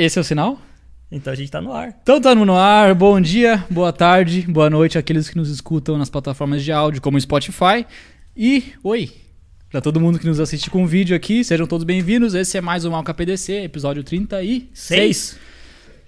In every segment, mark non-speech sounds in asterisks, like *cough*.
Esse é o sinal? Então a gente tá no ar. Então tá no ar. Bom dia, boa tarde, boa noite àqueles que nos escutam nas plataformas de áudio como Spotify. E oi, para todo mundo que nos assiste com vídeo aqui, sejam todos bem-vindos. Esse é mais um Malca PDC, episódio 36. Seis.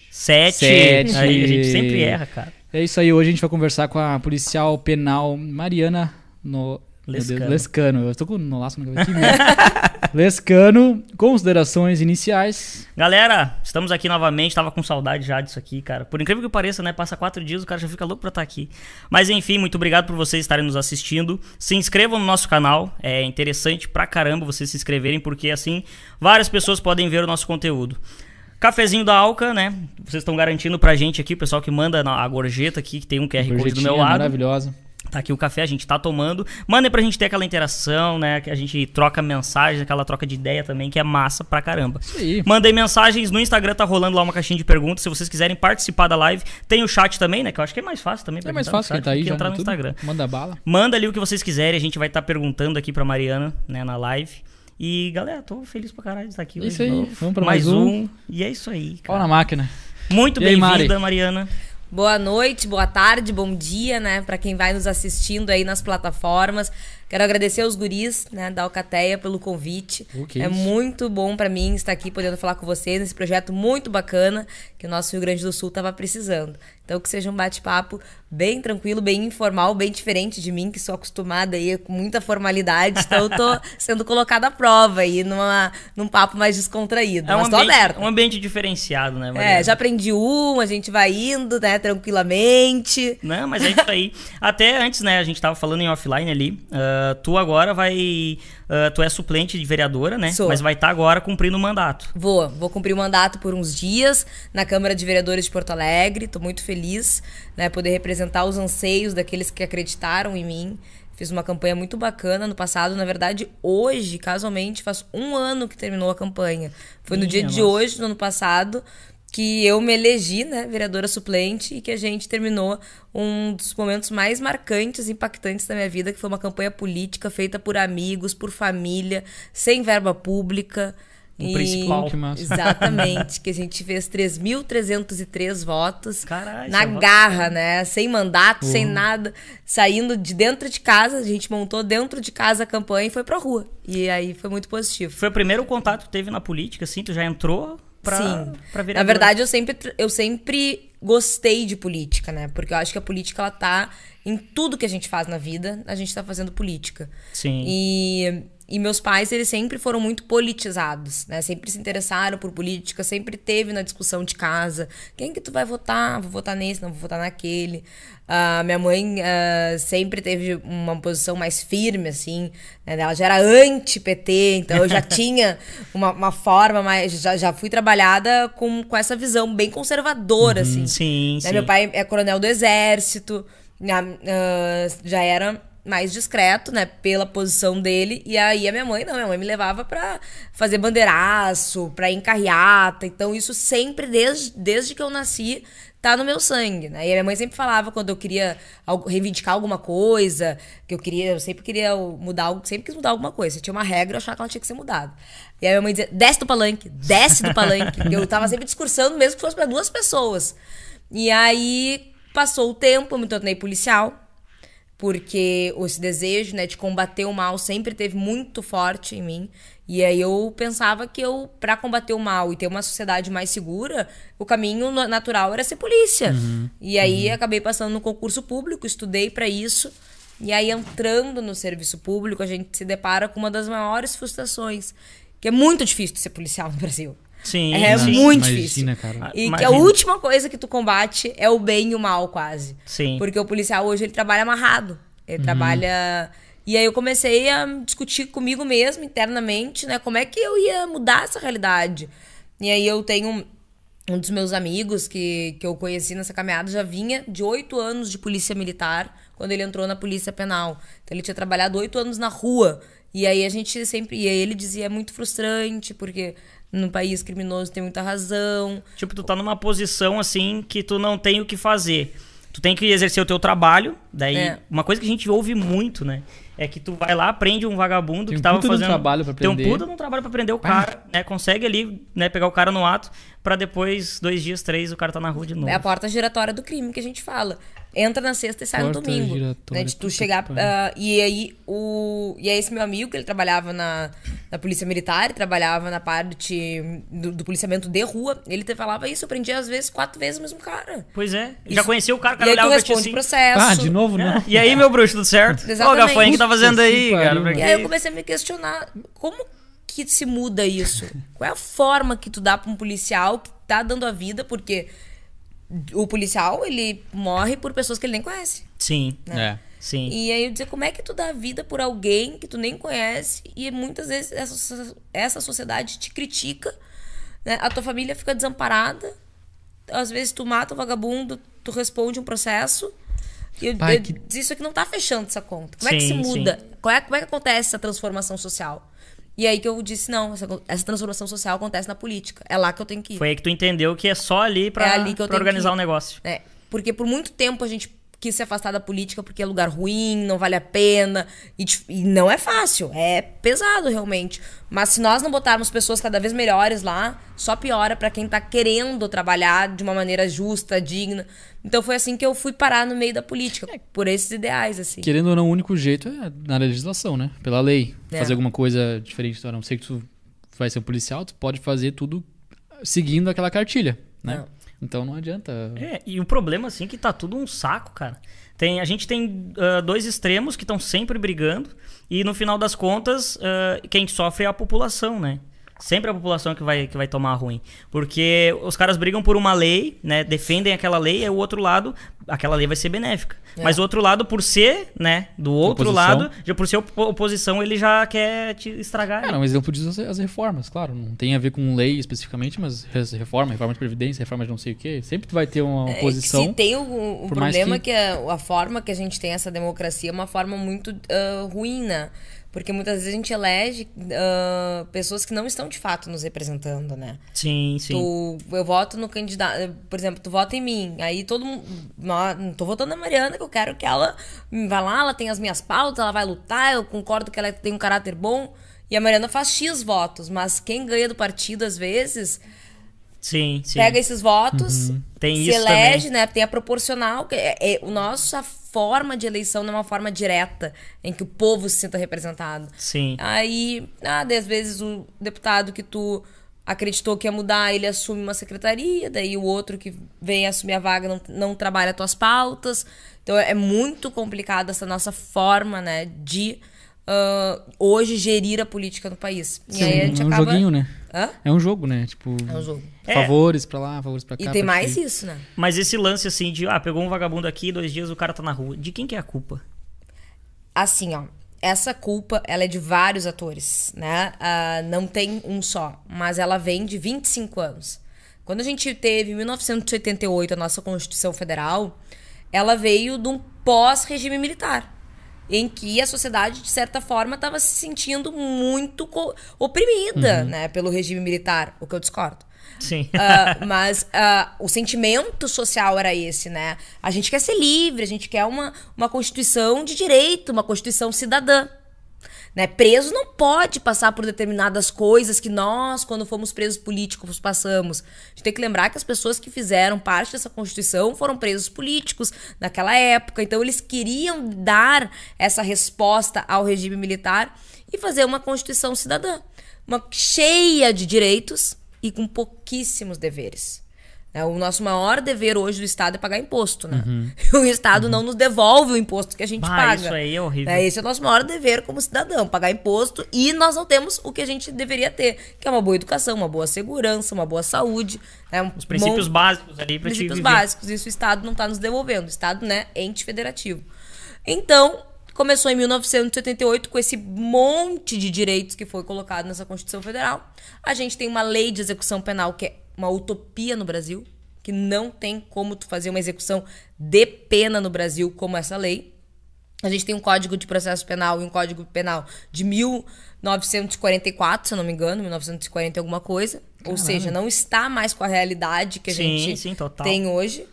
Sete. Sete. Aí a gente sempre erra, cara. É isso aí, hoje a gente vai conversar com a policial penal Mariana no... meu Deus, Lescano. Lescano. Eu tô com no laço na cabeça. *laughs* Lescano, considerações iniciais. Galera, estamos aqui novamente. Tava com saudade já disso aqui, cara. Por incrível que pareça, né? Passa quatro dias, o cara já fica louco pra estar aqui. Mas enfim, muito obrigado por vocês estarem nos assistindo. Se inscrevam no nosso canal. É interessante pra caramba vocês se inscreverem, porque assim várias pessoas podem ver o nosso conteúdo. Cafezinho da Alca, né? Vocês estão garantindo pra gente aqui, o pessoal que manda a gorjeta aqui, que tem um QR Code do meu lado. maravilhosa. Tá aqui o café, a gente tá tomando. Mandem pra gente ter aquela interação, né? Que a gente troca mensagens, aquela troca de ideia também, que é massa pra caramba. Isso aí. Mandem mensagens no Instagram, tá rolando lá uma caixinha de perguntas. Se vocês quiserem participar da live, tem o chat também, né? Que eu acho que é mais fácil também. pra É mais fácil quem chat tá aí que já entrar no YouTube. Instagram. Manda bala. Manda ali o que vocês quiserem, a gente vai estar perguntando aqui pra Mariana, né, na live. E galera, tô feliz pra caralho de estar aqui hoje. Isso aí, vamos pra mais um. E é isso aí, Pau cara. na máquina. Muito aí, Mari? bem-vinda, Mariana. Boa noite, boa tarde, bom dia, né, Pra quem vai nos assistindo aí nas plataformas. Quero agradecer aos guris, né, da Alcateia pelo convite. Que é isso. muito bom pra mim estar aqui podendo falar com vocês nesse projeto muito bacana que o nosso Rio Grande do Sul tava precisando. Então que seja um bate-papo bem tranquilo, bem informal, bem diferente de mim, que sou acostumada aí com muita formalidade. Então eu tô *laughs* sendo colocada à prova aí numa, num papo mais descontraído. É um, ambiente, aberta. um ambiente diferenciado, né, Mariana? É, já aprendi um, a gente vai indo, né, tranquilamente. Não, mas é isso aí. *laughs* Até antes, né, a gente tava falando em offline ali. Ah, tu agora vai. ah, tu é suplente de vereadora, né? Sou. Mas vai estar agora cumprindo o mandato. Vou, vou cumprir o mandato por uns dias na Câmara de Vereadores de Porto Alegre. Tô muito feliz, né, poder representar os anseios daqueles que acreditaram em mim. Fiz uma campanha muito bacana no passado. Na verdade, hoje, casualmente, faz um ano que terminou a campanha. Foi no Minha dia de nossa. hoje, no ano passado, que eu me elegi, né, vereadora suplente, e que a gente terminou um dos momentos mais marcantes e impactantes da minha vida, que foi uma campanha política feita por amigos, por família, sem verba pública. O E- principal. Que massa. Exatamente, que a gente fez 3.303 votos Caralho, na voto garra, né? Sem mandato, sem Uhum. nada, saindo de dentro de casa, a gente montou dentro de casa a campanha e foi pra rua. E aí foi muito positivo. Foi o primeiro contato que tu teve na política, assim? Tu já entrou pra, Sim. pra Na verdade, eu sempre, eu sempre gostei de política, né? Porque eu acho que a política, ela tá em tudo que a gente faz na vida, a gente tá fazendo política. Sim. E, e meus pais, eles sempre foram muito politizados, né? Sempre se interessaram por política, sempre teve na discussão de casa. Quem que tu vai votar? Vou votar nesse, não vou votar naquele. Ah, minha mãe ah, sempre teve uma posição mais firme, assim. Né? Ela já era anti-PT, então eu já *laughs* tinha uma, uma forma mais... Já, já fui trabalhada com, com essa visão bem conservadora, assim. Sim, Né, sim. Meu pai é coronel do exército, ah, já era mais discreto, né, pela posição dele. E aí a minha mãe, não, minha mãe me levava pra fazer bandeiraço, pra ir em carreata. Então isso sempre, desde, desde que eu nasci, tá no meu sangue, né? E a minha mãe sempre falava quando eu queria reivindicar alguma coisa, que eu queria, eu sempre queria mudar algo, sempre quis mudar alguma coisa. Se tinha uma regra, eu achava que ela tinha que ser mudada. E a minha mãe dizia, desce do palanque, desce do palanque. eu tava sempre discursando, mesmo que fosse pra duas pessoas. E aí passou o tempo, eu me tornei policial, porque esse desejo, né, de combater o mal sempre teve muito forte em mim. E aí eu pensava que eu, para combater o mal e ter uma sociedade mais segura, o caminho na- natural era ser polícia. E aí acabei passando no concurso público, estudei para isso. E aí entrando no serviço público, a gente se depara com uma das maiores frustrações, que é muito difícil de ser policial no Brasil. Sim, É sim. muito Imagina, difícil. cara. E que Imagina. a última coisa que tu combate é o bem e o mal, quase. Sim. Porque o policial hoje ele trabalha amarrado. Ele trabalha. E aí eu comecei a discutir comigo mesmo, internamente, né? Como é que eu ia mudar essa realidade. E aí eu tenho um dos meus amigos que, que eu conheci nessa caminhada já vinha de oito anos de polícia militar quando ele entrou na polícia penal. Então ele tinha trabalhado oito anos na rua. E aí a gente sempre. E aí ele dizia é muito frustrante, porque no país criminoso tem muita razão. Tipo, tu tá numa posição assim que tu não tem o que fazer. Tu tem que exercer o teu trabalho. Daí, É. uma coisa que a gente ouve muito, né? É que tu vai lá, prende um vagabundo Tem que tava de um fazendo. trabalho pra Tem um prender. puta um trabalho pra prender o cara, né? Consegue ali, né, pegar o cara no ato, pra depois, dois dias, três, o cara tá na rua de novo. É a porta giratória do crime que a gente fala. Entra na sexta e sai no Porta domingo. giratória, Né? De tu chegar. ah, e aí, o. E aí, esse meu amigo, que ele trabalhava na, na Polícia Militar, trabalhava na parte do, do policiamento de rua, ele te falava isso, eu prendia às vezes quatro vezes o mesmo cara. Pois é. Isso. Já conheceu o cara, o E cara aí tu olhava pra ti responde assim. processo. Ah, de novo, não. "É, E aí, meu bruxo, tudo certo? Exatamente. Gafanho, o que tá fazendo aí, cara? Pra E aí eu comecei a me questionar como que se muda isso? Qual é a forma que tu dá pra um policial que tá dando a vida, porque o policial, ele morre por pessoas que ele nem conhece. Sim, É. sim. E aí eu dizer, como é que tu dá vida por alguém que tu nem conhece e muitas vezes essa, essa sociedade te critica, né? A tua família fica desamparada, às vezes tu mata o vagabundo, tu responde um processo e eu, Pai, eu que- isso aqui não tá fechando essa conta. Como é que se Sim, muda? Qual é, como é que acontece essa transformação social? E aí que eu disse, não, essa, essa transformação social acontece na política. É lá que eu tenho que ir. Foi aí que tu entendeu que é só ali pra, É ali pra tenho organizar o negócio. É, porque por muito tempo a gente quis se afastar da política porque é lugar ruim, não vale a pena. E, e não é fácil, é pesado realmente. Mas se nós não botarmos pessoas cada vez melhores lá, só piora pra quem tá querendo trabalhar de uma maneira justa, digna. Então foi assim que eu fui parar no meio da política, por esses ideais, assim. Querendo ou não, o único jeito é na legislação, né? Pela lei. É. Fazer alguma coisa diferente. A não ser que tu vai ser um policial, tu pode fazer tudo seguindo aquela cartilha, né? Não. Então não adianta. É, e o problema, assim, é que tá tudo um saco, cara. Tem, a gente tem ah, dois extremos que estão sempre brigando, e no final das contas, ah, quem sofre é a população, né? Sempre a população que vai, que vai tomar ruim. Porque os caras brigam por uma lei, né? Defendem aquela lei, e o outro lado, aquela lei vai ser benéfica. É. Mas o outro lado, por ser, né? Do outro Oposição. lado, já por ser opo- oposição, ele já quer te estragar. Cara, um exemplo disso as- as reformas, claro. Não tem a ver com lei especificamente, mas reforma, reforma de previdência, reforma de não sei o quê. Sempre tu vai ter uma É, oposição. Se tem o, problema que- que, a, a forma que a gente tem essa democracia é uma forma muito ah, ruim, né? Porque muitas vezes a gente elege ah, pessoas que não estão de fato nos representando, né? Sim, sim. Tu, eu voto no candidato, por exemplo, tu vota em mim, aí todo mundo, não tô votando na Mariana, que eu quero que ela vá lá, ela tem as minhas pautas, ela vai lutar, eu concordo que ela tem um caráter bom, e a Mariana faz X votos, mas quem ganha do partido às vezes Sim, sim. pega esses votos, Tem se isso elege, também. né? Tem a proporcional. que É, é, o nossa forma de eleição não é uma forma direta em que o povo se sinta representado. Sim. Aí, ah, às vezes o deputado que tu acreditou que ia mudar, ele assume uma secretaria, daí o outro que vem assumir a vaga não, não trabalha tuas pautas. Então é muito complicado essa nossa forma, né, de ah, hoje gerir a política no país. E aí a gente é um acaba... joguinho, né? Hã? É um jogo, né? Tipo, É um jogo. É. favores pra lá, favores pra cá. E tem mais ti. isso, né? Mas esse lance assim de, ah, pegou um vagabundo aqui, dois dias o cara tá na rua. De quem que é a culpa? assim, ó, essa culpa, ela é de vários atores, né? Ah, não tem um só, mas ela vem de 25 anos. Quando a gente teve, em 1988, a nossa Constituição Federal, ela veio de um pós-regime militar, em que a sociedade, de certa forma, estava se sentindo muito oprimida, né, pelo regime militar, o que eu discordo. Sim. Ah, *laughs* mas ah, o sentimento social era esse, né? A gente quer ser livre, a gente quer uma, uma constituição de direito, uma constituição cidadã. Né? Preso não pode passar por determinadas coisas que nós, quando fomos presos políticos, passamos. A gente tem que lembrar que as pessoas que fizeram parte dessa Constituição foram presos políticos naquela época. Então, eles queriam dar essa resposta ao regime militar e fazer uma Constituição cidadã. Uma cheia de direitos e com pouquíssimos deveres. Né? O nosso maior dever hoje do Estado é pagar imposto, né? *laughs* O Estado não nos devolve o imposto que a gente Bah, paga. isso aí é horrível. Né? Esse é o nosso maior dever como cidadão, pagar imposto e nós não temos o que a gente deveria ter, que é uma boa educação, uma boa segurança, uma boa saúde, né? Um Os princípios mon- básicos ali te princípios básicos. Isso o Estado não está nos devolvendo. O Estado, né, é ente federativo. Então, começou em 1978 com esse monte de direitos que foi colocado nessa Constituição Federal. A gente tem uma lei de execução penal que é uma utopia no Brasil, que não tem como tu fazer uma execução de pena no Brasil como essa lei. A gente tem um Código de Processo Penal e um Código Penal de 1944, se eu não me engano, 1940 e alguma coisa. Ou seja, não está mais com a realidade que a Sim, gente sim, tem hoje.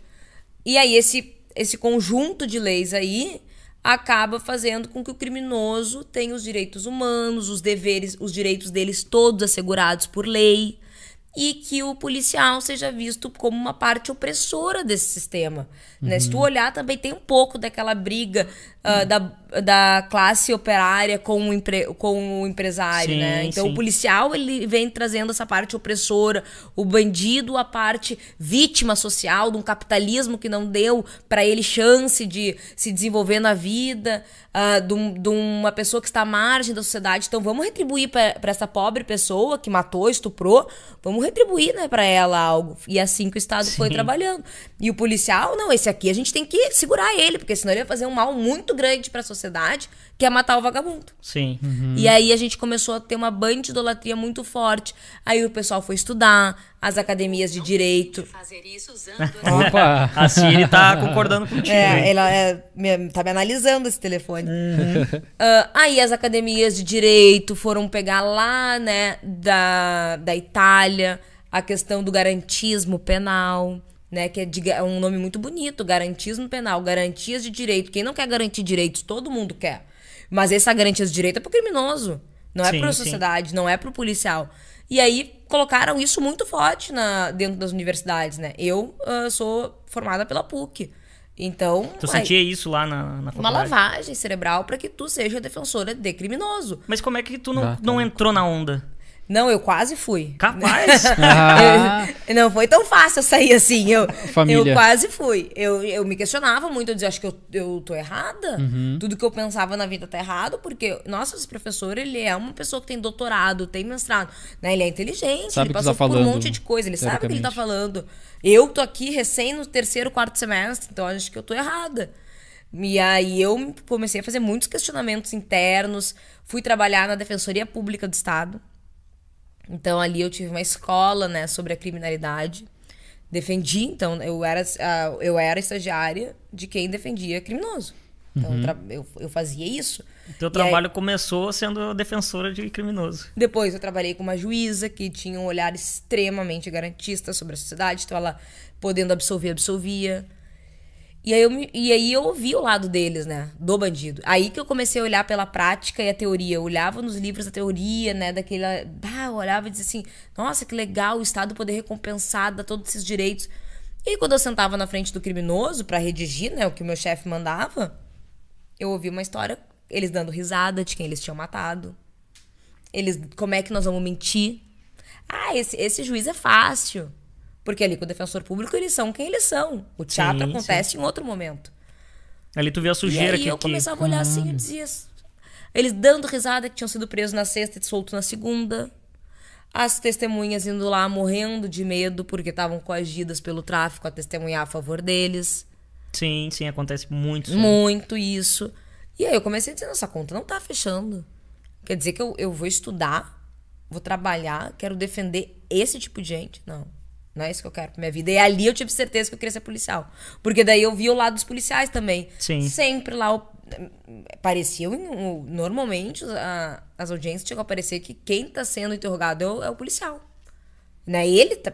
E aí esse esse conjunto de leis aí acaba fazendo com que o criminoso tenha os direitos humanos, os deveres, os direitos deles todos assegurados por lei e que o policial seja visto como uma parte opressora desse sistema. Né? Uhum. Se tu olhar, também tem um pouco daquela briga ah, da, da classe operária com o, empre, com o empresário, Sim, né? Então sim. o policial ele vem trazendo essa parte opressora, o bandido a parte vítima social de um capitalismo que não deu para ele chance de se desenvolver na vida, ah, de, um- de uma pessoa que está à margem da sociedade. Então vamos retribuir para essa pobre pessoa que matou, estuprou, vamos retribuir, né, para ela algo. E é assim que o Estado foi trabalhando. E o policial, não, esse aqui a gente tem que segurar ele, porque senão ele vai fazer um mal muito grande para a sociedade, que é matar o vagabundo. Sim. E aí a gente começou a ter uma bandidolatria muito forte. Aí o pessoal foi estudar, as academias de direito. Fazer isso usando Opa! *laughs* A Siri tá concordando contigo. É, ela é, me- tá me analisando esse telefone. *laughs* Ah, aí as academias de direito foram pegar lá, né, da, da Itália, a questão do garantismo penal, né, que é, de- é um nome muito bonito, garantismo penal, garantias de direito. Quem não quer garantir direitos, todo mundo quer. Mas essa garantia de direito é pro criminoso, não é Sim, pra sim. sociedade, não é pro policial. E aí colocaram isso muito forte na, dentro das universidades, né? Eu ah, sou formada pela PUC. Então, Tu sentia isso lá na, na uma faculdade? lavagem cerebral para que tu seja defensora de criminoso. Mas como é que tu não, Ah, tá. não entrou na onda? Não, eu quase fui. Capaz? Ah, *laughs* Eu- não foi tão fácil eu sair assim. Eu, Família. eu quase fui. Eu, eu me questionava muito, eu dizia, acho que eu, eu tô errada. Uhum. Tudo que eu pensava na vida tá errado, porque, nossa, esse professor, ele é uma pessoa que tem doutorado, tem mestrado. Né? Ele é inteligente, Sabe ele o que passou tá por um falando, monte de coisa, ele sabe o que ele tá falando. Eu tô aqui recém no terceiro, quarto semestre, então acho que eu tô errada. E aí eu comecei a fazer muitos questionamentos internos, fui trabalhar na Defensoria Pública do Estado. Então ali eu tive uma escola, né, sobre a criminalidade. Defendi, então eu era, ah, eu era estagiária de quem defendia criminoso. Então eu tra- eu, eu fazia isso. Teu E aí- trabalho começou sendo defensora de criminoso. depois eu trabalhei com uma juíza que tinha um olhar extremamente garantista sobre a sociedade, então ela podendo absolver, absolvia. E aí, eu me- e aí eu ouvi o lado deles, né? Do bandido. Aí que eu comecei a olhar pela prática e a teoria. Eu olhava nos livros da teoria, né? Daquela. Ah, eu olhava e dizia assim: nossa, que legal o Estado poder recompensar, dar todos esses direitos. E aí, quando eu sentava na frente do criminoso pra redigir, né? O que o meu chefe mandava, eu ouvi uma história, eles dando risada de quem eles tinham matado. Eles, como é que nós vamos mentir? Ah, esse, esse juiz é fácil. Porque ali com o defensor público eles são quem eles são. O teatro Sim, acontece em outro momento. Ali tu viu a E sujeira aí que, eu que- começava a olhar assim e dizia... Eles dando risada que tinham sido presos na sexta e soltos na segunda. As testemunhas indo lá morrendo de medo porque estavam coagidas pelo tráfico a testemunhar a favor deles. Sim, sim, acontece muito. isso. Muito isso. E aí eu comecei a dizer, nossa conta não tá fechando. Quer dizer que eu, eu vou estudar, vou trabalhar, quero defender esse tipo de gente? Não. Não é isso que eu quero pra minha vida. E ali eu tive certeza que eu queria ser policial. Porque daí eu vi o lado dos policiais também. Sim. Sempre lá. o- normalmente, a- as audiências chegam a parecer que quem tá sendo interrogado é o, é o policial. Né? Ele tá,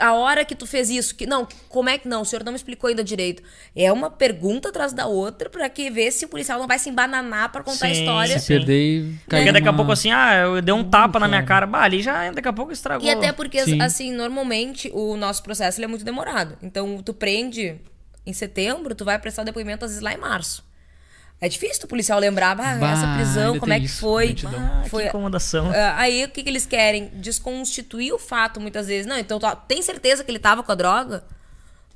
a hora que tu fez isso, que não, como é que não? O senhor não me explicou ainda direito. É uma pergunta atrás da outra pra que ver se o policial não vai se embananar pra contar a Sim, história. se perder e Porque daqui a pouco assim, ah, eu dei um tapa na minha cara. Bah, ali já daqui a pouco estragou. E até porque, Sim. assim, normalmente o nosso processo ele é muito demorado. Então, tu prende em setembro, tu vai prestar o depoimento às vezes lá em março. É difícil o policial lembrar, ah, Bah, essa prisão, como é que isso, foi? Ah, foi que incomodação. Ah, aí o que, que eles querem? Desconstituir o fato muitas vezes. Não, então tu tem certeza que ele tava com a droga?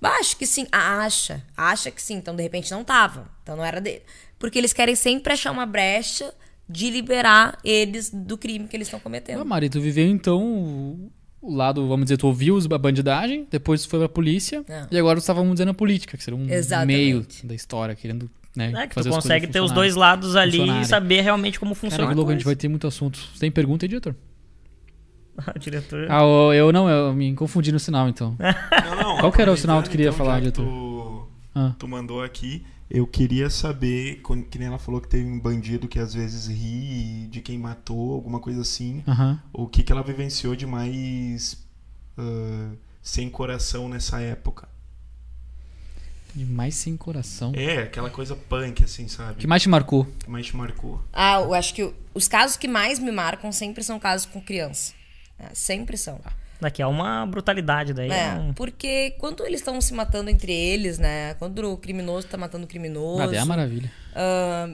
Bah, acho que sim. Ah, acha. Acha que sim. Então, de repente, não tava. Então não era dele. Porque eles querem sempre achar uma brecha de liberar eles do crime que eles estão cometendo. Ah, Mari, tu viveu então o- lado, vamos dizer, tu ouviu a bandidagem, depois tu foi pra polícia, É. e agora tu estava, vamos dizer, na política, que seria um Exatamente. meio da história, querendo né, É que tu consegue ter os dois lados ali e saber realmente como funciona. Cara, que a louco, a gente vai ter muito assunto. Você tem pergunta aí, diretor? *laughs* O diretor. Ah, eu, não, eu me confundi no sinal, então. *laughs* Não, não, Qual que era o sinal que tu aproveitando, queria então, falar, diretor? Tu, Ah. tu mandou aqui. Eu queria saber, quando- que nem ela falou que teve um bandido que às vezes ri de quem matou, alguma coisa assim. O que, que ela vivenciou de mais ah, sem coração nessa época? Demais sem coração. É, aquela coisa punk, assim, O sabe? que mais te marcou? que mais te marcou? Ah, eu acho que os casos que mais me marcam sempre são casos com criança. É, sempre são. Daqui é uma brutalidade daí. É, é um- porque quando eles estão se matando entre eles, né? Quando o criminoso tá matando o criminoso. Ah, daí é uma maravilha. ah,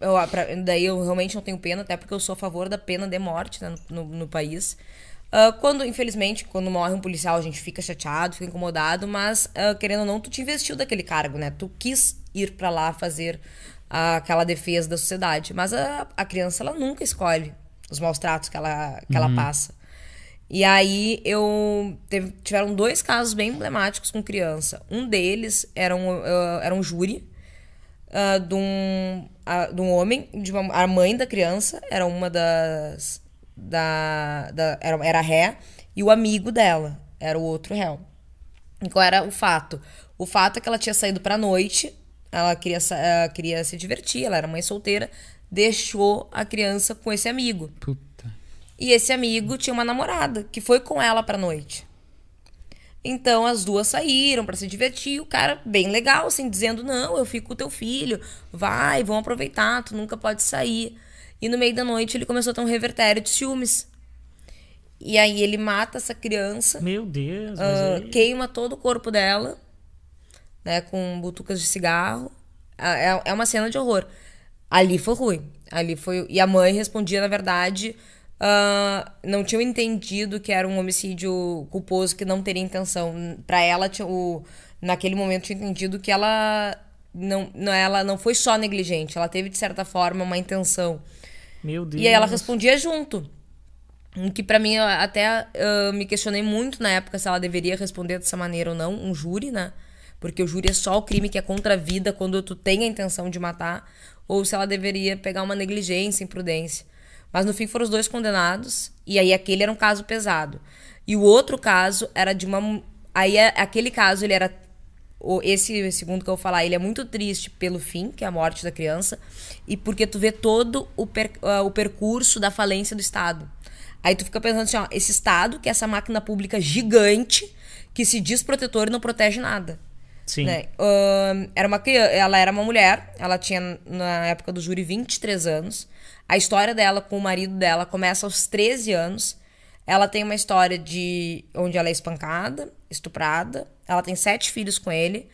eu, pra- daí eu realmente não tenho pena, até porque eu sou a favor da pena de morte né, no, no- no país. Ah, quando, infelizmente, quando morre um policial, a gente fica chateado, fica incomodado, mas ah, querendo ou não, tu te investiu daquele cargo, né? Tu quis ir pra lá fazer ah, aquela defesa da sociedade. Mas a, a criança, ela nunca escolhe os maus tratos que ela, que ela passa. E aí eu teve- tiveram dois casos bem emblemáticos com criança. Um deles era um, ah, era um júri de, um, de um homem, de uma, a mãe da criança era uma das. Da, da, era, era ré, e o amigo dela era o outro réu. E qual era o fato? O fato é que ela tinha saído pra noite, ela queria, ela queria se divertir, ela era mãe solteira, deixou a criança com esse amigo. Puta. E esse amigo tinha uma namorada que foi com ela pra noite. Então as duas saíram pra se divertir, o cara bem legal, assim, dizendo: "Não, eu fico com o teu filho, vai, vamos aproveitar, tu nunca pode sair". E no meio da noite ele começou a ter um revertério de ciúmes. E aí ele mata essa criança, Meu Deus, mas ah, aí- queima todo o corpo dela, né, com butucas de cigarro. Ah, É, é uma cena de horror. Ali foi ruim. Ali foi. E a mãe respondia, na verdade, ah, não tinham entendido que era um homicídio culposo que não teria intenção. Pra ela, o, naquele momento, tinha entendido que ela não, não, ela não foi só negligente, ela teve, de certa forma, uma intenção. Meu Deus. E aí ela respondia junto. O Que pra mim eu até ah, me questionei muito na época se ela deveria responder dessa maneira ou não, um júri, né? Porque o júri é só o crime que é contra a vida quando tu tem a intenção de matar, ou se ela deveria pegar uma negligência, imprudência. Mas no fim foram os dois condenados, e aí aquele era um caso pesado. E o outro caso era de uma. Aí é- aquele caso ele era esse segundo que eu vou falar, ele é muito triste pelo fim, que é a morte da criança, e porque tu vê todo o, per- ah, o percurso da falência do Estado. Aí tu fica pensando assim, ó, esse Estado, que é essa máquina pública gigante, que se diz protetor e não protege nada. Sim. Né? Ahn, era uma criança, ela era uma mulher, ela tinha, na época do júri, 23 anos. A história dela com o marido dela começa aos 13 anos. Ela tem uma história de onde ela é espancada, estuprada. Ela tem sete filhos com ele.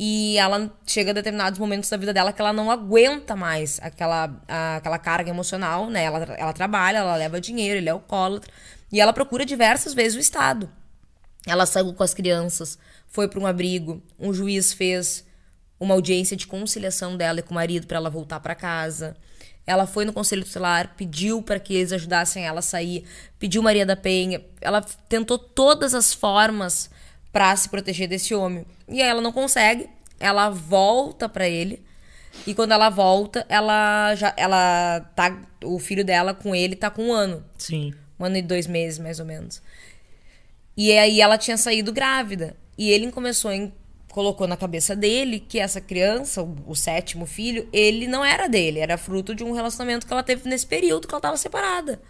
E ela chega a determinados momentos da vida dela que ela não aguenta mais aquela, a- aquela carga emocional, né? Ela, ela trabalha, ela leva dinheiro, ele é alcoólatra. E ela procura diversas vezes o Estado. Ela saiu com as crianças, foi para um abrigo, um juiz fez uma audiência de conciliação dela e com o marido para ela voltar para casa. Ela foi no conselho tutelar, pediu para que eles ajudassem ela a sair, pediu Maria da Penha. Ela tentou todas as formas para se proteger desse homem. E aí ela não consegue, ela volta para ele. E quando ela volta, ela já ela tá o filho dela com ele tá com um ano. Sim. Um ano e dois meses, mais ou menos. E aí ela tinha saído grávida. E ele começou em. colocou na cabeça dele que essa criança, o, o sétimo filho, ele não era dele, era fruto de um relacionamento que ela teve nesse período que ela tava separada.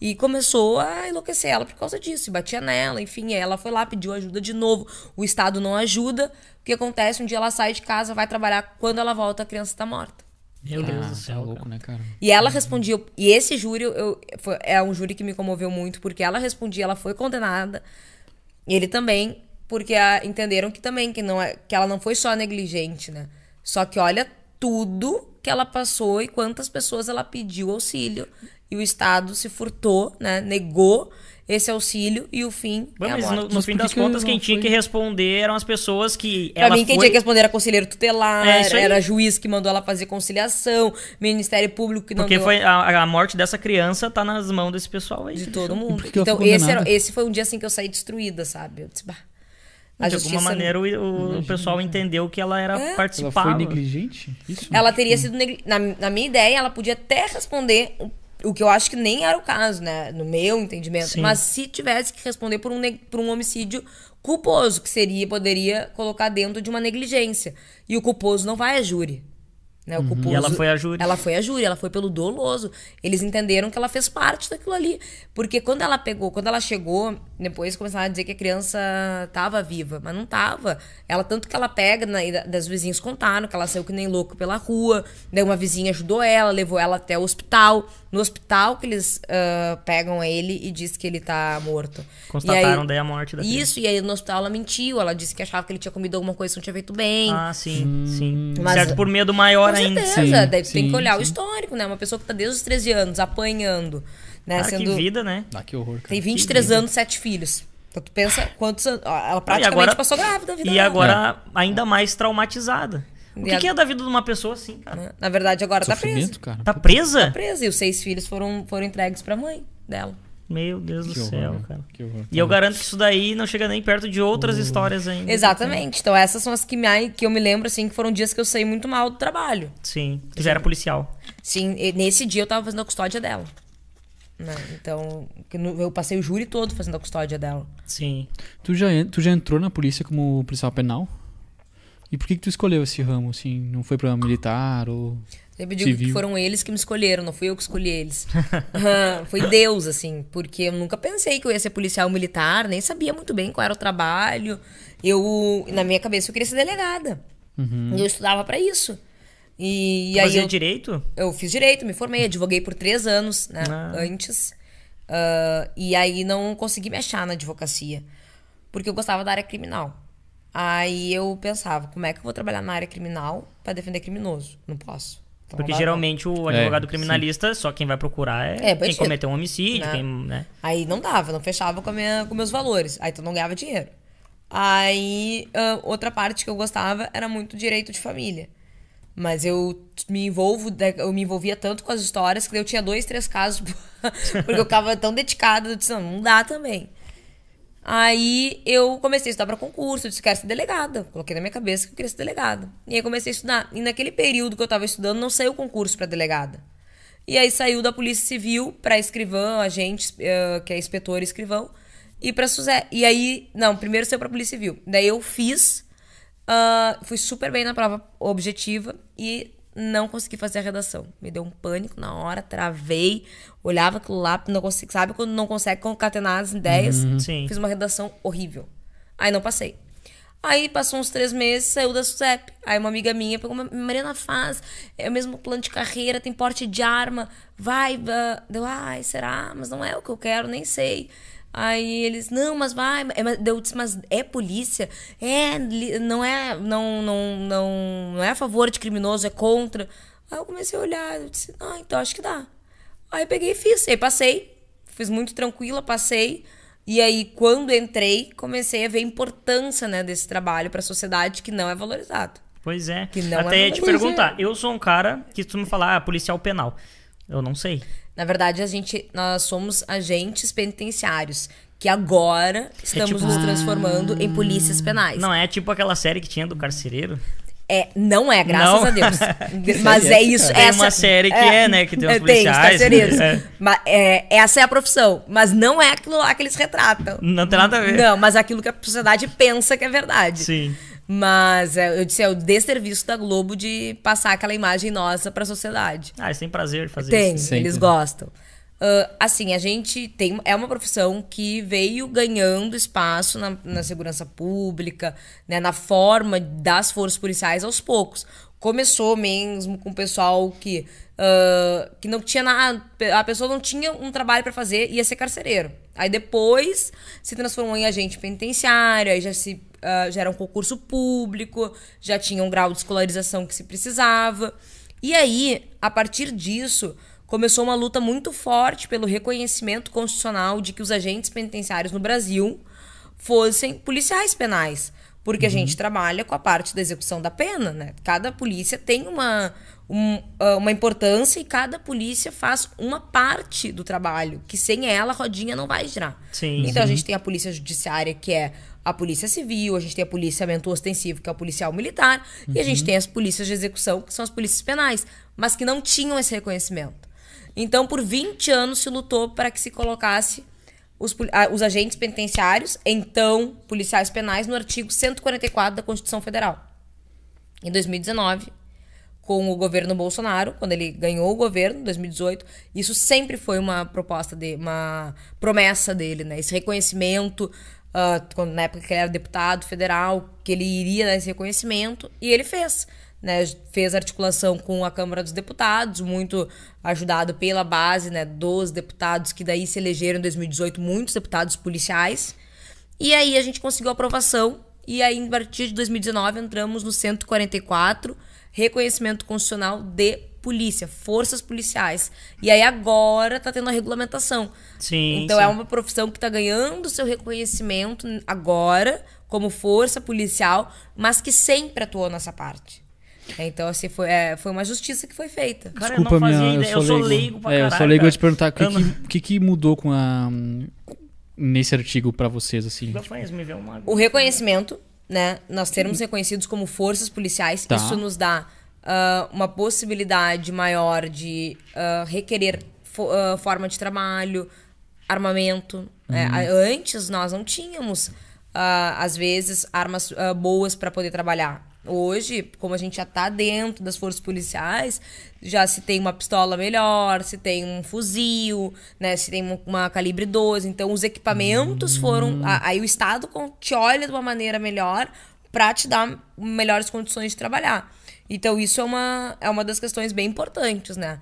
E começou a enlouquecer ela por causa disso, e batia nela, enfim, ela foi lá, pediu ajuda de novo. O Estado não ajuda. O que acontece? Um dia ela sai de casa, vai trabalhar, quando ela volta, a criança tá morta. Meu Deus Ah, do tá céu. louco, cara. né, cara? E ela respondia. E esse júri eu, foi- é um júri que me comoveu muito, porque ela respondia, ela foi condenada. E ele também, porque a- entenderam que também que, não é, que ela não foi só negligente, né? Só que olha tudo que ela passou e quantas pessoas ela pediu auxílio. E o Estado se furtou, né? Negou esse auxílio e o fim Bom, é a mas morte. no, no Mas fim das que contas, quem tinha que responder eram as pessoas que. Pra ela mim, quem foi... tinha que responder era conselheiro tutelar, É, era juiz que mandou ela fazer conciliação, Ministério Público que não Porque deu... foi a, a morte dessa criança tá nas mãos desse pessoal aí. de todo mundo. ela Então, esse, era- esse foi um dia assim que eu saí destruída, sabe? Eu disse, bah, a De alguma maneira o, o- o pessoal entendeu que ela era É. Ela participava. foi negligente? Isso? Ela teria sido. negli- Na, na minha ideia, ela podia até responder o, que eu acho que nem era o caso, né? No meu entendimento. Sim. Mas se tivesse que responder por um, por um homicídio culposo, que seria, poderia colocar dentro de uma negligência. E o culposo não vai a júri. Né, o culposo. E ela foi a júri. Ela foi a júri, ela foi pelo doloso. Eles entenderam que ela fez parte daquilo ali. Porque quando ela pegou, quando ela chegou, depois começaram a dizer que a criança tava viva, mas não tava. Ela, tanto que ela pega, né, e da- das vizinhos contaram que ela saiu que nem louco pela rua, daí uma vizinha ajudou ela, levou ela até o hospital. No hospital que eles ah, pegam ele e diz que ele tá morto. Constataram aí- daí a morte da criança. Isso, e aí no hospital ela mentiu, ela disse que achava que ele tinha comido alguma coisa que não tinha feito bem. Ah, sim, sim. Mas- certo por medo maior Com ainda. certeza, Sim, daí tu tem sim, que olhar o sim. histórico, né? Uma pessoa que tá desde os 13 anos apanhando, né? Cara, que Sendo... vida, né? Ah, que horror, cara. Tem 23 anos, sete filhos. Então tu pensa quantos anos. Ela Ah, e praticamente agora- passou grávida a vida E dela. agora ainda mais traumatizada. O que, a- que é da vida de uma pessoa assim, cara? né? Na verdade, agora tá presa. Sofrimento, cara. Tá presa? Presa. E os seis filhos foram, foram entregues pra mãe dela. Meu Deus do Que horror, céu, né? cara. Que horror. E eu garanto que isso daí não chega nem perto de outras histórias ainda. Exatamente. Então essas são as que, me, que eu me lembro, assim, que foram dias que eu saí muito mal do trabalho. Sim. Tu já era policial. Sim, e nesse dia eu tava fazendo a custódia dela. né? Então, eu passei o júri todo fazendo a custódia dela. Sim. Tu já, tu já entrou na polícia como policial penal? E por que, que tu escolheu esse ramo, assim? Não foi pra militar ou... Sempre digo Civil. que foram eles que me escolheram, não fui eu que escolhi eles. *laughs* Foi Deus, assim, porque eu nunca pensei que eu ia ser policial militar, nem sabia muito bem qual era o trabalho. Eu, na minha cabeça, eu queria ser delegada. E eu estudava pra isso. E, Tu aí fazia eu, direito? eu fiz direito, me formei, advoguei por três anos, né, Ah. antes. Ah, e aí não consegui me achar na advocacia, porque eu gostava da área criminal. Aí eu pensava, como é que eu vou trabalhar na área criminal pra defender criminoso? Não posso. Então, Porque lá- geralmente o É, advogado criminalista, só quem vai procurar é, É, quem cometeu um homicídio, Né? quem, né? Aí não dava, não fechava com, a minha, com meus valores. Aí tu não ganhava dinheiro. Aí, ah, outra parte que eu gostava era muito direito de família. Mas eu me envolvo, eu me envolvia tanto com as histórias que eu tinha dois, três casos, *laughs* porque eu ficava tão dedicada, eu disse, não, não dá também. Aí eu comecei a estudar para concurso, eu disse, quero ser delegada. Coloquei na minha cabeça que eu queria ser delegada. E aí comecei a estudar. E naquele período que eu tava estudando, não saiu concurso para delegada. E aí saiu da Polícia Civil para escrivão, agente, eh, que é inspetor e escrivão, e para Suzé. E aí, não, primeiro saiu para Polícia Civil. Daí eu fiz, ah, fui super bem na prova objetiva e não consegui fazer a redação. Me deu um pânico na hora, travei, olhava aquilo lá, não consegui, sabe quando não consegue concatenar as ideias? Sim. Fiz uma redação horrível. Aí não passei. Aí passou uns três meses, saiu da SUSEP. Aí uma amiga minha pegou, Mariana faz, é o mesmo plano de carreira, tem porte de arma, vai, vai. Deu, ai, será? Mas não é o que eu quero, nem sei. Aí eles, não, mas vai. É, Eu disse, mas é polícia? É, não é, não, não, não, não é a favor de criminoso, é contra. Aí eu comecei a olhar, eu disse, ah, então acho que dá. Aí peguei e fiz. Aí passei, fiz muito tranquila, passei. E aí, quando entrei, comecei a ver a importância né, desse trabalho para a sociedade que não é valorizado. Pois é. Que não Até é ia te perguntar, eu sou um cara que costuma falar ah, policial penal. Eu não sei. Na verdade, a gente, nós somos agentes penitenciários, que agora estamos tipo- nos transformando em polícias penais. Não é tipo aquela série que tinha do carcereiro? É, não é, graças Não. a Deus. *laughs* Mas é isso. Tem essa, uma série que é, né, que tem os é, policiais, carcereiros. é. Mas, é, essa é a profissão. Mas não é aquilo lá que eles retratam. Não tem nada a ver. Não, mas aquilo que a sociedade pensa que é verdade. Sim. Mas é, eu disse, é o desserviço da Globo de passar aquela imagem nossa pra sociedade. Ah, eles têm prazer de fazer Tem, isso. Sempre. eles gostam. Ah, assim, a gente tem. É uma profissão que veio ganhando espaço na, na segurança pública, né, na forma das forças policiais aos poucos. Começou mesmo com o pessoal que, ah, que não tinha nada. A pessoa não tinha um trabalho para fazer, ia ser carcereiro. Aí depois se transformou em agente penitenciário, aí já se. ah, já era um concurso público, já tinha um grau de escolarização que se precisava. E aí, a partir disso, começou uma luta muito forte pelo reconhecimento constitucional de que os agentes penitenciários no Brasil fossem policiais penais. Porque a gente trabalha com a parte da execução da pena, né? Cada polícia tem uma, um, ah, uma importância e cada polícia faz uma parte do trabalho, que sem ela a rodinha não vai girar. Sim, Então a gente tem a polícia judiciária, que é a polícia civil, a gente tem a policiamento ostensivo, que é o policial militar, e a gente tem as polícias de execução, que são as polícias penais, mas que não tinham esse reconhecimento. Então, por 20 anos se lutou para que se colocasse os, os agentes penitenciários, então policiais penais, no artigo 144 da Constituição Federal. Em 2019, com o governo Bolsonaro, quando ele ganhou o governo em 2018. Isso sempre foi uma proposta de uma promessa dele, né? Esse reconhecimento uh, quando, na época que ele era deputado federal, que ele iria dar esse reconhecimento, e ele fez. Né, fez articulação com a Câmara dos Deputados, muito ajudado pela base né, dos deputados que daí se elegeram em 2018, muitos deputados policiais. E aí a gente conseguiu aprovação, e aí a partir de 2019 entramos no 144, reconhecimento constitucional de polícia, forças policiais. E aí agora tá tendo a regulamentação. Sim. Então sim. é uma profissão que tá ganhando seu reconhecimento agora como força policial, mas que sempre atuou nessa parte. Então, assim, foi, é, foi uma justiça que foi feita. Cara, Desculpa, eu não fazia minha, ideia. Eu sou leigo pra é, caralho. eu sou leigo eu cara. te perguntar o que, não- que, que, mudou com a nesse artigo pra vocês assim. Gafanhoto, me vê uma... O reconhecimento, né? Nós sermos reconhecidos como forças policiais, Tá. isso nos dá ah, uma possibilidade maior de ah, requerer fo- ah, forma de trabalho, armamento. Uhum. A- Antes nós não tínhamos, às vezes, armas boas para poder trabalhar. Hoje, como a gente já tá dentro das forças policiais, já se tem uma pistola melhor, se tem um fuzil, né, se tem um- uma calibre 12. Então, os equipamentos foram. a- Aí o Estado te olha de uma maneira melhor para te dar melhores condições de trabalhar. Então, isso é uma, é uma das questões bem importantes, né?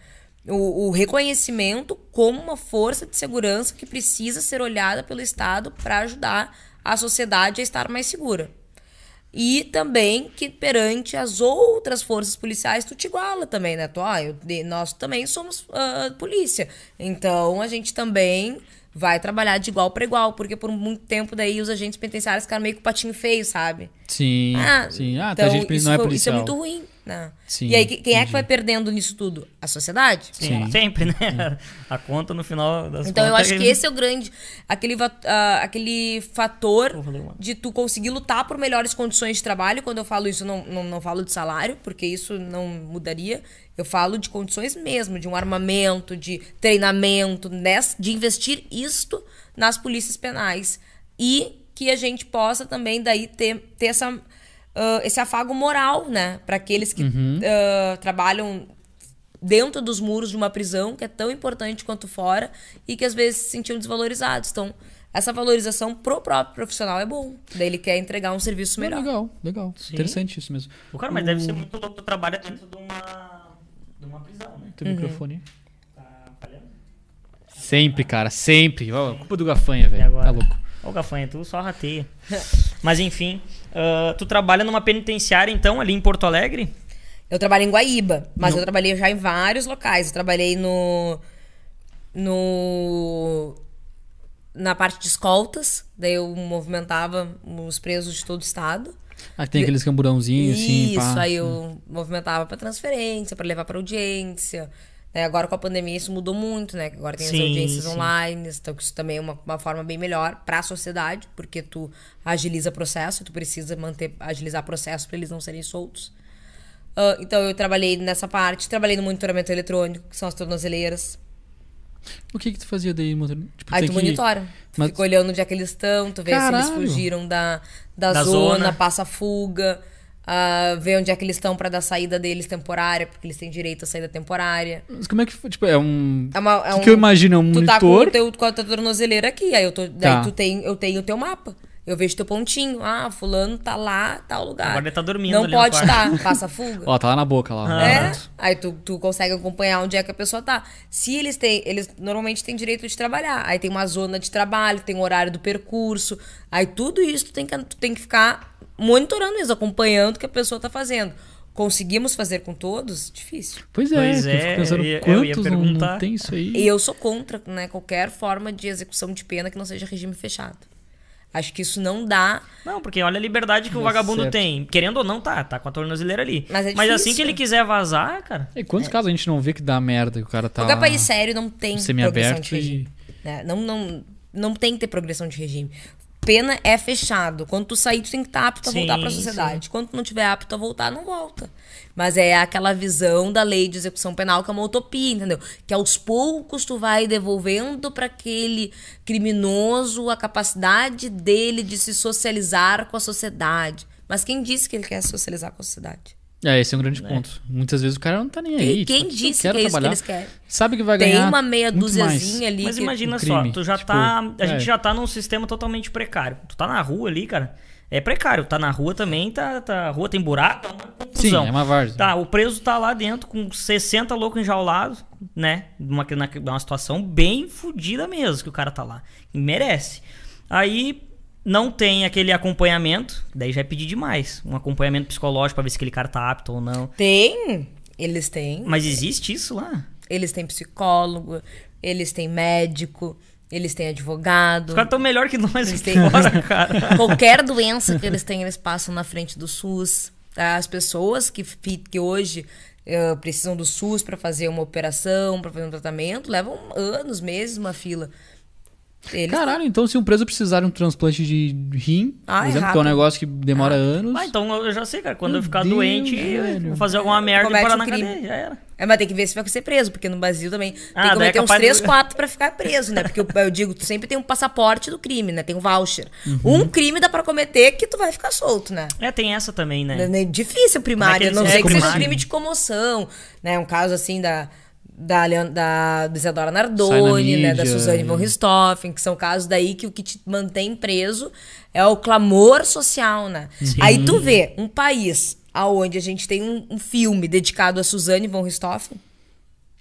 O, o reconhecimento como uma força de segurança que precisa ser olhada pelo Estado para ajudar a sociedade a estar mais segura. E também que perante as outras forças policiais tu te iguala também, né? Tu, ah, eu- nós também somos ah, polícia. Então a gente também vai trabalhar de igual para igual, porque por muito tempo daí os agentes penitenciários ficaram meio com o patinho feio, sabe? Sim, sim. Ah, então a gente isso, não é foi- policial. isso é muito ruim, né? Sim, e aí que- quem é entendi. que vai perdendo nisso tudo? A sociedade? Sim, Sim. sempre, né? *laughs* A conta no final das Então eu acho que esse é o grande. Aquele, ah, aquele fator de tu conseguir lutar por melhores condições de trabalho. Quando eu falo isso, eu não, não, não falo de salário, porque isso não mudaria. Eu falo de condições mesmo, de um armamento, de treinamento, de investir isto nas polícias penais. E que a gente possa também daí ter, ter essa, ah, esse afago moral, né? Para aqueles que ah, trabalham dentro dos muros de uma prisão, que é tão importante quanto fora, e que às vezes se sentiam desvalorizados. Então, essa valorização pro próprio profissional é bom. Daí ele quer entregar um serviço melhor. legal, legal. Interessante isso mesmo. O cara, mas deve ser muito louco trabalhar dentro de uma, de uma prisão, né? Teu microfone. Tá falhando? Sempre, cara, sempre. Ó, culpa do gafanha, velho. Tá louco. Ô, Gafanha, tu só rateia. *laughs* mas enfim, ah, tu trabalha numa penitenciária, então, ali em Porto Alegre? Eu trabalho em Guaíba, mas eu trabalhei já em vários locais. Eu trabalhei no. no. na parte de escoltas, daí eu movimentava os presos de todo o estado. Ah, tem aqueles camburãozinhos, assim, Isso, pá. aí eu movimentava pra transferência, pra levar pra audiência. Né? Agora com a pandemia isso mudou muito, né? Agora tem as Sim, audiências sim. online, então isso também é uma, uma forma bem melhor pra sociedade, porque tu agiliza processo, tu precisa manter agilizar processo pra eles não serem soltos. Ah, então eu trabalhei nessa parte, trabalhei no monitoramento eletrônico, que são as tornozeleiras. O que que tu fazia daí? Tipo, Aí tu que- monitora. Tu Mas- fica olhando onde é que eles estão, tu vê se Caralho! eles fugiram da, da, Da zona, zona. passa fuga, ah, vê onde é que eles estão pra dar saída deles temporária, porque eles têm direito à saída temporária. Mas como é que foi? Tipo, é um. É uma, é o um, que eu imagino é um Tu tá com, monitor. o teu, com a tua tornozeleira aqui, aí, eu tô, daí Tá. tu tem, eu tenho o teu mapa. Eu vejo teu pontinho. Ah, fulano tá lá, tal lugar. Agora ele tá dormindo Não pode estar, passa fuga. *laughs* Ó, tá lá na boca lá. É, aí tu, tu consegue acompanhar onde é que a pessoa tá. Se eles têm, eles normalmente têm direito de trabalhar. Aí tem uma zona de trabalho, tem o horário do percurso. Aí tudo isso tu tem que, tu tem que ficar monitorando mesmo, acompanhando o que a pessoa tá fazendo. Conseguimos fazer com todos? Difícil. Pois é, Pois eu é, fico pensando eu ia- eu quantos ia não- não, perguntar. tem isso aí. E eu sou contra né, qualquer forma de execução de pena que não seja regime fechado. Acho que isso não dá. Não, porque olha a liberdade que o Dá vagabundo certo. tem. Querendo ou não, tá, tá com a tornozeleira ali. Mas é assim difícil. que ele quiser vazar, cara. E quantos casos a gente não vê que dá merda, que o cara tá. Qualquer país sério não tem progressão semiaberto de regime. né? Não, não, não tem que ter progressão de regime. Pena é fechado. Quando tu sair, tu tem que estar apto a Sim, voltar pra sociedade. Quando tu não tiver apto a voltar, não volta. Mas é aquela visão da lei de execução penal que é uma utopia, entendeu? Que aos poucos tu vai devolvendo para aquele criminoso a capacidade dele de se socializar com a sociedade. Mas quem disse que ele quer se socializar com a sociedade? É, esse é um grande ponto. Muitas vezes o cara não tá nem aí. E quem tipo, disse que é isso que eles querem? Sabe que vai Tem ganhar uma meia dúziazinha ali. Mas que- imagina um só, tu já tipo, tá. A é. gente já tá num sistema totalmente precário. Tu tá na rua ali, cara. É precário. Tá na rua também, tá. tá a rua tem buraco, é uma Sim, é uma várzea. Tá, o preso tá lá dentro com 60 loucos enjaulados, né? Numa, na- numa situação bem fodida mesmo que o cara tá lá. E merece. Aí não tem aquele acompanhamento, daí já é pedir demais. Um acompanhamento psicológico pra ver se aquele cara tá apto ou não. Tem. Eles têm. Mas existe isso lá? Eles têm psicólogo, eles têm médico, eles têm advogado. Os caras tão melhor que nós Eles têm- fora, cara. *laughs* Qualquer doença que eles têm, eles passam na frente do SUS. tá? As pessoas que, que hoje eh, precisam do SUS para fazer uma operação, para fazer um tratamento, levam anos, meses, uma fila. Eles Caralho, então se um preso precisar de um transplante de rim, Ah, por é exemplo, que é um negócio que demora anos. Ah, então eu já sei, cara. Quando Meu eu ficar Deus, doente, velho. vou fazer alguma merda e parar um na crime. cadeia. Já era. É, mas tem que ver se vai ser preso, porque no Brasil também tem Ah, que daí é cometer uns capaz 3, de- 4 pra ficar preso, né? Porque eu, eu digo, tu sempre tem um passaporte do crime, né? Tem um voucher. Uhum. Um crime dá pra cometer que tu vai ficar solto, né? É, tem essa também, né? É difícil primário, Como é que não sei é, que seja um crime de comoção, né? Um caso assim da da, Leon- da, Isadora Nardoni, né? Da Suzane e- von Richthofen, que são casos daí que o que te mantém preso é o clamor social, né? Aí tu vê um país aonde a gente tem um, um filme dedicado a Suzane von Richthofen,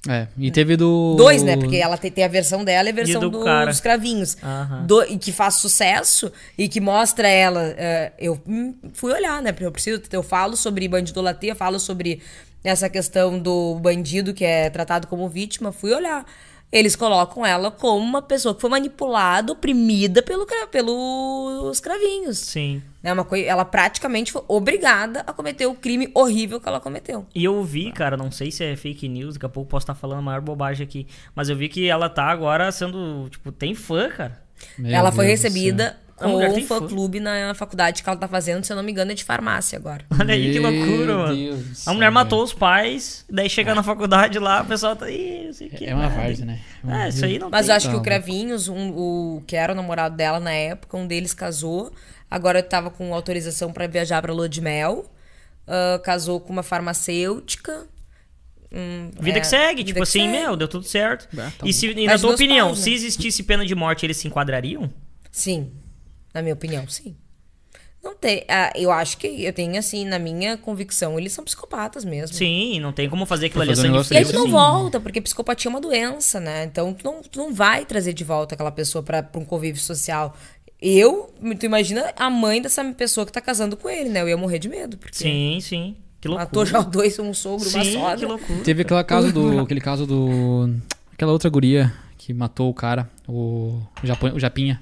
É, e teve do. Dois, né? Porque ela tem, tem a versão dela e a versão do do- cara. dos cravinhos. Do- e que faz sucesso e que mostra ela. é, eu hum, fui olhar, né? Porque eu preciso. Eu falo sobre bandidolatria, eu falo sobre essa questão do bandido que é tratado como vítima. Fui olhar. Eles colocam ela como uma pessoa que foi manipulada, oprimida pelo, pelos cravinhos. Sim. Né? Uma coi- ela praticamente foi obrigada a cometer o crime horrível que ela cometeu. E eu vi, cara, não sei se é fake news, daqui a pouco posso estar falando a maior bobagem aqui. Mas eu vi que ela tá agora sendo. Tipo, tem fã, cara. Meu ela foi Deus do recebida É com um tem fã. fã-clube na faculdade que ela tá fazendo, se eu não me engano, é de farmácia agora. *laughs* Olha aí que loucura, mano. Deus A céu, mulher matou os pais, daí chega na faculdade lá, o pessoal tá. Ih, não sei o que. É uma várzea, né? É, isso aí não Mas tem. eu acho que o. Cravinhos, um- o que era o namorado dela na época, um deles casou. Agora tava com autorização pra viajar pra lua de mel. ah, casou com uma farmacêutica. Hum, Vida é, que segue, vida tipo que assim, segue. meu, deu tudo certo. Ah, tá e se, e na tua meus opinião, pais, né? se existisse pena de morte, eles se enquadrariam? Sim. Na minha opinião, sim. Não tem. ah, eu acho que eu tenho, assim, na minha convicção, eles são psicopatas mesmo. Sim, não tem como fazer aquilo Pra ali a fazer um E aí tu não sim. volta, porque psicopatia é uma doença, né? Então tu não, tu não vai trazer de volta aquela pessoa pra, pra um convívio social. Eu, tu imagina a mãe dessa pessoa que tá casando com ele, né? Eu ia morrer de medo, porque Sim, sim. Que loucura. matou já dois, um sogro, uma Sim, sogra. que loucura. Teve aquela caso do. aquele caso do. Aquela outra guria que matou o cara, o, Japão, o Japinha.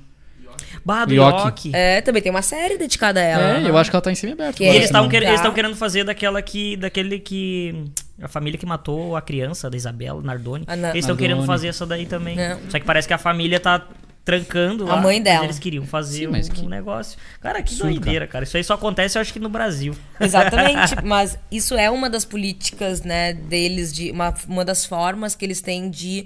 Bah, do Yoki. Yoki. É, também tem uma série dedicada a ela. É, eu acho que ela tá em semi-aberto. Que E agora eles estavam quer, Tá. querendo fazer daquela que. Daquele que. A família que matou a criança, da Isabela Nardoni. A Na- eles estão querendo fazer essa daí também. Não. Só que parece que a família tá trancando A lá, mãe mas dela. Eles queriam fazer Sim, um, mas que- um negócio. Cara, que absurdo, doideira, cara. Isso aí só acontece, eu acho que no Brasil. Exatamente, *laughs* mas isso é uma das políticas, né, deles, de uma, uma das formas que eles têm de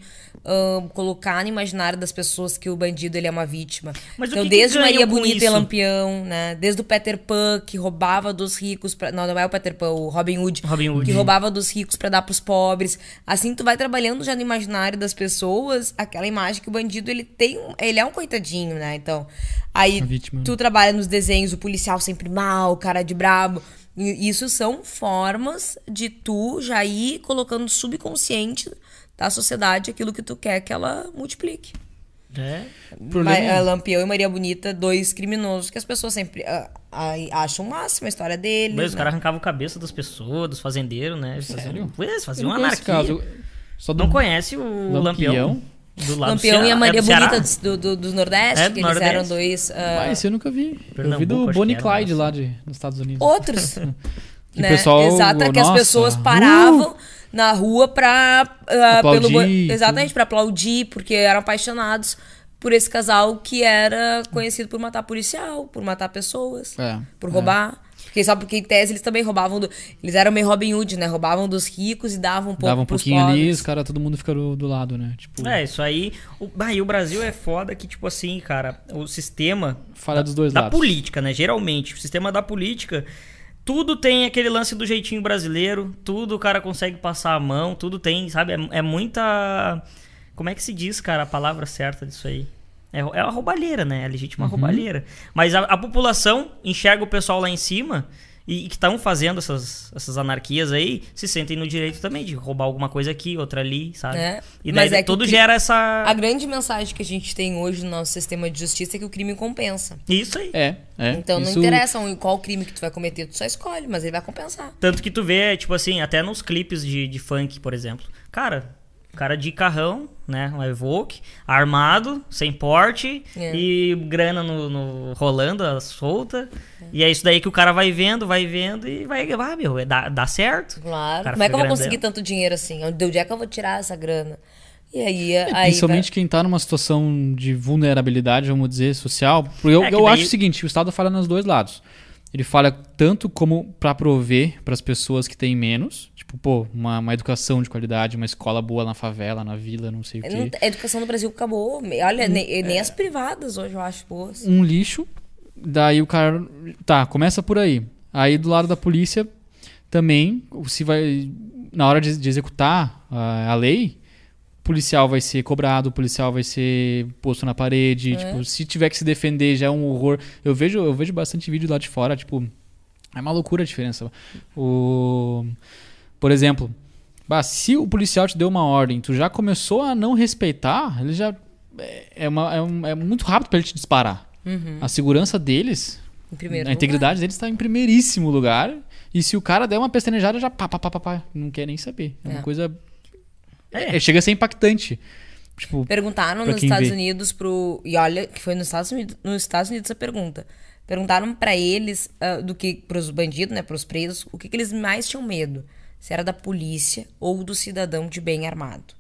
colocar no imaginário das pessoas que o bandido ele é uma vítima. Mas então, que que desde ganham Maria Bonita e isso? Lampião, né, desde o Peter Pan que roubava dos ricos, pra, não, não é o Peter Pan, o Robin Hood, Robin Hood. que roubava dos ricos pra dar pros pobres. Assim, tu vai trabalhando já no imaginário das pessoas aquela imagem que o bandido ele tem, um- ele é um coitadinho, né? Então, aí tu trabalha nos desenhos, o policial sempre mal, o cara de brabo. E isso são formas de tu já ir colocando subconsciente da sociedade aquilo que tu quer que ela multiplique. É. Ma- a Lampião e Maria Bonita, dois criminosos que as pessoas sempre ah, ah, acham o máximo a história deles. Mas os né? caras arrancavam a cabeça das pessoas, dos fazendeiros, né? Eles? Faziam, eles faziam uma anarquia. caso. Só do Não conhece o Lampião? Lampião? Do lado do Lampião e a Maria é do? Bonita do, do, do Nordeste, É, do que eles Nordeste. eram dois. ah, Ah, esse eu nunca vi. eu vi Pernambuco, do Bonnie Clyde nossa. lá de, nos Estados Unidos. outros. *laughs* Né? pessoal, Exato, é que as nossa, pessoas uh! Na rua pra. Aplaudir, pelo, exatamente, pra aplaudir, porque eram apaixonados por esse casal que era conhecido por matar policial, por matar pessoas, É, por é. roubar. Porque sabe porque em tese eles também roubavam do, eles eram meio Robin Hood, né? Roubavam dos ricos e davam um pouco Dava um pros pouquinho ali, pobres. os caras, todo mundo fica do, do lado, né? Tipo, É, isso aí. O, ah, e o Brasil é foda que, tipo assim, cara, o sistema falha dos dois da lados. política, né? Geralmente, o sistema da política tudo tem aquele lance do jeitinho brasileiro, tudo o cara consegue passar a mão, tudo tem, sabe? É, é muita. Como é que se diz, cara, a palavra certa disso aí? É, é a roubalheira, né? É legítima roubalheira. Mas a, a população enxerga o pessoal lá em cima e, e que estão fazendo essas, essas anarquias aí se sentem no direito também de roubar alguma coisa aqui, outra ali, sabe? É. E daí Mas é tudo gera essa. A grande mensagem que a gente tem hoje no nosso sistema de justiça é que o crime compensa. Isso aí. É, é. Então não Isso- interessa um- qual crime que tu vai cometer, tu só escolhe, mas ele vai compensar. Tanto que tu vê, tipo assim, até nos clipes de, de funk, por exemplo. Cara, cara de carrão, né? Um Evoque, armado, sem porte É. e grana no, no- rolando, a solta. E é isso daí que o cara vai vendo, vai vendo e vai. Ah, meu, é- dá, dá certo. Claro. Como é que eu vou conseguir tanto dinheiro assim? Onde onde é que eu vou tirar essa grana? E aí, aí Principalmente quem tá numa situação de vulnerabilidade, vamos dizer, social. Porque eu, É que eu daí- acho o seguinte, o Estado falha nos dois lados. Ele falha tanto como pra prover pras pessoas que têm menos, tipo, pô, uma, uma educação de qualidade, uma escola boa na favela, na vila, não sei o quê. A educação no Brasil acabou. Olha, nem, nem as privadas hoje eu acho boas. um lixo, daí o cara. Tá, começa por aí. Aí do lado da polícia também, se vai. Na hora de, de executar a, a lei, policial vai ser cobrado, o policial vai ser posto na parede. Tipo, se tiver que se defender, já é um horror. Eu vejo, eu vejo bastante vídeo lá de fora, tipo. É uma loucura a diferença. O. Por exemplo, bah, se o policial te deu uma ordem, tu já começou a não respeitar, ele já. É, é uma, é, um- é muito rápido pra ele te disparar. A segurança deles, Em primeiro a integridade deles está em primeiríssimo lugar. E se o cara der uma pestanejada, já pá, pá, pá, pá, pá, não quer nem saber. É, uma É. coisa. É. É, chega a ser impactante. Tipo, Perguntaram nos Estados vê. Unidos pro. E olha, que foi nos Estados Unidos, nos Estados Unidos essa pergunta. Perguntaram pra eles, ah, do que pros bandidos, né, pros presos, o que, que eles mais tinham medo. Se era da polícia ou do cidadão de bem armado.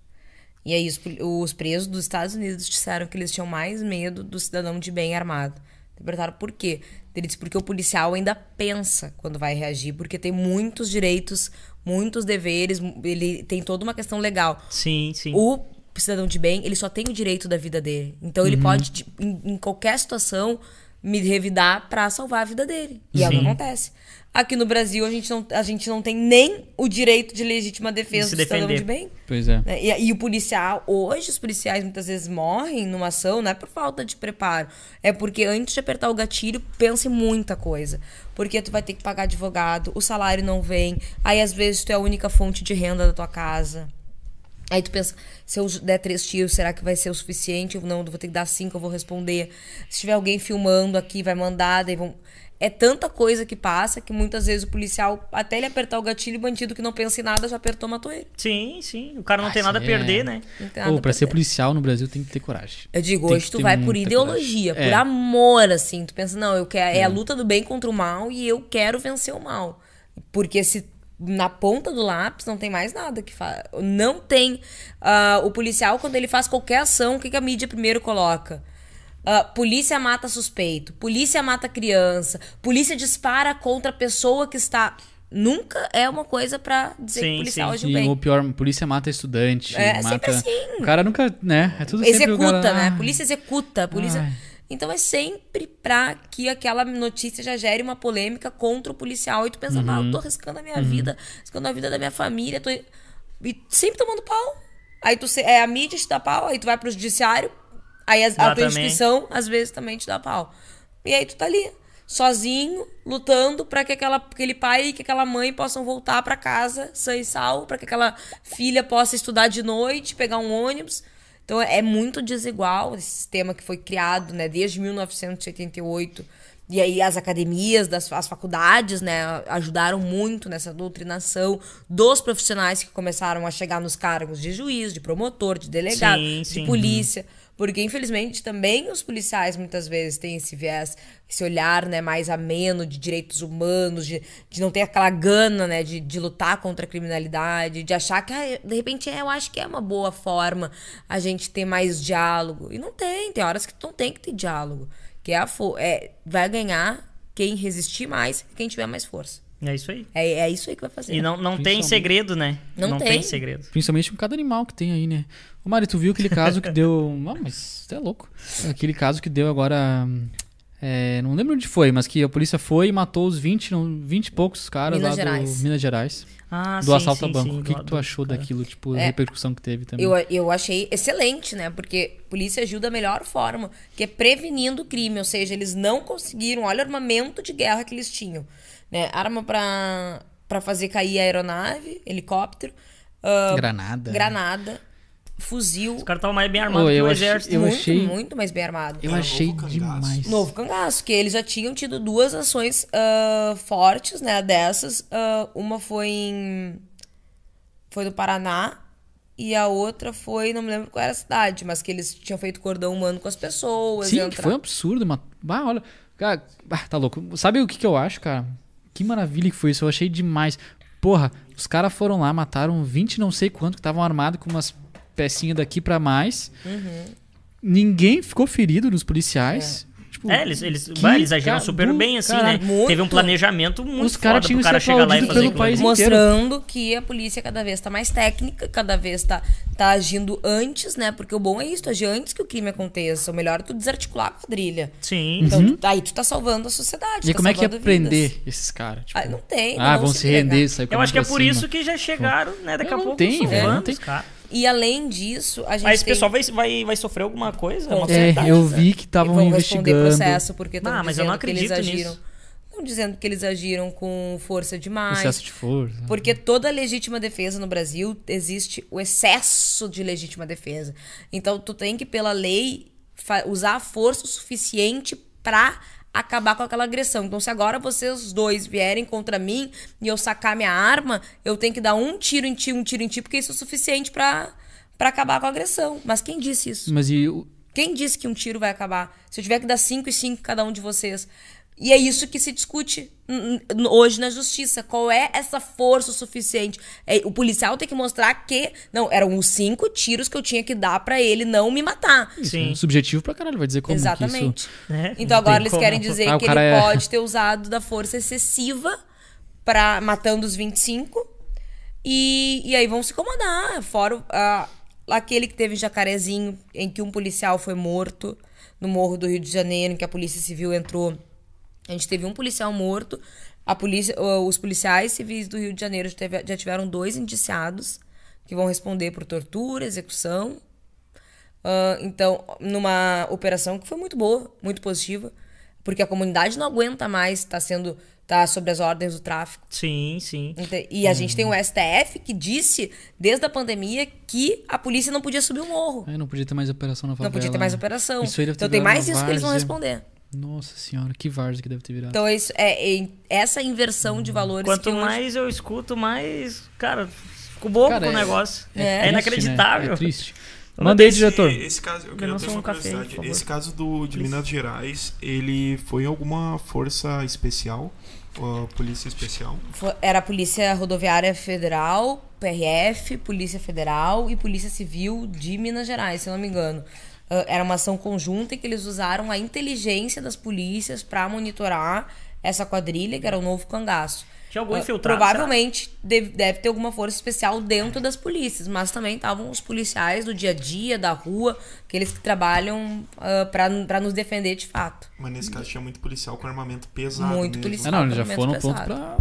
E aí os, os presos dos Estados Unidos disseram que eles tinham mais medo do cidadão de bem armado. Perguntaram por quê. Ele disse porque o policial ainda pensa quando vai reagir, porque tem muitos direitos, muitos deveres, ele tem toda uma questão legal. Sim, sim. O cidadão de bem, ele só tem o direito da vida dele. Então ele pode, tipo, em, em qualquer situação, me revidar pra salvar a vida dele. E é o que Sim. acontece. Aqui no Brasil, a gente, não, a gente não tem nem o direito de legítima defesa De se do cidadão de bem. pois é. né? E, e o policial, hoje os policiais muitas vezes morrem numa ação, não é por falta de preparo, é porque antes de apertar o gatilho, pensa em muita coisa. Porque tu vai ter que pagar advogado, o salário não vem, aí às vezes tu é a única fonte de renda da tua casa. Aí tu pensa, se eu der três tiros, será que vai ser o suficiente? Não, eu vou ter que dar cinco, eu vou responder. Se tiver alguém filmando aqui, vai mandar, daí vão. É tanta coisa que passa que muitas vezes o policial, até ele apertar o gatilho, o bandido que não pensa em nada já apertou, matou ele. Sim, sim. O cara não Ah, tem nada a é- perder, né? Não tem nada Pô, pra ser policial no Brasil tem que ter coragem. Eu digo, Tem hoje tu vai por ideologia, coragem. por É. amor, assim. Tu pensa, não, eu quero, é a luta do bem contra o mal e eu quero vencer o mal. Porque se na ponta do lápis não tem mais nada que faz. Não tem. ah, o policial, quando ele faz qualquer ação, o que, que a mídia primeiro coloca? Ah, polícia mata suspeito, polícia mata criança, polícia dispara contra a pessoa que está. Nunca é uma coisa pra dizer que Sim, o policial sim. agiu bem. ou pior, polícia mata estudante. É, mata... sempre assim. O cara nunca, né? É tudo executa, cara, né? ah, polícia executa, polícia. Ai. Então é sempre pra que aquela notícia já gere uma polêmica contra o policial. E tu pensa, ah, Uhum. eu tô arriscando a minha vida, arriscando a vida da minha família, tô... e sempre tomando pau. Aí tu é a mídia te dá pau, aí tu vai pro judiciário, aí as- a tua instituição às vezes também te dá pau. E aí tu tá ali, sozinho, lutando pra que aquela, aquele pai e que aquela mãe possam voltar pra casa sã e salvo, pra que aquela filha possa estudar de noite, pegar um ônibus. Então é muito desigual esse sistema que foi criado, né, desde 1988. E aí as academias, das, as faculdades, né, ajudaram muito nessa doutrinação dos profissionais que começaram a chegar nos cargos de juiz, de promotor, de delegado, Sim, de sim. polícia. Porque, infelizmente, também os policiais muitas vezes têm esse viés, esse olhar né, mais ameno de direitos humanos, de, de não ter aquela gana né, de, de lutar contra a criminalidade, de achar que, ah, de repente, é, eu acho que é uma boa forma a gente ter mais diálogo. E não tem, tem horas que não tem que ter diálogo. Que é a é, vai ganhar quem resistir mais, quem tiver mais força. É isso aí. É, é isso aí que vai fazer. E não, não tem segredo, né? Não tem. tem. segredo. Principalmente com cada animal que tem aí, né? Ô Mari, tu viu aquele caso que deu. Não, *laughs* mas você é louco. Aquele caso que deu agora. É, não lembro onde foi, mas que a polícia foi e matou os 20, não, 20 e poucos caras Minas lá Gerais. do Minas Gerais. Ah, do sim, assalto sim, a banco. sim, o que, do- que tu achou cara. daquilo, tipo, a É. repercussão que teve também? Eu, eu achei excelente, né? Porque a polícia agiu da melhor forma, que é prevenindo o crime. Ou seja, eles não conseguiram. Olha o armamento de guerra que eles tinham. Né? Arma pra, pra fazer cair a aeronave, helicóptero, ah, Granada. granada, fuzil. Os caras estavam mais bem armados Ô, que eu o achei- exército. eu muito, achei- muito mais bem armado. Eu Era achei novo demais. Novo cangaço, que eles já tinham tido duas ações ah, fortes, né, dessas. Ah, uma foi em... Foi no Paraná e a outra foi, não me lembro qual era a cidade, mas que eles tinham feito cordão humano com as pessoas. Sim, entrar- foi um absurdo. Mas, bah, olha. Cara, bah, tá louco. Sabe o que, que eu acho, cara? Que maravilha que foi isso. Eu achei demais. Porra, os caras foram lá, mataram 20 não sei quanto, que estavam armados com umas pecinhas daqui pra mais. Uhum. Ninguém ficou ferido nos policiais. Tipo, É, eles, eles, bah, eles agiram cara super bem, assim, caralho. né? Muito. Teve um planejamento muito Os caras foda tinham pro cara chegar lá e fazer país inteiro. Mostrando que a polícia cada vez tá mais técnica, cada vez tá, tá agindo antes, né? Porque o bom é isso, tu agir antes que o crime aconteça. O melhor é tu desarticular a quadrilha. Sim. Então, Uhum. tu- aí tu tá salvando a sociedade. E tá como é que ia salvando prender esses caras? Tipo, Ah, não tem. ah, não vão se se render, sair Eu acho que é por cima. isso que já chegaram, né? Daqui Eu a pouco salvando não tem- os caras. E além disso, a gente Aí esse tem... pessoal vai, vai, vai sofrer alguma coisa? Com É, penalidade, eu né? vi que estavam vão responder investigando. processo porque estão Ah, mas eu dizendo não que eles acredito agiram. nisso. Estão dizendo que eles agiram com força demais. Excesso de força. Porque toda legítima defesa no Brasil existe o excesso de legítima defesa. Então tu tem que pela lei usar a força o suficiente pra acabar com aquela agressão. Então se agora vocês dois vierem contra mim e eu sacar minha arma, eu tenho que dar um tiro em ti, um tiro em ti, porque isso é o suficiente pra para acabar com a agressão. Mas quem disse isso? Mas e o- Quem disse que um tiro vai acabar? Se eu tiver que dar cinco e cinco cada um de vocês. E é isso que se discute hoje na justiça. Qual é essa força o suficiente? É, o policial tem que mostrar que. Não, eram os cinco tiros que eu tinha que dar pra ele não me matar. Sim. é subjetivo pra caralho, vai dizer como que Exatamente. isso... É, Então não agora eles como. querem dizer Ah, que ele é- pode ter usado da força excessiva para matando os 25. E, e aí vão se incomodar. Fora o- a- aquele que teve em Jacarezinho, em que um policial foi morto no Morro do Rio de Janeiro, em que a Polícia Civil entrou. A gente teve um policial morto. A polícia, os policiais civis do Rio de Janeiro já, tiveram dois indiciados que vão responder por tortura, execução. Ah, então, numa operação que foi muito boa, muito positiva, porque a comunidade não aguenta mais estar sendo tá sob as ordens do tráfico. Sim, sim. E a gente tem o STF que disse desde a pandemia que a polícia não podia subir o morro. É, não podia ter mais operação na favela. Não podia ter mais né? operação. Então tem mais isso que eles vão responder. Nossa senhora, que várzea que deve ter virado. Então é isso, é, é essa inversão de valores Quanto que hoje- mais eu escuto, mais. Cara, fico bobo Cara, com o é- negócio. É. É, triste, né? inacreditável. É triste. Manda aí, Esse- diretor. Esse caso, eu queria ter uma um café, curiosidade. favor. Esse caso do, de Minas Gerais, ele foi em alguma força especial? Polícia especial? Era a Polícia Rodoviária Federal, PRF, Polícia Federal e Polícia Civil de Minas Gerais, se eu não me engano. Ah, era uma ação conjunta em que eles usaram a inteligência das polícias para monitorar essa quadrilha, que era o novo cangaço. Tinha algum Ah, infiltrado, Provavelmente deve, deve ter alguma força especial dentro das polícias, mas também estavam os policiais do dia a dia, da rua, aqueles que trabalham para nos defender de fato. Mas nesse caso tinha muito policial com armamento pesado. Muito mesmo. policial. Ah, não, eles já foram pronto pra.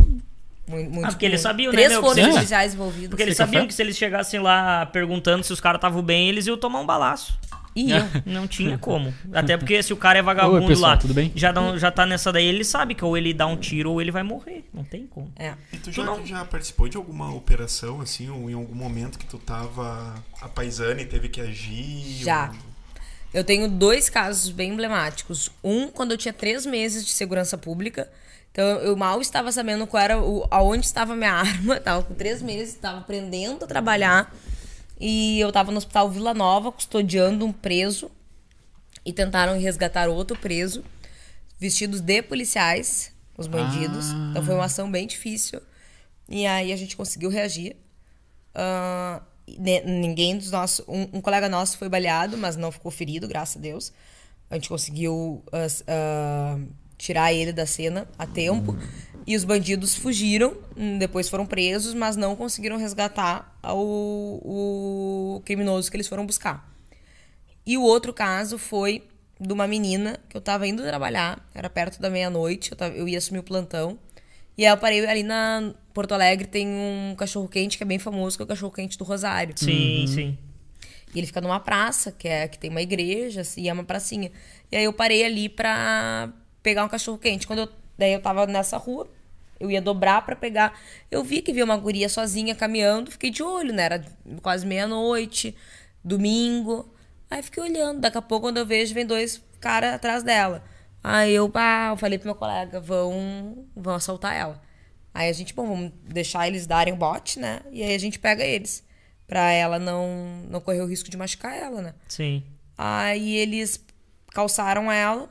Muito, muito, Ah, porque eles sabiam, né, Três meu, policiais envolvidas. Porque eles sabiam que se eles chegassem lá perguntando se os caras estavam bem, eles iam tomar um balaço. E eu. *laughs* Não tinha como. Até porque se o cara é vagabundo Oi, pessoal, lá, tudo bem? Já, não, já tá nessa daí, ele sabe que ou ele dá um tiro ou ele vai morrer. Não tem como. É. E tu Tu já, não- já participou de alguma operação, assim, ou em algum momento que tu tava a paisana e teve que agir? Já. ou- Eu tenho dois casos bem emblemáticos. Um, quando eu tinha três meses de segurança pública. Então, eu mal estava sabendo qual era o, aonde estava minha *laughs* arma. Tava com três meses, estava aprendendo a trabalhar. E eu estava no hospital Vila Nova, custodiando um preso. E tentaram resgatar outro preso, vestidos de policiais, os bandidos. Ah. Então, foi uma ação bem difícil. E aí, a gente conseguiu reagir. Ne- ninguém dos nossos. Um, um colega nosso foi baleado, mas não ficou ferido, graças a Deus. A gente conseguiu ah, ah, tirar ele da cena a tempo. E os bandidos fugiram, hum, depois foram presos, mas não conseguiram resgatar o, o criminoso que eles foram buscar. E o outro caso foi de uma menina que eu tava indo trabalhar, era perto da meia-noite, eu, eu ia assumir o plantão. E aí eu parei ali na Porto Alegre, tem um cachorro-quente que é bem famoso, que é o cachorro-quente do Rosário. Sim, sim. E ele fica numa praça, que é que tem uma igreja, assim, e é uma pracinha. E aí eu parei ali pra pegar um cachorro quente. Quando eu, daí eu tava nessa rua, eu ia dobrar pra pegar. Eu vi que havia uma guria sozinha caminhando, fiquei de olho, né? Era quase meia-noite, domingo. Aí fiquei olhando. Daqui a pouco, quando eu vejo, vem dois caras atrás dela. Aí eu, pá, eu falei pro meu colega, vão, vão assaltar ela. Aí a gente, bom, vamos deixar eles darem o bote, né? E aí a gente pega eles. Pra ela não, não correr o risco de machucar ela, né? Sim. Aí eles calçaram ela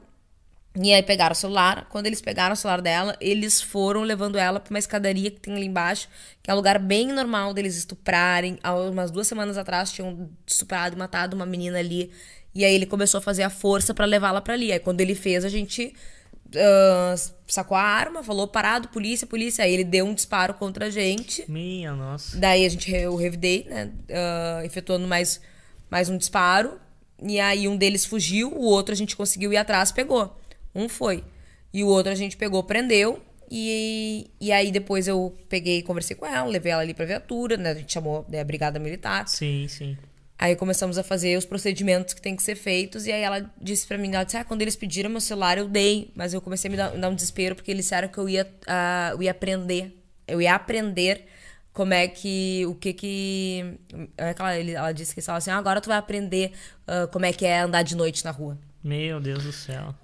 e aí pegaram o celular. Quando eles pegaram o celular dela, eles foram levando ela pra uma escadaria que tem ali embaixo, que é um lugar bem normal deles estuprarem. Há umas duas semanas atrás tinham estuprado e matado uma menina ali. E aí ele começou a fazer a força pra levá-la pra ali. Aí quando ele fez, a gente ah, sacou a arma, falou parado, polícia, polícia. Aí ele deu um disparo contra a gente. Minha nossa. Daí a gente, eu revidei, né? ah, efetuando mais, mais um disparo. E aí um deles fugiu, o outro a gente conseguiu ir atrás, pegou. Um foi. E o outro a gente pegou, prendeu. E, e aí depois eu peguei, conversei com ela, levei ela ali pra viatura, né? A gente chamou né, a brigada militar. Sim, sim. Aí começamos a fazer os procedimentos que tem que ser feitos. E aí ela disse pra mim, ela disse, ah, quando eles pediram meu celular, eu dei. Mas eu comecei a me dar, me dar um desespero, porque eles disseram que eu ia, ah, eu ia aprender. Eu ia aprender como é que, o que que... é que ela, ela disse que ela assim, ah, agora tu vai aprender ah, como é que é andar de noite na rua. Meu Deus do céu.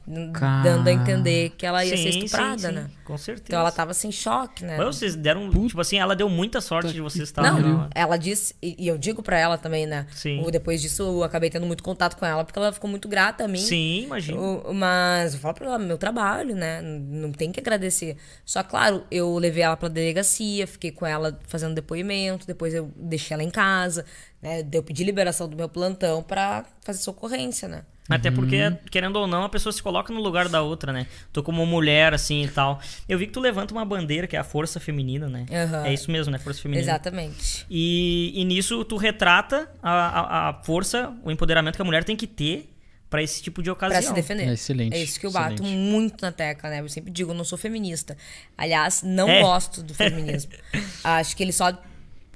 Dando a entender que ela ia ser Sim, estuprada, sim, sim. né? Com certeza. Então ela tava sem choque, né? Mas vocês deram. Tipo assim, ela deu muita sorte de vocês estarem Não, lá. ela disse, e e eu digo pra ela também, né? Sim. O- Depois disso, eu acabei tendo muito contato com ela, porque ela ficou muito grata a mim. Sim, imagina. O- Mas eu falo pra ela, meu trabalho, né? Não tem que agradecer. Só, claro, eu levei ela pra delegacia, fiquei com ela fazendo depoimento, depois eu deixei ela em casa, né? Eu pedi liberação do meu plantão pra fazer socorrência, né? Até porque, querendo ou não, a pessoa se coloca no lugar da outra, né? Tô como mulher, assim e tal. Eu vi que tu levanta uma bandeira, que é a força feminina, né? Aham. É isso mesmo, né? Força feminina. Exatamente. E, e nisso tu retrata a, a, a força, o empoderamento que a mulher tem que ter pra esse tipo de ocasião. Pra se defender. É excelente, É isso que eu bato excelente. muito na tecla, né? Eu sempre digo, eu não sou feminista. Aliás, não É. gosto do feminismo. *laughs* acho que ele só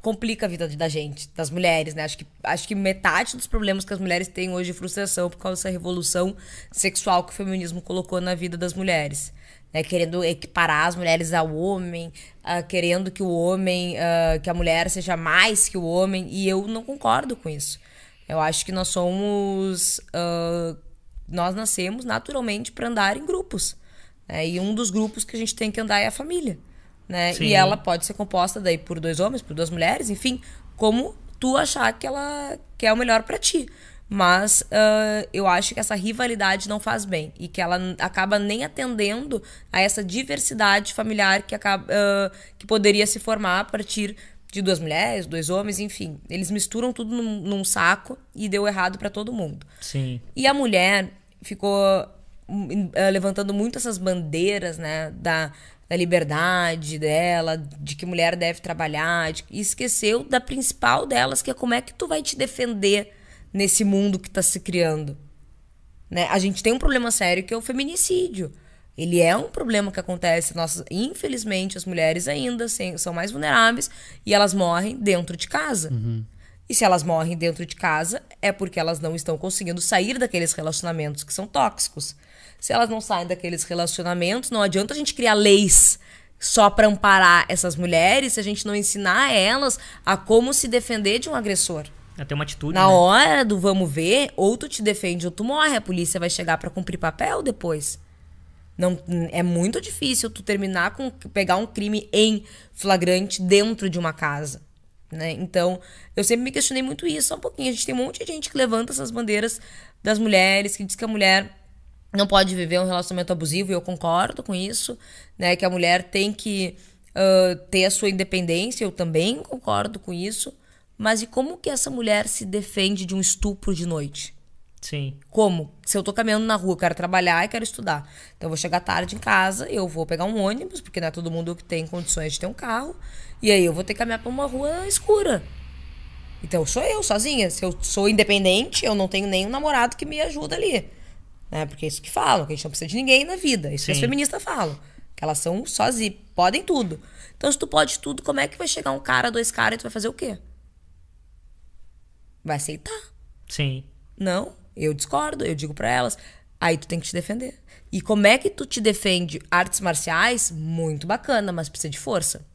complica a vida da gente, das mulheres, né? Acho que, acho que metade dos problemas que as mulheres têm hoje de frustração por causa dessa revolução sexual que o feminismo colocou na vida das mulheres. Né? Querendo equiparar as mulheres ao homem, ah, querendo que o homem, ah, que a mulher seja mais que o homem. E eu não concordo com isso. Eu acho que nós somos. ah, nós nascemos naturalmente para andar em grupos. né? E um dos grupos que a gente tem que andar é a família. Né? Sim. E ela pode ser composta daí por dois homens, por duas mulheres, enfim, como tu achar que ela que é o melhor para ti. Mas ah, eu acho que essa rivalidade não faz bem e que ela acaba nem atendendo a essa diversidade familiar que, acaba, ah, que poderia se formar a partir de duas mulheres, dois homens, enfim. Eles misturam tudo num, num saco e deu errado para todo mundo. Sim. E a mulher ficou eh, levantando muito essas bandeiras, né, da, da liberdade dela, de que mulher deve trabalhar, de- e esqueceu da principal delas, que é como é que tu vai te defender nesse mundo que tá se criando. Né? A gente tem um problema sério que é o feminicídio. Ele é um problema que acontece. Nossas, infelizmente, as mulheres ainda são mais vulneráveis e elas morrem dentro de casa. E se elas morrem dentro de casa, é porque elas não estão conseguindo sair daqueles relacionamentos que são tóxicos. Se elas não saem daqueles relacionamentos, não adianta a gente criar leis só para amparar essas mulheres se a gente não ensinar elas a como se defender de um agressor. Até uma atitude. Na né? hora do vamos ver, ou tu te defende ou tu morre. A polícia vai chegar pra cumprir papel depois. Não, é muito difícil tu terminar com pegar um crime em flagrante dentro de uma casa. Né? Então, eu sempre me questionei muito isso. Só um pouquinho. A gente tem um monte de gente que levanta essas bandeiras das mulheres, que diz que a mulher não pode viver um relacionamento abusivo, e eu concordo com isso, né? Que a mulher tem que ah, ter a sua independência, eu também concordo com isso. Mas e como que essa mulher se defende de um estupro de noite? Sim. Como? Se eu tô caminhando na rua, eu quero trabalhar e quero estudar. Então eu vou chegar tarde em casa, eu vou pegar um ônibus, porque não é todo mundo que tem condições de ter um carro. E aí eu vou ter que caminhar pra uma rua escura. Então sou eu, sozinha. Se eu sou independente, eu não tenho nenhum namorado que me ajuda ali. Né? Porque é isso que falam, que a gente não precisa de ninguém na vida. Isso que as Sim. feministas falam. Que elas são sozinhas, podem tudo. Então, se tu pode tudo, como é que vai chegar um cara, dois caras e tu vai fazer o quê? Vai aceitar. Sim. Não, eu discordo, eu digo pra elas. Aí tu tem que te defender. E como é que tu te defende? Artes marciais, muito bacana, mas precisa de força.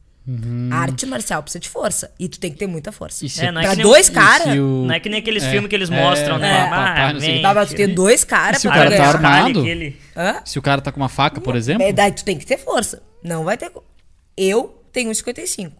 Arte marcial precisa de força. E tu tem que ter muita força. É, não é pra dois caras. o- Não é que nem aqueles É, filmes que eles é, mostram, né? é, Ah, não. Dá pra tu ter dois caras se o pra cara tá armado? aquele- Hã? Se o cara tá com uma faca, por exemplo. É, daí tu tem que ter força. Não vai ter. Eu tenho 1,55.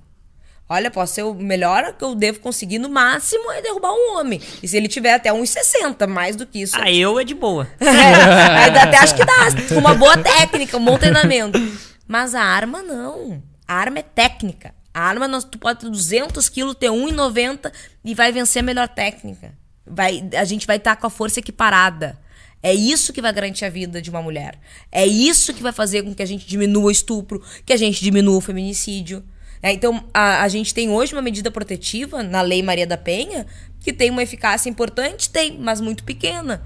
Olha, posso ser o melhor que eu devo conseguir no máximo é derrubar um homem. E se ele tiver até 1,60, mais do que isso. Ah, eu é de boa. *laughs* É, até acho que dá, com uma boa técnica, um bom treinamento. *laughs* Mas a arma não. A arma é técnica. A arma, nós, tu pode ter 200 quilos, ter 1,90 e vai vencer a melhor técnica. Vai, a gente vai estar com a força equiparada. É isso que vai garantir a vida de uma mulher. É isso que vai fazer com que a gente diminua o estupro, que a gente diminua o feminicídio. É, então, a, a gente tem hoje uma medida protetiva na Lei Maria da Penha que tem uma eficácia importante, tem, mas muito pequena.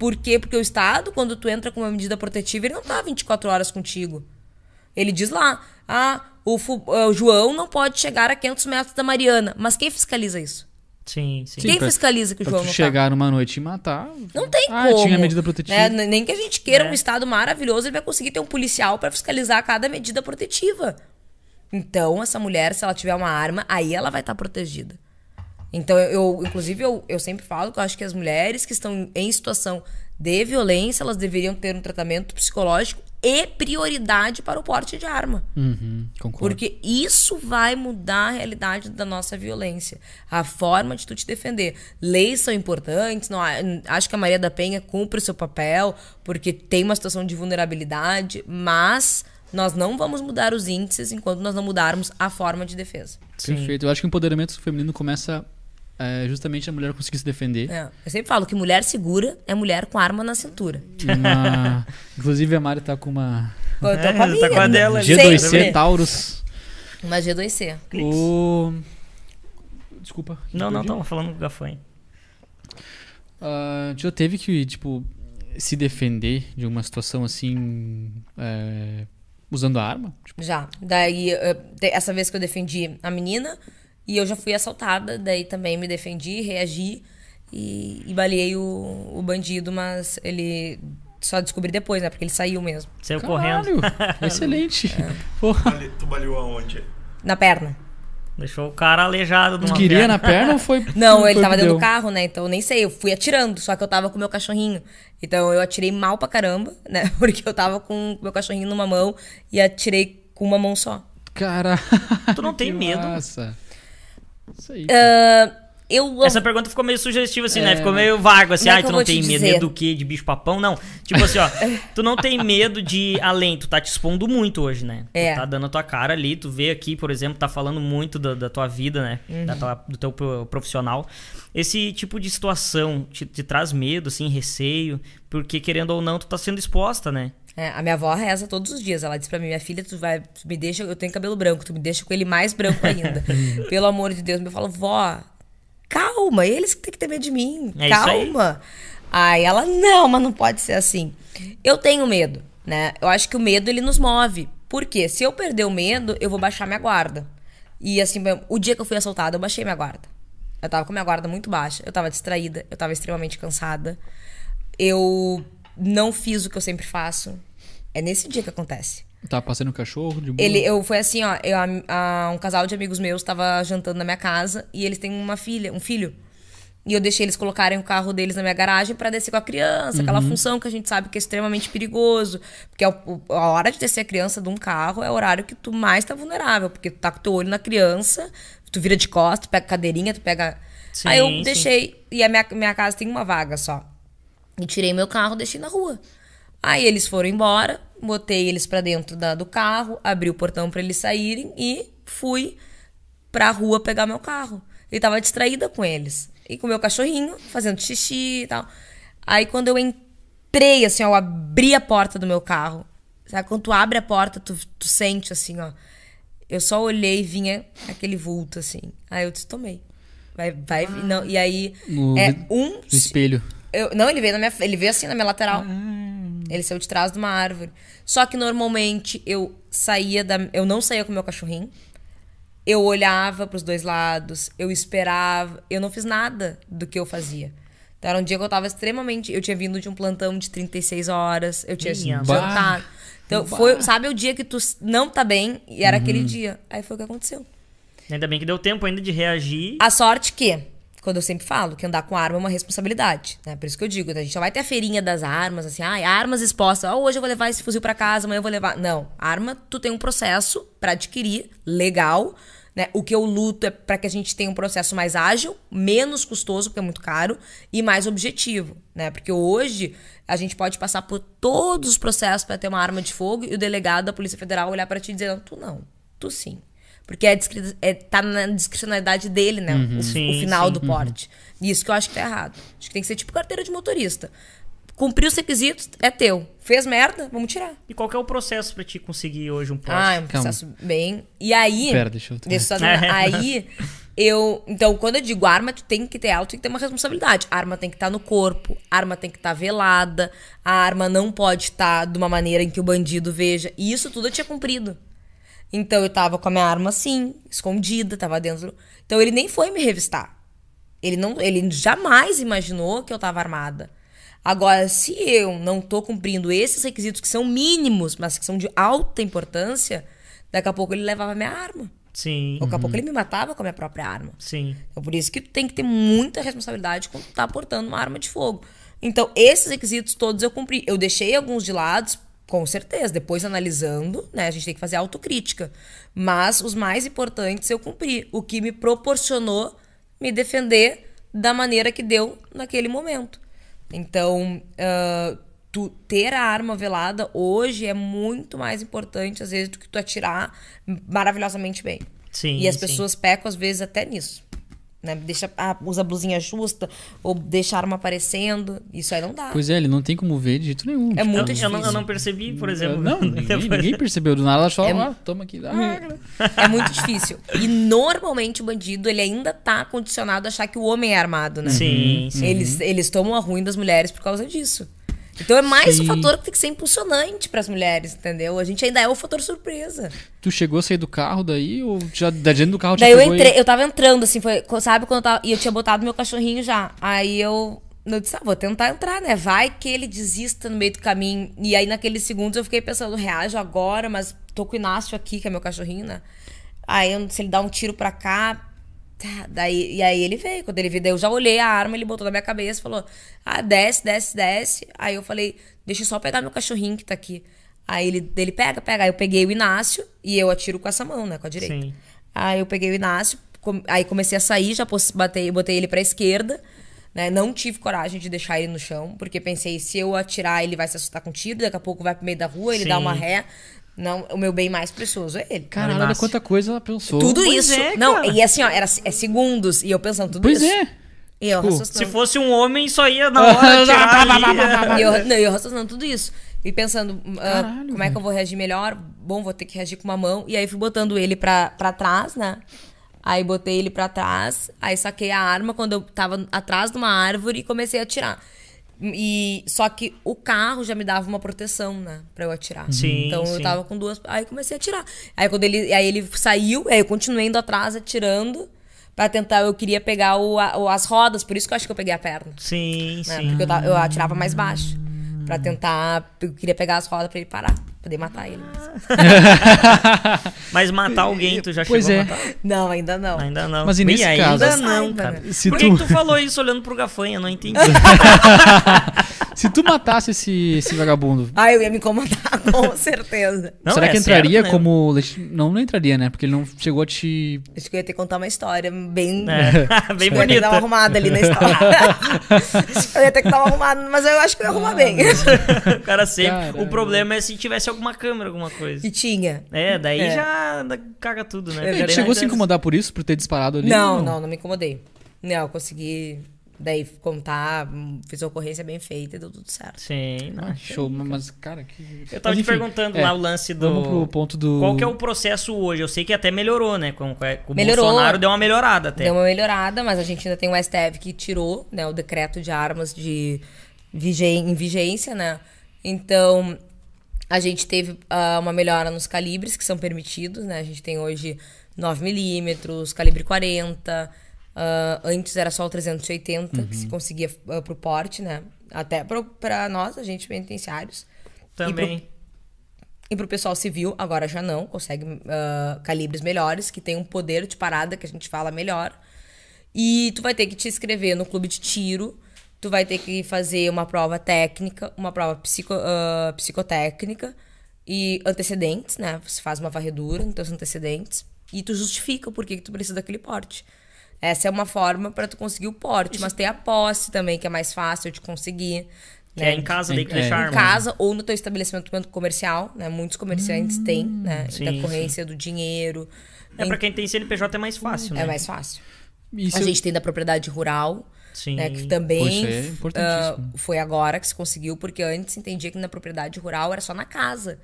Por quê? Porque o Estado, quando tu entra com uma medida protetiva, ele não tá 24 horas contigo. Ele diz lá, ah, o, fu- ah, o João não pode chegar a 500 metros da Mariana. Mas quem fiscaliza isso? Sim, sim. Quem pra- fiscaliza que o João não tá? chegar numa noite e matar. Não tem ah, como. tinha medida protetiva. né? N- Nem que a gente queira É. um Estado maravilhoso, ele vai conseguir ter um policial pra fiscalizar cada medida protetiva. Então, essa mulher, se ela tiver uma arma, aí ela vai estar protegida. Então, eu, eu- inclusive, eu, eu sempre falo que eu acho que as mulheres que estão em situação de violência, elas deveriam ter um tratamento psicológico e prioridade para o porte de arma. Uhum, concordo. Porque isso vai mudar a realidade da nossa violência. A forma de tu te defender. Leis são importantes. Não, acho que a Maria da Penha cumpre o seu papel, porque tem uma situação de vulnerabilidade, mas nós não vamos mudar os índices enquanto nós não mudarmos a forma de defesa. Perfeito. Eu acho que o empoderamento feminino começa é, justamente a mulher conseguir se defender. É, Eu sempre falo que mulher segura é mulher com arma na cintura. Uma- *laughs* Inclusive a Mari tá com uma Eu tô É, com a tá minha, com a dela ali. sempre. G2C Taurus. Uma G2C. O... Desculpa. Não, não, tava falando com o Gafanho. Ah, já teve que, tipo, se defender de uma situação assim, é, usando a arma? Tipo, Já. Daí, essa vez que eu defendi a menina, e eu já fui assaltada, daí também me defendi, reagi e, e baleei o, o bandido, mas ele só descobri depois, né? Porque ele saiu mesmo. Saiu caralho, correndo. *laughs* excelente. É. Porra. Tu baleou aonde? Na perna. Deixou o cara aleijado de Tu uma queria perna. na perna ou foi. *laughs* Não, foi ele tava que dentro deu? do carro, né? Então eu nem sei, eu fui atirando, só que eu tava com o meu cachorrinho. Então eu atirei mal pra caramba, né? *laughs* Porque eu tava com o meu cachorrinho numa mão e atirei com uma mão só. Caralho. Tu não tem que medo? Massa. Isso aí. Ah, eu Essa pergunta ficou meio sugestiva, assim, né? É. Ficou meio vago, assim. É Ai, que tu não vou te tem medo do quê? De bicho papão? Não. Tipo assim, ó. *laughs* tu não tem medo de além. Tu tá te expondo muito hoje, né? É. Tu tá dando a tua cara ali. Tu vê aqui, por exemplo, tá falando muito da, da tua vida, né? Uhum. Da tua- do teu pro- profissional. Esse tipo de situação te, te traz medo, assim, receio. Porque, querendo ou não, tu tá sendo exposta, né? É, a minha avó reza todos os dias. Ela diz pra mim, minha filha, tu vai, tu me deixa, eu tenho cabelo branco, tu me deixa com ele mais branco ainda. *laughs* Pelo amor de Deus. Eu falo, vó, calma, eles que têm que ter medo de mim. É isso aí. calma. Aí ela, não, mas não pode ser assim. Eu tenho medo, né? Eu acho que o medo ele nos move. Por quê? Se eu perder o medo, eu vou baixar minha guarda. E assim, o dia que eu fui assaltada, eu baixei minha guarda. Eu tava com minha guarda muito baixa, eu tava distraída, eu tava extremamente cansada. Eu não fiz o que eu sempre faço. É nesse dia que acontece. Tava passando cachorro de boa. Ele, eu foi assim, ó, eu, a- a- um casal de amigos meus tava jantando na minha casa e eles têm uma filha, um filho. E eu deixei eles colocarem o carro deles na minha garagem pra descer com a criança, aquela função que a gente sabe que é extremamente perigoso, porque é a hora de descer a criança de um carro é o horário que tu mais tá vulnerável, porque tu tá com teu olho na criança, tu vira de costas, tu pega cadeirinha, tu pega Sim, Aí eu sim. deixei e a minha, minha casa tem uma vaga só. E tirei meu carro, deixei na rua. Aí eles foram embora, botei eles pra dentro da- do carro, abri o portão pra eles saírem e fui pra rua pegar meu carro. E tava distraída com eles. E com o meu cachorrinho, fazendo xixi e tal. Aí quando eu entrei, assim, ó, eu abri a porta do meu carro. Sabe, quando tu abre a porta, tu, tu sente assim, ó. Eu só olhei e vinha aquele vulto, assim. Aí eu disse, tomei. Vai, vai, não, e aí No é um No espelho. Eu, não, ele veio na minha. Ele veio assim na minha lateral. Ah. Ele saiu de trás de uma árvore. Só que normalmente eu saía da. Eu não saía com o meu cachorrinho. Eu olhava pros dois lados, eu esperava. Eu não fiz nada do que eu fazia. Então era um dia que eu tava extremamente. Eu tinha vindo de um plantão de 36 horas, eu tinha Minha jantado. Então foi, sabe, o dia que tu não tá bem e era Uhum. aquele dia. Aí foi o que aconteceu. Ainda bem que deu tempo ainda de reagir. A sorte que, quando eu sempre falo, que andar com arma é uma responsabilidade, né? Por isso que eu digo, né? a gente só vai ter a feirinha das armas, assim, ah, armas expostas. Hoje eu vou levar esse fuzil pra casa, amanhã eu vou levar. Não, arma, tu tem um processo pra adquirir, legal, né? O que eu luto é pra que a gente tenha um processo mais ágil, menos custoso, porque é muito caro, e mais objetivo, né? Porque hoje a gente pode passar por todos os processos pra ter uma arma de fogo e o delegado da Polícia Federal olhar pra ti e dizer, não, tu não, tu sim. Porque é, é, tá na discricionalidade dele, né? O, Sim, o final sim. do porte. E isso que eu acho que tá errado. Acho que tem que ser tipo carteira de motorista. Cumpriu os requisitos, é teu. Fez merda, vamos tirar. E qual que é o processo pra te conseguir hoje um porte? Ah, é um processo bem. E aí. Pera, deixa eu- Deixa eu só terminar. *laughs* Aí, eu. Então, quando eu digo arma, tu tem que ter alto, tem que ter uma responsabilidade. A arma tem que estar no corpo, a arma tem que estar velada, a arma não pode estar de uma maneira em que o bandido veja. E isso tudo eu tinha cumprido. Então eu tava com a minha arma assim, escondida, tava dentro. Então ele nem foi me revistar. Ele não, ele jamais imaginou que eu tava armada. Agora, se eu não tô cumprindo esses requisitos que são mínimos, mas que são de alta importância, daqui a pouco ele levava minha arma. Sim, Daqui a pouco ele me matava com a minha própria arma. sim. Então, por isso que tu tem que ter muita responsabilidade quando tu tá portando uma arma de fogo. Então, esses requisitos todos eu cumpri. Eu deixei alguns de lado, com certeza. Depois, analisando, né? A gente tem que fazer autocrítica. Mas os mais importantes eu cumpri. O que me proporcionou me defender da maneira que deu naquele momento. Então, ah, tu ter a arma velada hoje é muito mais importante, às vezes, do que tu atirar maravilhosamente bem. Sim, E as sim. pessoas pecam, às vezes, até nisso. Né? Deixa, ah, usa blusinha justa, ou deixa a arma aparecendo. Isso aí não dá. Pois é, ele não tem como ver de jeito nenhum. É Tipo, muito eu, difícil. eu não, eu não percebi, por exemplo. Não, *laughs* ninguém, ninguém percebeu. Do nada ela só, É- ah, toma aqui. Ah, É muito difícil. E normalmente o bandido, ele ainda tá condicionado a achar que o homem é armado, né? Sim, sim. Eles, eles tomam a ruim das mulheres por causa disso. Então é mais Sim. um fator que tem que ser impulsionante pras mulheres, entendeu? A gente ainda é o fator surpresa. Tu chegou a sair do carro daí ou já da dentro do carro Daí eu e- entrei, eu tava entrando, assim, foi, sabe quando eu tava. E eu tinha botado meu cachorrinho já. Aí eu. Eu disse, ah, vou tentar entrar, né? Vai que ele desista no meio do caminho. E aí, naqueles segundos, eu fiquei pensando, reajo agora, mas tô com o Inácio aqui, que é meu cachorrinho, né? Aí, se ele dá um tiro pra cá. Tá, daí, e aí ele veio. Quando ele veio, eu já olhei a arma, ele botou na minha cabeça e falou: Ah, desce, desce, desce. Aí eu falei, deixa eu só pegar meu cachorrinho que tá aqui. Aí ele, ele pega, pega. Aí eu peguei o Inácio e eu atiro com essa mão, né? Com a direita. Sim. Aí eu peguei o Inácio, com- aí comecei a sair, já botei, botei ele pra esquerda. Né? Não tive coragem de deixar ele no chão, porque pensei, se eu atirar, ele vai se assustar com tiro, daqui a pouco vai pro meio da rua, ele Sim. dá uma ré. Não, o meu bem mais precioso é ele. Caralho, olha quanta coisa ela pensou. Tudo Pois isso. é, não, e assim, ó, era é segundos. E eu pensando tudo Pois isso. é. E eu Tipo. Se fosse um homem, só ia na hora *laughs* tirar. E eu, não, eu raciocinando tudo isso. E pensando, ah, Caralho, como é que eu vou reagir melhor? Bom, vou ter que reagir com uma mão. E aí fui botando ele pra, pra trás, né? Aí botei ele pra trás, aí saquei a arma quando eu tava atrás de uma árvore e comecei a atirar. E, só que o carro já me dava uma proteção, né? Pra eu atirar. Sim, Então sim. eu tava com duas. Aí comecei a atirar. Aí quando ele. Aí ele saiu, aí eu continuei indo atrás atirando. Pra tentar, eu queria pegar o, o- as rodas, por isso que eu acho que eu peguei a perna Sim, né? sim. Porque eu, eu atirava mais baixo. Pra tentar. Eu queria pegar as rodas pra ele parar. Poder matar ele. Mas matar alguém, tu já Pois chegou é. a matar? Não, ainda não. Ainda não. Mas e nesse ainda caso? não, Saiba, cara. Se Por que tu- que tu falou isso olhando pro gafanha? Não entendi. *laughs* Se tu matasse esse, esse vagabundo, Ah, eu ia me incomodar, *laughs* com certeza. Não, será é que entraria certo, né? como. Não, não entraria, né? Porque ele não chegou a te. Acho que eu ia ter que contar uma história bem. É, *laughs* bem Eu ia ter que dar uma bonita. arrumada ali na história. eu ia ter que dar uma arrumada, mas eu acho que eu ia arrumar bem. o cara sempre. O problema é se tivesse alguma câmera, alguma coisa. E tinha. É, daí É. já caga tudo, né? É Ele chegou a se incomodar por isso, por ter disparado ali? Não, não, não me incomodei. Não, eu consegui Daí, hum, fiz a ocorrência bem feita e deu tudo certo. Sim, não, Ah, show, mas, cara, que. Eu tava Mas, te enfim, perguntando é, lá o lance do. Vamos pro ponto do. Qual que é o processo hoje? Eu sei que até melhorou, né? Com, com o Melhorou. Bolsonaro deu uma melhorada até. Deu uma melhorada, mas a gente ainda tem o STF que tirou né, o decreto de armas de vigen- em vigência, né? Então, a gente teve ah, uma melhora nos calibres que são permitidos, né? A gente tem hoje 9mm, calibre 40. ah, antes era só o 380 que se conseguia uh, pro porte, né? Até pro, pra nós, agentes penitenciários. Também. E pro pessoal civil, agora já não, consegue ah, calibres melhores, que tem um poder de parada que a gente fala melhor. E tu vai ter que te inscrever no clube de tiro, tu vai ter que fazer uma prova técnica, uma prova psico, ah, psicotécnica e antecedentes, né? Você faz uma varredura nos teus antecedentes e tu justifica porquê que tu precisa daquele porte. Essa é uma forma para tu conseguir o porte, mas tem a posse também, que é mais fácil de conseguir. Que né? é em casa, daí que É, deixa a em arma. casa ou no teu estabelecimento comercial, né? Muitos comerciantes têm, né? sim, Decorrência do dinheiro. É pra quem tem CNPJ é mais fácil, né? É mais fácil. Isso A gente tem da propriedade rural, Sim. né? Que também Poxa, é ah, foi agora que se conseguiu, porque antes entendia que na propriedade rural era só na casa.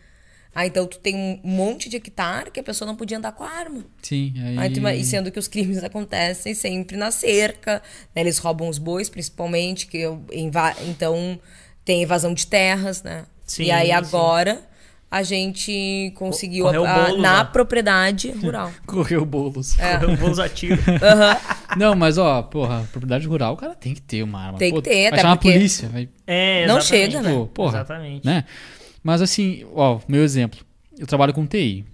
Ah, então tu tem um monte de hectare que a pessoa não podia andar com a arma. Sim, aí. Aí tu ima- e sendo que os crimes *laughs* acontecem sempre na cerca, né? Eles roubam os bois, principalmente, que eu- inva- então tem evasão de terras, né? Sim, e aí sim. agora a gente conseguiu Correu a- bolo, na né? propriedade *laughs* rural. Correu bolos. É. Eu vou usar tiro. *laughs* Não, mas ó, porra, propriedade rural, o cara tem que ter uma arma. Tem que Pô, ter, vai até chamar porque- a polícia, vai. É, Não chega, né? Pô, porra. Exatamente. Né? Mas assim, ó, meu exemplo. Eu trabalho com TI.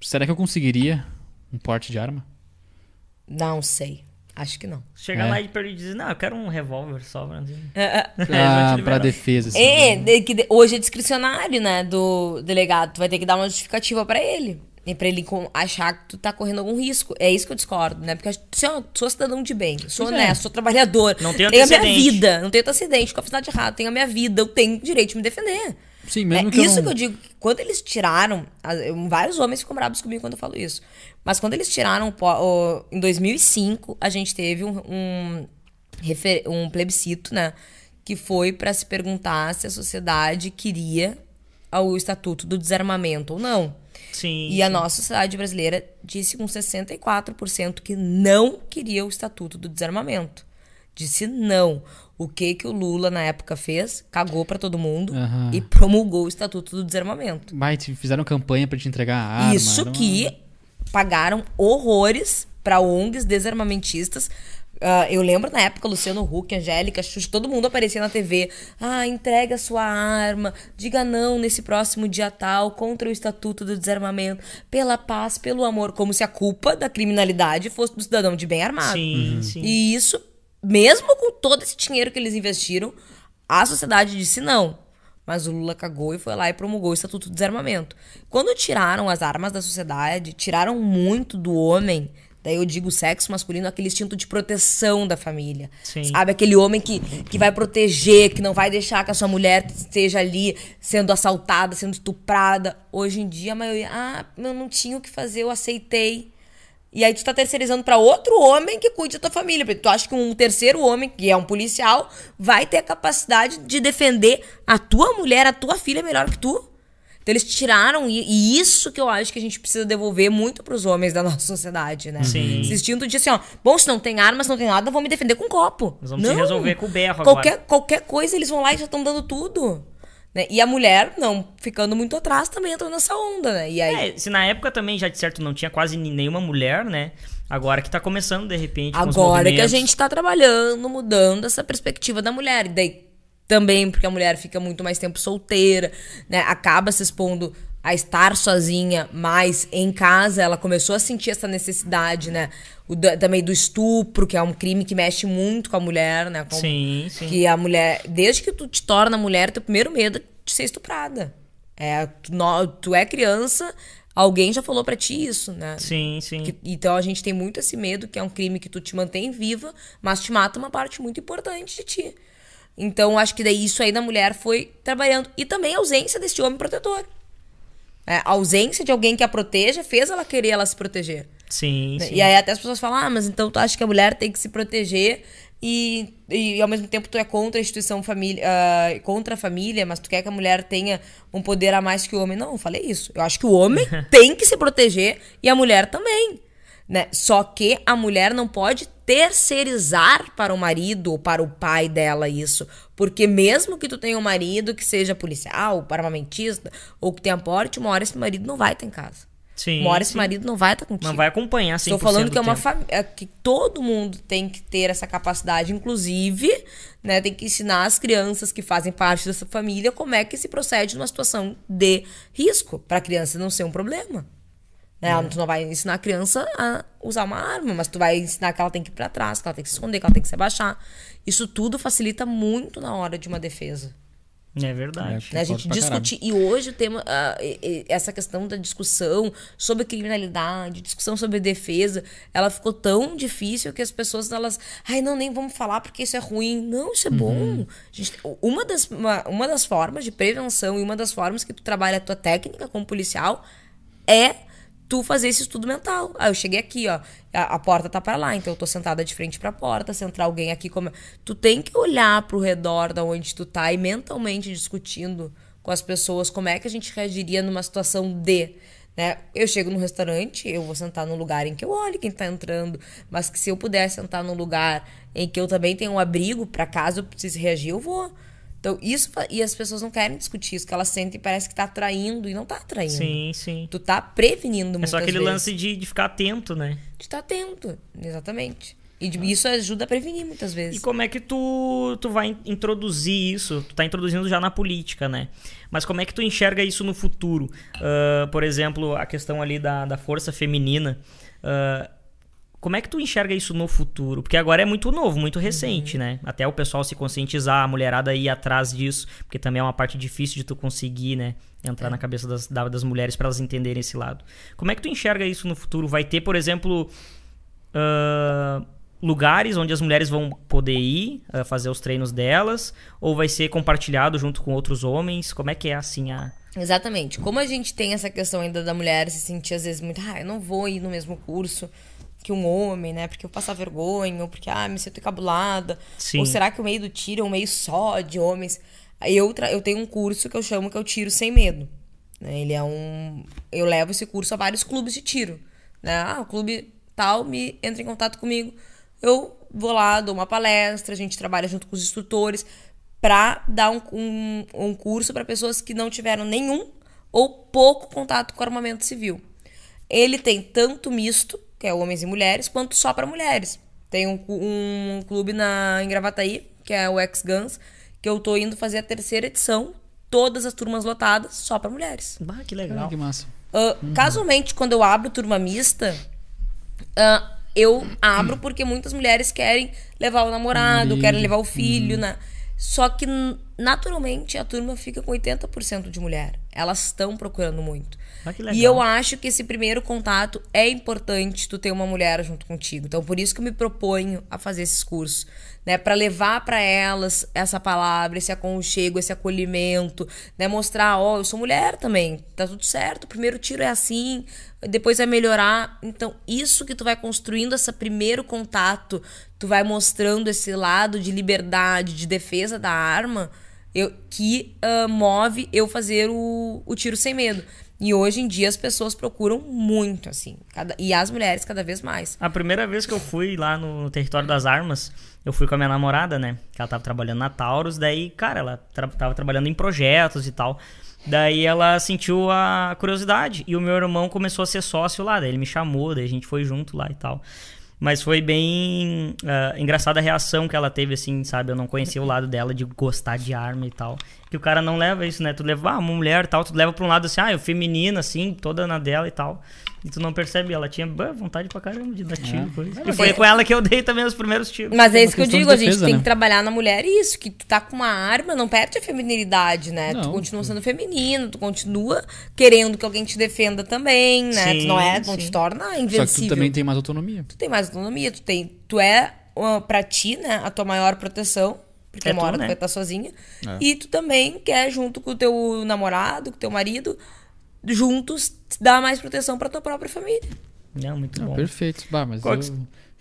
Será que eu conseguiria um porte de arma? Não sei. Acho que não. Chega É. lá e diz, não, eu quero um revólver só. Pra... É, *laughs* vão te Pra, pra defesa, assim. É, de- que de- hoje é discricionário, né, do delegado. Tu vai ter que dar uma justificativa pra ele. E pra ele com- achar que tu tá correndo algum risco. É isso que eu discordo, né? Porque eu sou, sou cidadão de bem, sou Pois é. honesto, sou trabalhador. Não tem tenho a minha vida, não tenho antecedente, capacidade errada, tenho a minha vida, eu tenho direito de me defender. Sim, É mesmo que isso eu não... que eu digo. Quando eles tiraram. Vários homens ficam bravos comigo quando eu falo isso. Mas quando eles tiraram. o em 2005, a gente teve um, um, um plebiscito, né? Que foi para se perguntar se a sociedade queria o estatuto do desarmamento ou não. Sim. E a nossa sociedade brasileira disse com 64% que não queria o estatuto do desarmamento. Disse não. O que que o Lula na época fez? Cagou pra todo mundo Aham. e promulgou o estatuto do desarmamento. Te fizeram campanha pra te entregar a arma. Isso uma- que pagaram horrores pra ONGs desarmamentistas. Ah, eu lembro na época, Luciano Huck, Angélica, Xuxa, todo mundo aparecia na TV. Ah, entrega sua arma, diga não nesse próximo dia tal, contra o Estatuto do Desarmamento, pela paz, pelo amor, como se a culpa da criminalidade fosse do cidadão de bem armado. Sim, Uhum. sim. E isso, mesmo com todo esse dinheiro que eles investiram, a sociedade disse não. Mas o Lula cagou e foi lá e promulgou o Estatuto do Desarmamento. Quando tiraram as armas da sociedade, tiraram muito do homem, daí eu digo sexo masculino, aquele instinto de proteção da família. Sim. Sabe? Aquele homem que, que vai proteger, que não vai deixar que a sua mulher esteja ali sendo assaltada, sendo estuprada. Hoje em dia, a maioria, ah, eu não tinha o que fazer, eu aceitei. E aí tu tá terceirizando pra outro homem que cuide da tua família. Porque tu acha que um terceiro homem, que é um policial, vai ter a capacidade de defender a tua mulher, a tua filha melhor que tu. Então eles tiraram, e, isso que eu acho que a gente precisa devolver muito pros homens da *laughs* nossa sociedade, né? Sim. Esse instinto de assim, ó, bom, se não tem arma, se não tem nada, vou me defender com copo. Nós vamos não. se resolver com o berro qualquer, agora. Qualquer coisa eles vão lá e já estão dando tudo. Né? E a mulher, não, ficando muito atrás, também entrou nessa onda, né? E aí, É, se na época também, já de certo, não tinha quase nenhuma mulher, né? Agora que tá começando, de repente, Agora que a gente tá trabalhando, mudando essa perspectiva da mulher. E daí também porque a mulher fica muito mais tempo solteira, né? Acaba se expondo a estar sozinha mais em casa. Ela começou a sentir essa necessidade, né? O também do estupro, que é um crime que mexe muito com a mulher, né? Com- Sim, sim. Que a mulher, desde que tu te torna mulher, teu primeiro medo é de ser estuprada. É, tu, no- tu é criança, alguém já falou pra ti isso, né? Sim, sim. Que- então a gente tem muito esse medo, que é um crime que tu te mantém viva, mas te mata uma parte muito importante de ti. Então acho que daí isso aí da mulher foi trabalhando. E também a ausência desse homem protetor. É, a ausência de alguém que a proteja fez ela querer ela se proteger. Sim, né? sim. E aí até as pessoas falam, ah, mas então tu acha que a mulher tem que se proteger e, e ao mesmo tempo tu é contra a instituição família, ah, contra a família, mas tu quer que a mulher tenha um poder a mais que o homem. Não, eu falei isso. Eu acho que o homem *laughs* tem que se proteger e a mulher também. Né? Só que a mulher não pode terceirizar para o marido ou para o pai dela isso. Porque mesmo que tu tenha um marido que seja policial, armamentista, ou que tenha porte, uma hora esse marido não vai estar em casa. Sim, uma hora esse sim. marido não vai estar contigo. Não vai acompanhar 100% Estou falando do que é uma família que todo mundo tem que ter essa capacidade, inclusive, né, tem que ensinar as crianças que fazem parte dessa família como é que se procede numa situação de risco, para a criança não ser um problema. Né? É. Tu não vai ensinar a criança a usar uma arma, mas tu vai ensinar que ela tem que ir para trás, que ela tem que se esconder, que ela tem que se abaixar. Isso tudo facilita muito na hora de uma defesa. É verdade. Né? A gente pra discutir. E hoje o tema, e- essa questão da discussão sobre criminalidade, discussão sobre defesa, ela ficou tão difícil que as pessoas, elas. Ai, não, nem vamos falar porque isso é ruim. Não, isso é bom. A gente- uma, das, uma, uma das formas de prevenção e uma das formas que tu trabalha a tua técnica como policial é tu fazer esse estudo mental. Ah, eu cheguei aqui, ó, a, a porta tá para lá, então eu tô sentada de frente pra porta, se entrar alguém aqui, como... tu tem que olhar pro redor da onde tu tá e mentalmente discutindo com as pessoas como é que a gente reagiria numa situação de, né? Eu chego no restaurante, eu vou sentar num lugar em que eu olho quem tá entrando, mas que se eu puder sentar num lugar em que eu também tenho um abrigo pra caso eu precise reagir, eu vou. Então, isso, e as pessoas não querem discutir isso, que elas sentem e parece que tá atraindo e não tá atraindo. Sim, sim. Tu tá prevenindo É muitas só aquele vezes. lance de, de ficar atento, né? Tu tá atento, exatamente. E de- isso ajuda a prevenir muitas vezes. E como é que tu, tu vai in- introduzir isso? Tu tá introduzindo já na política, né? Mas como é que tu enxerga isso no futuro? Ah, por exemplo, a questão ali da, da força feminina. Ah, como é que tu enxerga isso no futuro? Porque agora é muito novo, muito recente, né? Até o pessoal se conscientizar, a mulherada ir atrás disso, porque também é uma parte difícil de tu conseguir, né? Entrar na cabeça das, da- das mulheres para elas entenderem esse lado. Como é que tu enxerga isso no futuro? Vai ter, por exemplo, ah, lugares onde as mulheres vão poder ir ah, fazer os treinos delas? Ou vai ser compartilhado junto com outros homens? Como é que é assim a. Exatamente. Como a gente tem essa questão ainda da mulher se sentir às vezes muito, ah, eu não vou ir no mesmo curso que um homem, né? Porque eu passar vergonha, ou porque, ah, me sinto encabulada. Sim. Ou será que o meio do tiro é um meio só de homens? Eu, eu tenho um curso que eu chamo que é o Tiro Sem Medo. né? Ele é um... Eu levo esse curso a vários clubes de tiro. Né? Ah, o clube tal me entra em contato comigo. Eu vou lá, dou uma palestra, a gente trabalha junto com os instrutores para dar um, um, um curso para pessoas que não tiveram nenhum ou pouco contato com o armamento civil. Ele tem tanto misto, que é homens e mulheres, quanto só para mulheres. Tem um, um clube na, em Gravataí, que é o X-Guns, que eu tô indo fazer a terceira edição, todas as turmas lotadas, só para mulheres. Bah, que Ah, legal. que massa. Ah, Casualmente, quando eu abro turma mista, ah, eu abro *clears throat* porque muitas mulheres querem levar o namorado, querem levar o filho, né? Só que naturalmente a turma fica com 80% de mulher. Elas estão procurando muito. Ah, E eu acho que esse primeiro contato é importante tu ter uma mulher junto contigo. Então, por isso que eu me proponho a fazer esses cursos, né, Pra levar pra elas essa palavra, esse aconchego, esse acolhimento, né, mostrar, ó, eu sou mulher também, tá tudo certo. O primeiro tiro é assim, depois vai melhorar. Então, isso que tu vai construindo esse primeiro contato, tu vai mostrando esse lado de liberdade, de defesa da arma, eu, que ah, move eu fazer o, o tiro sem medo. E hoje em dia as pessoas procuram muito, assim. cada- e as mulheres cada vez mais. A primeira vez que eu fui lá no território das armas, eu fui com a minha namorada, né? Que ela tava trabalhando na Taurus, daí, cara, ela tra tava trabalhando em projetos e tal. Daí ela sentiu a curiosidade e o meu irmão começou a ser sócio lá, daí ele me chamou, daí a gente foi junto lá e tal. Mas foi bem ah, engraçada a reação que ela teve, assim, sabe? Eu não conhecia o lado dela de gostar de arma e tal. Que o cara não leva isso, né? Tu leva ah, uma mulher e tal, tu leva pra um lado assim, ah, eu feminina, assim, toda na dela e tal. E tu não percebe, ela tinha bah, vontade pra caramba de dar tiro. Foi. E foi com ela que eu dei também os primeiros tiros. Mas é uma isso que eu questão de digo, a gente defesa, tem né? que trabalhar na mulher isso, que tu tá com uma arma, não perde a feminilidade, né? tu Não. continua sendo feminino, tu continua querendo que alguém te defenda também, né? tu não é, não Sim, te sim. torna Só que invencível. tu também tem mais autonomia. tu tem mais autonomia, tu tem, tu é uh, pra ti, né, a tua maior proteção, porque É uma tu, hora tu né? vai estar sozinha. É. E tu também quer junto com o teu namorado, com o teu marido, juntos dar mais proteção pra tua própria família. Não, muito Ah, bom. perfeito. Bah, mas Qual eu que-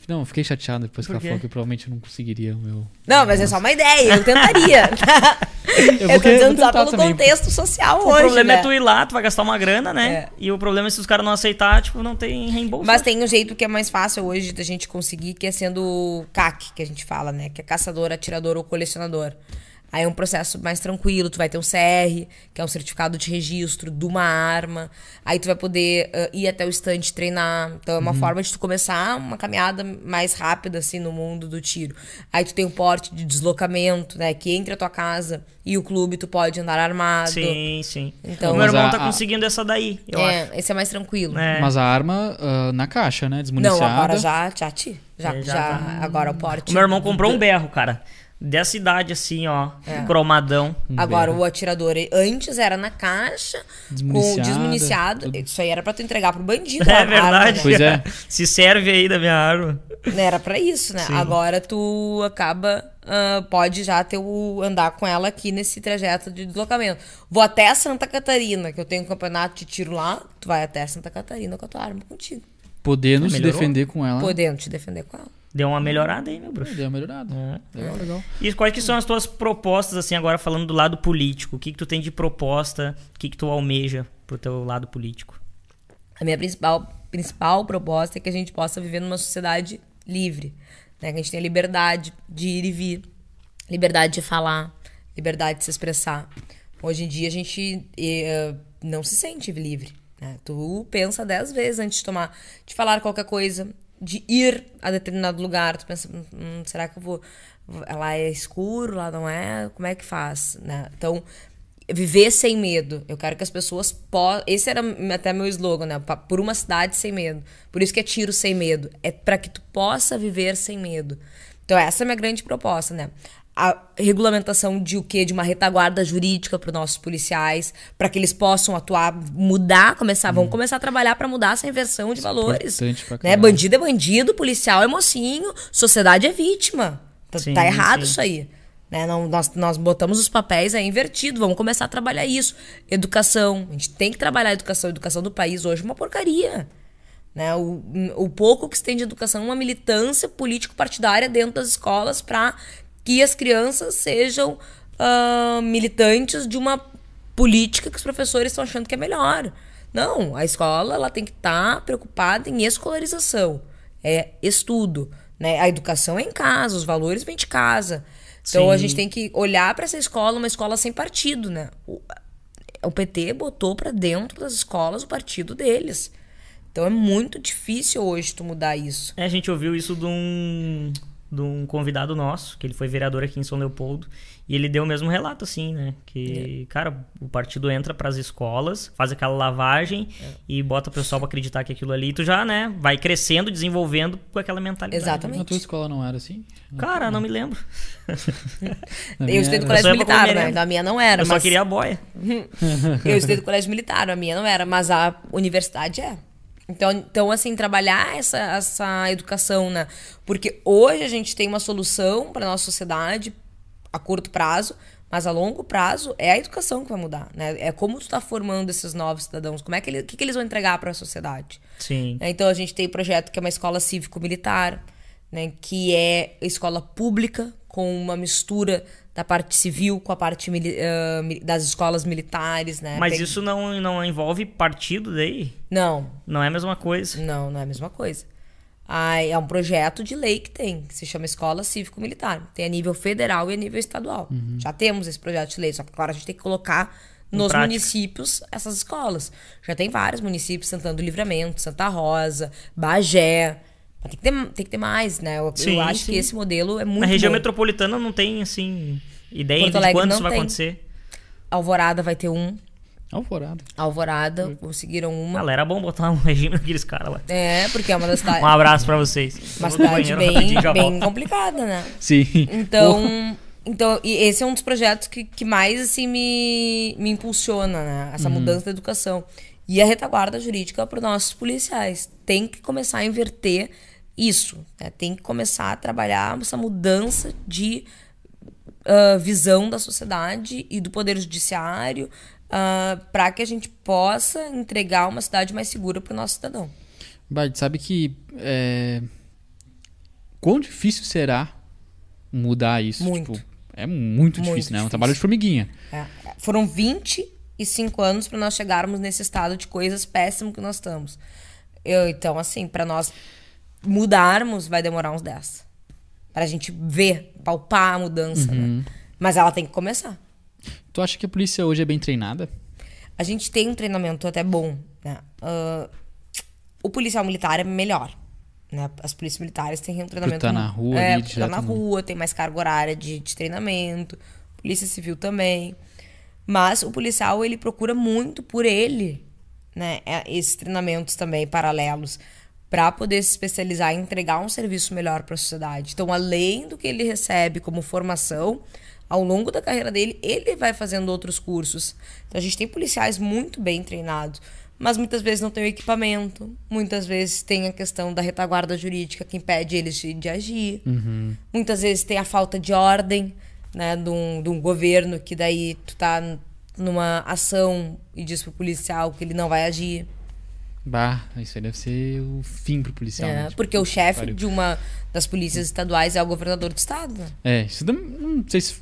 Não, eu fiquei chateado depois que ela quê? falou que provavelmente eu não conseguiria o meu. Não, mas é só uma ideia, eu tentaria. *laughs* eu, vou tô querer- dizendo só tentar pelo também. contexto social O hoje, problema né? é tu ir lá, tu vai gastar uma grana, né? É. E o problema é se os caras não aceitar, tipo, não tem reembolso. Mas tem um jeito que é mais fácil hoje da gente conseguir, que é sendo CAC, que a gente fala, né? Que é caçador, atirador ou colecionador. Aí é um processo mais tranquilo, tu vai ter um CR, que é um certificado de registro de uma arma. Aí tu vai poder ah, ir até o estande treinar. Então é uma forma de tu começar uma caminhada mais rápida, assim, no mundo do tiro. Aí tu tem um porte de deslocamento, né? Que entre a tua casa e o clube tu pode andar armado. Sim, sim. Então- o meu irmão a- tá a- conseguindo essa daí, eu é, acho. esse é mais tranquilo. É. Mas a arma ah, na caixa, né? Não, Desmuniciada. agora já, já te. Já, É, já já, tá. agora o porte. O meu irmão comprou um berro, cara. Dessa idade, assim, ó. É. Cromadão. Agora, o atirador, antes era na caixa, com desmuniciado. tudo. Isso aí era pra tu entregar pro bandido. *laughs* É arma, verdade. né? Pois é. *laughs* Se serve aí da minha arma. Era pra isso, né? Sim. Agora tu acaba, ah, pode já ter o, andar com ela aqui nesse trajeto de deslocamento. Vou até Santa Catarina, que eu tenho um campeonato de tiro lá, tu vai até Santa Catarina com a tua arma contigo. Podendo se Melhorou? defender com ela. Podendo te defender com ela. Deu uma melhorada aí, meu bruxo. Deu uma melhorada. É. Legal, legal. E quais que são as tuas propostas, assim, agora falando do lado político? O que que tu tem de proposta? O que que tu almeja pro teu lado político? A minha principal, principal proposta é que a gente possa viver numa sociedade livre. Né? Que a gente tenha liberdade de ir e vir, liberdade de falar, liberdade de se expressar. Hoje em dia a gente eh, não se sente livre. Né? Tu pensa dez vezes antes de tomar, de falar qualquer coisa, de ir a determinado lugar. Tu pensa, "Hum, hum, será que eu vou. Lá é escuro, lá não é? Como é que faz? Né? Então, viver sem medo. Eu quero que as pessoas possam. Esse era até meu slogan, né? Por uma cidade sem medo. Por isso que é tiro sem medo. É para que tu possa viver sem medo. Então, essa é a minha grande proposta, né? A regulamentação de o quê? De uma retaguarda jurídica para os nossos policiais, para que eles possam atuar, mudar, começar, vão começar a trabalhar para mudar essa inversão de valores. importante pra Né? Bandido é bandido, policial é mocinho, sociedade é vítima. Tá, Sim, tá errado sim. isso aí. Né? Não, nós, nós botamos os papéis aí invertidos, vamos começar a trabalhar isso. Educação, a gente tem que trabalhar a educação. A educação do país hoje é uma porcaria. Né? O, o pouco que se tem de educação é uma militância político-partidária dentro das escolas para que as crianças sejam ah, militantes de uma política que os professores estão achando que é melhor. Não, a escola ela tem que estar preocupada em escolarização, é estudo. Né? A educação é em casa, os valores vêm de casa. Então a Sim. gente tem que olhar para essa escola, uma escola sem partido, né? O, o PT botou para dentro das escolas o partido deles. Então é muito difícil hoje tu mudar isso. É, a gente ouviu isso de um, de um convidado nosso, que ele foi vereador aqui em São Leopoldo, e ele deu o mesmo relato, assim, né? Que, cara, o partido entra pras escolas, faz aquela lavagem e bota o pessoal pra acreditar que aquilo ali, tu já, né, vai crescendo, desenvolvendo com aquela mentalidade. Exatamente. Na tua escola não era assim? Cara, não me lembro. Eu estudei no colégio só militar, né? a minha não era. Eu só mas... queria a boia. *laughs* Eu estudei no colégio militar, a minha não era, mas a universidade é. Então, então assim, trabalhar essa, essa educação, né? Porque hoje a gente tem uma solução para nossa sociedade a curto prazo, mas a longo prazo é a educação que vai mudar, né? É como tu tá formando esses novos cidadãos, como é que, ele, o que, que eles vão entregar para a sociedade. Sim. Né? Então a gente tem o projeto que é uma escola cívico-militar, né? que é escola pública com uma mistura da parte civil com a parte mi- das escolas militares, né? Mas Pe- isso não, não envolve partido daí? Não, Não é a mesma coisa. não, não é a mesma coisa. Ah, é um projeto de lei que tem, que se chama Escola Cívico-Militar. Tem a nível federal e a nível estadual. Já temos esse projeto de lei, só que agora a gente tem que colocar nos prática. municípios essas escolas. Já tem vários municípios, Santana do Livramento, Santa Rosa, Bagé. Mas tem que ter, tem que ter mais, né? Eu, eu Sim, acho sim. que esse modelo é muito Na região bom. metropolitana não tem, assim, ideia Porto de quando isso vai tem. acontecer. Alvorada vai ter um. Alvorada. Alvorada, conseguiram uma. Ah, era bom botar um *laughs* regime naqueles caras lá. É, porque é uma das *laughs* Um abraço pra vocês. Uma Eu cidade banheiro bem, bem complicada, né? Sim. Então, então e esse é um dos projetos que, que mais assim me, me impulsiona, né? Essa mudança da educação. E a retaguarda jurídica para os nossos policiais. Tem que começar a inverter isso. né? Tem que começar a trabalhar essa mudança de ah, visão da sociedade e do poder judiciário para que a gente possa entregar uma cidade mais segura para o nosso cidadão. Bart, sabe que é, quão difícil será mudar isso? Muito. Tipo, é muito, Muito difícil, né? É um difícil. trabalho de formiguinha. É. Foram 25 anos para nós chegarmos nesse estado de coisas péssimo que nós estamos. Eu, então, assim, para nós mudarmos, vai demorar uns 10. Pra gente ver, palpar a mudança, Uhum. né? Mas ela tem que começar. Tu acha que a polícia hoje é bem treinada? A gente tem um treinamento até bom, né? Ah, o policial militar é melhor. Né? As polícias militares têm um treinamento. tá na rua é, ali, tá na no- rua, tem mais carga horária de, de treinamento. Polícia Civil também. Mas o policial, ele procura muito por ele, né? é, Esses treinamentos também paralelos para poder se especializar e entregar um serviço melhor para a sociedade. Então, além do que ele recebe como formação, ao longo da carreira dele, ele vai fazendo outros cursos. Então, a gente tem policiais muito bem treinados, mas muitas vezes não tem o equipamento, muitas vezes tem a questão da retaguarda jurídica que impede eles de, de agir, muitas vezes tem a falta de ordem, né, de um, de um governo que daí tu tá numa ação e diz pro policial que ele não vai agir. Bah, isso aí deve ser o fim pro policial. É, né? Tipo, porque o chefe pariu. de uma das polícias estaduais é o governador do estado. É, isso não, não sei se.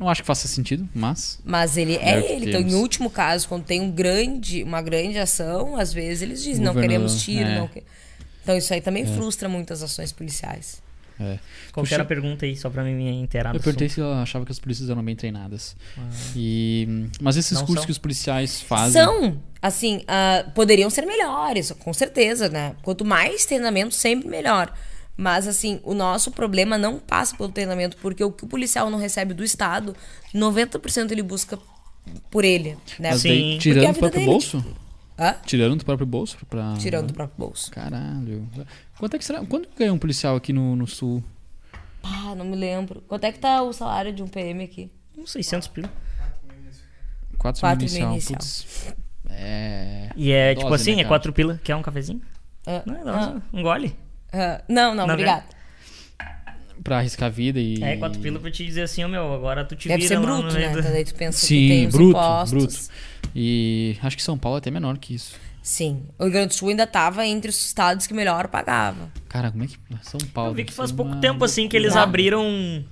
Não acho que faça sentido, mas. Mas ele É é, ele. Então, em último caso, quando tem um grande, uma grande ação, às vezes eles dizem, não queremos tiro. é. Não que... Então isso aí também frustra muitas ações policiais. É. Qual era a pergunta aí, só pra mim me inteirar? Eu perguntei assunto? se ela achava que as polícias eram bem treinadas. E, mas esses Não cursos são. que os policiais fazem. São, assim, ah, poderiam ser melhores, com certeza, né? Quanto mais treinamento, sempre melhor. Mas, assim, o nosso problema não passa pelo treinamento, porque o que o policial não recebe do Estado, 90% ele busca por ele, né? Mas Sim. daí, tirando vida próprio dele, bolso? Hã? Tirando do próprio bolso pra. Tirando do próprio bolso. Caralho. Quanto é que será? Quanto ganha um policial aqui no, no sul? Ah, não me lembro. Quanto é que tá o salário de um PM aqui? Uns 600 pila. 4 Quatro mil inicial. mil inicial. Putz. É. E é Dose, tipo assim, né, é cara? 4 pila. Quer um cafezinho? Ah, Não, não, ah, um gole. ah, não, não, Não, obrigada. Pra arriscar a vida e. É, 4 pila pra te dizer assim, ô meu, agora tu te Deve vira ser lá bruto, no né? do- Então daí tu pensa que Sim, tem os bruto, bruto. E acho que São Paulo é até menor que isso. Sim. O Rio Grande do Sul ainda tava entre os estados que melhor pagava. Cara, como é que. São Paulo. Eu vi que faz pouco uma tempo assim que eles abriram.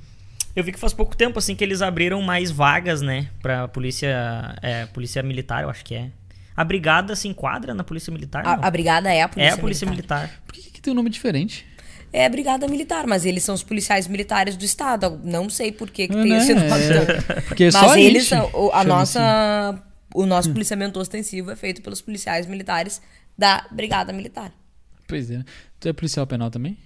Eu vi que faz pouco tempo assim que eles abriram mais vagas, né, Pra polícia, é, polícia militar, eu acho que é. A brigada se enquadra na polícia militar? A, a brigada é a é polícia a polícia militar. militar. Por que, que tem um nome diferente? É a brigada militar, mas eles são os policiais militares do estado. Não sei por que, que É, tem né? esse nome. É, porque *laughs* Mas só a eles gente são. o- A nossa. O nosso policiamento ostensivo é feito pelos policiais militares da Brigada Militar. Pois é. Tu é policial penal também?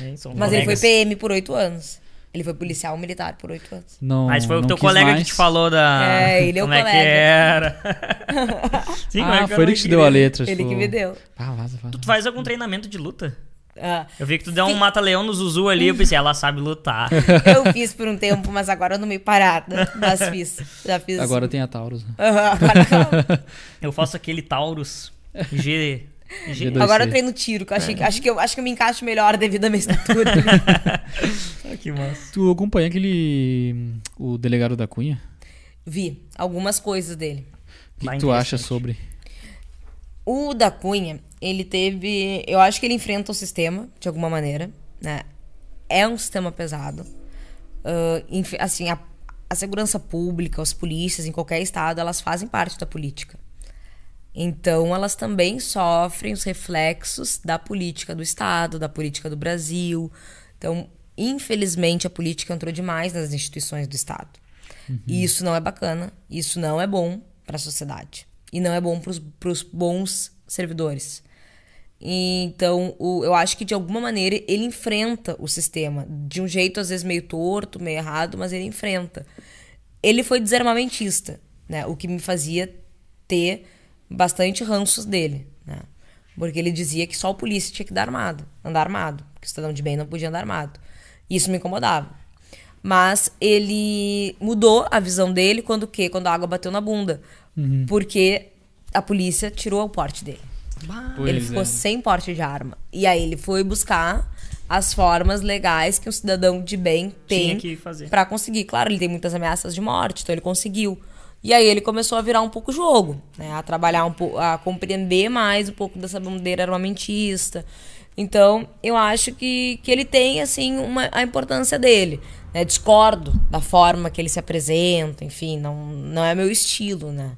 É, Mas ele foi. PM por oito anos. Ele foi policial militar por oito anos. Não. Mas foi o não teu quis colega mais. que te falou da. É, ele é o como é que colega. era. *laughs* Sim, como é Ah, que foi ele que te deu a queria. letra. Ele tipo- que me deu. Ah, vaza, vaza. Tu faz algum treinamento de luta? Ah, Eu vi que tu deu um mata-leão no Zuzu ali, eu pensei, ela sabe lutar. *laughs* eu fiz por um tempo, mas agora eu não meio parada. Mas fiz. Já fiz. Agora tem a Taurus. né? *laughs* Eu faço aquele Taurus G. G... G2. agora eu treino tiro, que eu achei, que- acho, que eu, acho que eu me encaixo melhor devido à minha estatura. *laughs* Ah, que massa. Tu acompanha aquele. O delegado da Cunha? Vi algumas coisas dele. O que, tu acha sobre? O da Cunha, ele teve. Eu acho que ele enfrenta o sistema, de alguma maneira, né? É um sistema pesado. Inf- assim, a, a segurança pública, as polícias em qualquer estado, elas fazem parte da política. Então, elas também sofrem os reflexos da política do Estado, da política do Brasil. Então, infelizmente, a política entrou demais nas instituições do Estado. E isso não é bacana, isso não é bom para a sociedade. E não é bom para os bons servidores. Então, o- eu acho que de alguma maneira ele enfrenta o sistema. De um jeito, às vezes, meio torto, meio errado, mas ele enfrenta. Ele foi desarmamentista, né? O que me fazia ter bastante ranços dele, né? Porque ele dizia que só o polícia tinha que dar armado, andar armado, que o cidadão de bem não podia andar armado. Isso me incomodava. Mas ele mudou a visão dele quando o quê? Quando a água bateu na bunda. Porque a polícia tirou o porte dele. Pois ele é. ficou sem porte de arma. E aí ele foi buscar as formas legais que um cidadão de bem tem Tinha que fazer. Pra conseguir. Claro, ele tem muitas ameaças de morte, então ele conseguiu. E aí ele começou a virar um pouco jogo, né? A trabalhar um pouco, a compreender mais um pouco dessa bandeira armamentista. Então, eu acho que, que ele tem, assim, uma, a importância dele. Né? Discordo da forma que ele se apresenta, enfim, não, não é meu estilo, né?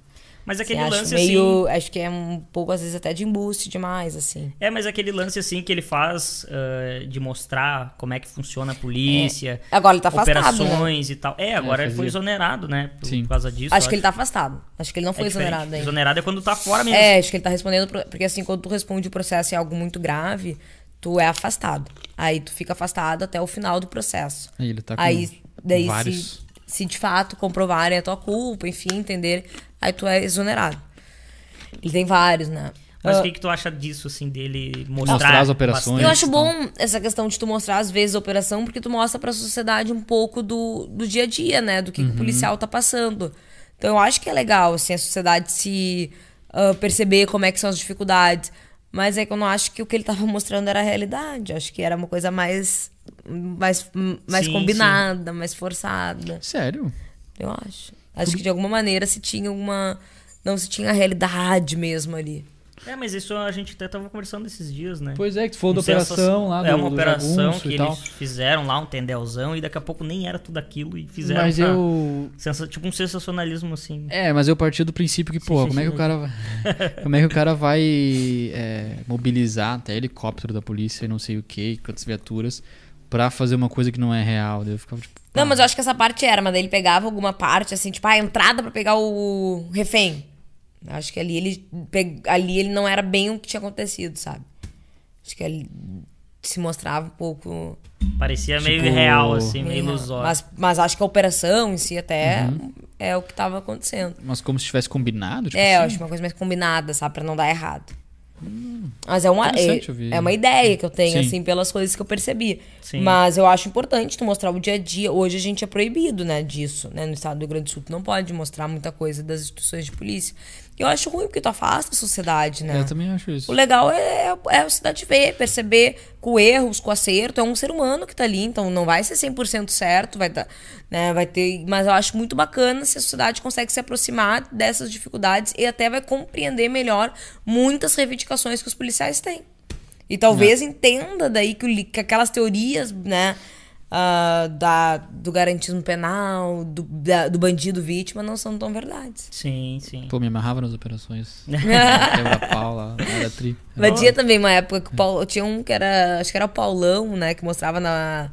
Mas aquele lance acho meio, assim. Acho que é um pouco, às vezes, até de embuste demais, assim. É, mas aquele lance assim que ele faz eh, de mostrar como é que funciona a polícia. Agora ele tá afastado, né? Operações e tal. É, agora ele foi exonerado, né? Por, Sim. por causa disso. Acho eu que ele tá afastado. Acho que ele não foi É exonerado ainda. Exonerado é quando tá fora mesmo. É, acho que ele tá respondendo. pro- Porque assim, quando tu responde o processo em algo muito grave, tu é afastado. Aí tu fica afastado até o final do processo. Aí ele tá com Aí, daí, vários. se, se de fato comprovarem a tua culpa, enfim, entender, aí tu é exonerado. Ele tem vários, né? Mas Ah, o que, que tu acha disso, assim, dele mostrar. Mostrar as operações. eu acho então. bom essa questão de tu mostrar, às vezes, a operação, porque tu mostra pra sociedade um pouco do, do dia a dia, né? Do que, que o policial tá passando. Então eu acho que é legal, assim, a sociedade se ah, perceber como é que são as dificuldades. Mas é que eu não acho que o que ele tava *laughs* mostrando era a realidade. Acho que era uma coisa mais. mais, mais Sim, combinada, mais forçada. Sério? Eu acho. Acho que de alguma maneira se tinha uma. Não se tinha a realidade mesmo ali. É, mas isso a gente até tava conversando esses dias, né? Pois é, que falou da operação lá do É uma do operação que eles fizeram lá, um tendelzão, e daqui a pouco nem era tudo aquilo e fizeram. Mas pra- eu. sensa- Tipo um sensacionalismo, assim. É, mas eu parti do princípio que, porra, como é que o cara vai. *laughs* como é que o cara vai é, mobilizar até helicóptero da polícia e não sei o que, quantas viaturas, pra fazer uma coisa que não é real? Daí eu ficava tipo. Não, ah, mas eu acho que essa parte era, mas daí ele pegava alguma parte, assim, tipo, a entrada pra pegar o refém. Acho que ali ele, ali ele não era bem o que tinha acontecido, sabe? Acho que ele se mostrava um pouco. Parecia meio Tipo, real, assim, meio meio- ilusório. Mas, mas acho que a operação em si até Uhum. é o que tava acontecendo. Mas como se tivesse combinado? Tipo é, eu assim? acho uma coisa mais combinada, sabe? Pra não dar errado. Mas é uma, é, é uma ideia que eu tenho, Sim. assim, pelas coisas que eu percebi. Sim. Mas eu acho importante tu mostrar o dia a dia. Hoje a gente é proibido, né, disso, né? No estado do Rio Grande do Sul, tu não pode mostrar muita coisa das instituições de polícia. Eu acho ruim porque tu afasta a sociedade, né? Eu também acho isso. O legal é, é a cidade ver, perceber com erros, com acerto. É um ser humano que tá ali, então não vai ser 100% certo, vai, tá, né, vai ter. Mas eu acho muito bacana se a sociedade consegue se aproximar dessas dificuldades e até vai compreender melhor muitas reivindicações que os policiais têm. E talvez entenda daí que, que aquelas teorias, né, ah, da, do garantismo penal, do, da- do bandido vítima, não são tão verdades. Sim, sim. Pô, me amarrava nas operações. *laughs* Quebra-pau lá, era tri. Mas tinha também uma época que o Paulo, tinha um que era, acho que era o Paulão, né, que mostrava na,